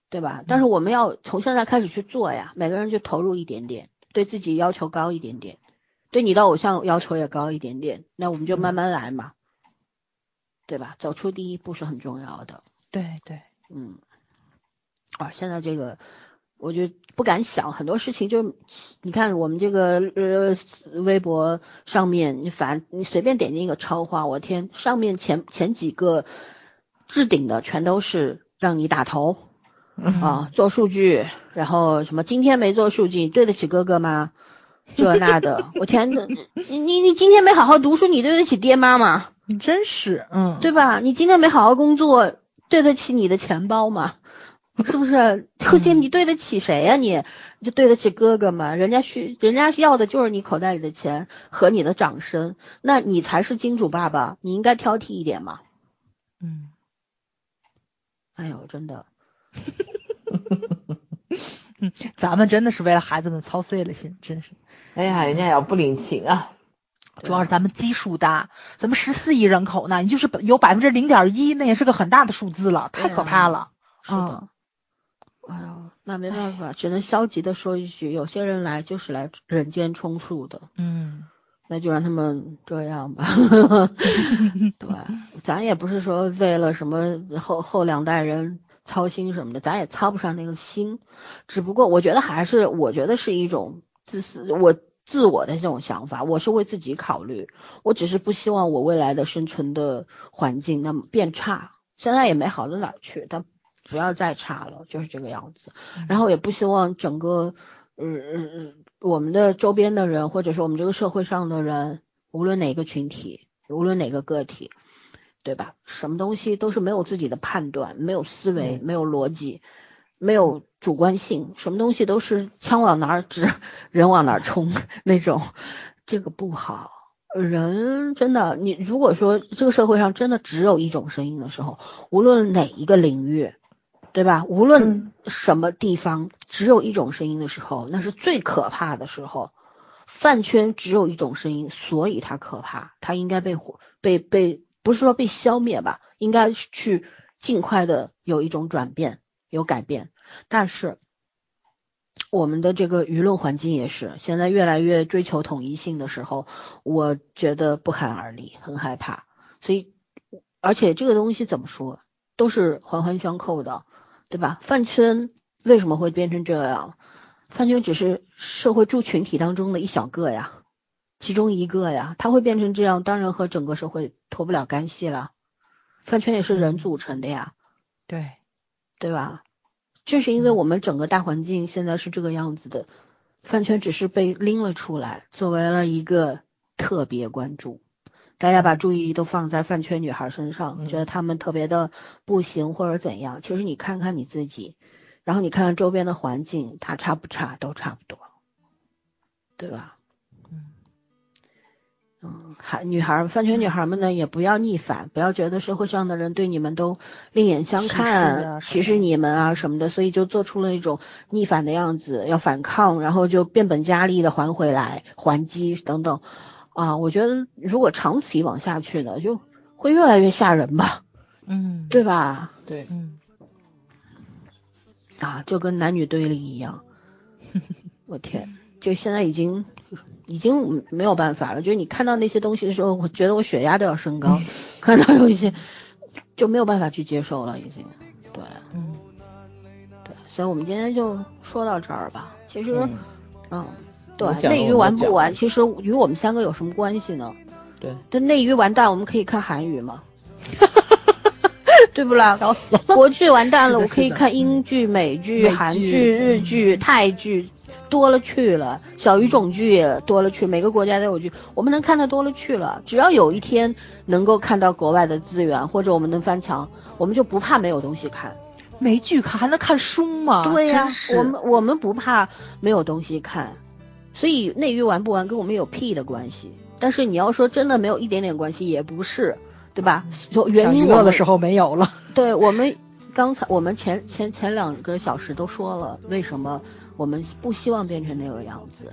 对吧？但是我们要从现在开始去做呀，每个人就投入一点点，对自己要求高一点点，对你的偶像要求也高一点点，那我们就慢慢来嘛，对吧？走出第一步是很重要的。对对，嗯，啊，现在这个我就不敢想很多事情就，你看我们这个呃微博上面，你反你随便点进一个超话，我天，上面前前几个置顶的全都是让你打头嗯啊，做数据，然后什么今天没做数据，对得起哥哥吗？这那的，我天，这你你你今天没好好读书，你对得起爹妈吗？你真是，嗯，对吧？你今天没好好工作，对得起你的钱包吗？是不是？后天你对得起谁呀、你你就对得起哥哥吗？人家需人家要的就是你口袋里的钱和你的掌声，那你才是金主爸爸，你应该挑剔一点嘛。嗯，哎呦，真的，咱们真的是为了孩子们操碎了心，真是。哎呀，人家也要不领情啊。主要是咱们基数大，咱们十四亿人口呢，你就是有百分之零点一，那也是个很大的数字了，太可怕了。是的。哎呦，那没办法，只能消极的说一句，有些人来就是来人间充数的。嗯，那就让他们这样吧。对，咱也不是说为了什么后后两代人操心什么的，咱也操不上那个心。只不过我觉得还是，我觉得是一种自私，我自我的这种想法，我是为自己考虑。我只是不希望我未来的生存的环境那么变差，现在也没好到哪儿去，但不要再差了，就是这个样子。然后也不希望整个，呃呃，我们的周边的人，或者说我们这个社会上的人，无论哪个群体，无论哪个个体，对吧？什么东西都是没有自己的判断，没有思维，没有逻辑，没有主观性，什么东西都是枪往哪儿指，人往哪儿冲那种，这个不好。人真的，你如果说这个社会上真的只有一种声音的时候，无论哪一个领域，对吧？无论什么地方，只有一种声音的时候，那是最可怕的时候。饭圈只有一种声音，所以它可怕，它应该被火被被不是说被消灭吧，应该去尽快的有一种转变，有改变。但是我们的这个舆论环境也是现在越来越追求统一性的时候，我觉得不寒而栗，很害怕。所以，而且这个东西怎么说，都是环环相扣的，对吧？饭圈为什么会变成这样？饭圈只是社会住群体当中的一小个呀，其中一个呀，它会变成这样，当然和整个社会脱不了干系了。饭圈也是人组成的呀，对，对吧？正是因为我们整个大环境现在是这个样子的，饭圈只是被拎了出来，作为了一个特别关注。大家把注意力都放在饭圈女孩身上，嗯觉得她们特别的不行或者怎样。其实你看看你自己，然后你看看周边的环境，它差不差都差不多，对吧？嗯嗯，还女孩饭圈女孩们呢，也不要逆反，不要觉得社会上的人对你们都另眼相歧视看，啊歧视你们啊什么的，所以就做出了一种逆反的样子，要反抗，然后就变本加厉的还回来、还击等等。啊，我觉得如果长此以往下去呢，就会越来越吓人吧，嗯，对吧？对，嗯，啊，就跟男女对立一样。我天，就现在已经已经没有办法了。就是你看到那些东西的时候，我觉得我血压都要升高，看到有一些就没有办法去接受了，已经。对嗯，对，所以我们今天就说到这儿吧。其实，嗯对，内娱完不完，其实与我们三个有什么关系呢？对，这内娱完蛋，我们可以看韩语吗？对不啦？笑死了。国剧完蛋了，我可以看英剧、美剧、韩剧、日剧、泰剧，多了去了。小语种剧也多了去，每个国家都有剧，我们能看的多了去了。只要有一天能够看到国外的资源，或者我们能翻墙，我们就不怕没有东西看。没剧看还能看书吗？对呀、我们我们不怕没有东西看，所以内娱完不完跟我们有屁的关系。但是你要说真的没有一点点关系，也不是，对吧？就原因我的时候没有了。对我们刚才我们前前前两个小时都说了，为什么我们不希望变成那个样子？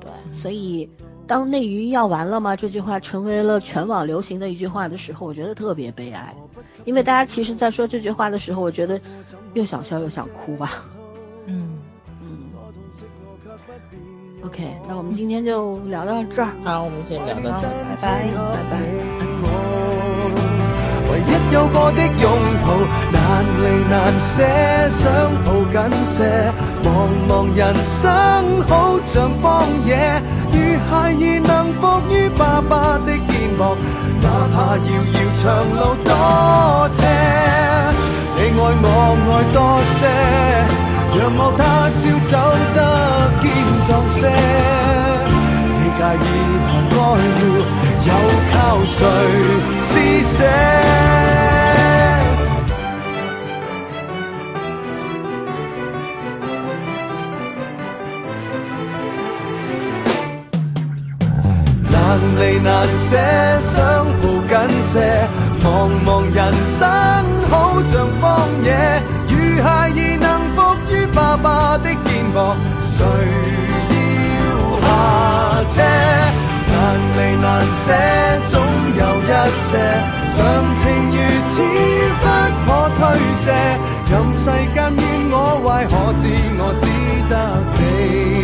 对，所以当内娱要完了吗？这句话成为了全网流行的一句话的时候，我觉得特别悲哀，因为大家其实在说这句话的时候，我觉得又想笑又想哭吧。，OK，那我们今天就聊到这儿，好，我们先聊到，这儿。拜拜，拜拜。唯一有過的擁抱，難離難捨，想抱緊些。茫茫人生好像荒野，如孩兒能伏於爸爸的肩膊，哪怕遙遙長路多斜。你愛我愛多些，讓我他朝走得堅壯些。你介意和愛護，又靠誰施捨？難離難捨，想抱緊些。茫茫人生好像荒野，如孩兒能爸爸的肩膀，谁要下车？难离难舍，总有一些常情如此不可推卸。任世间怨我坏，可知我只得你。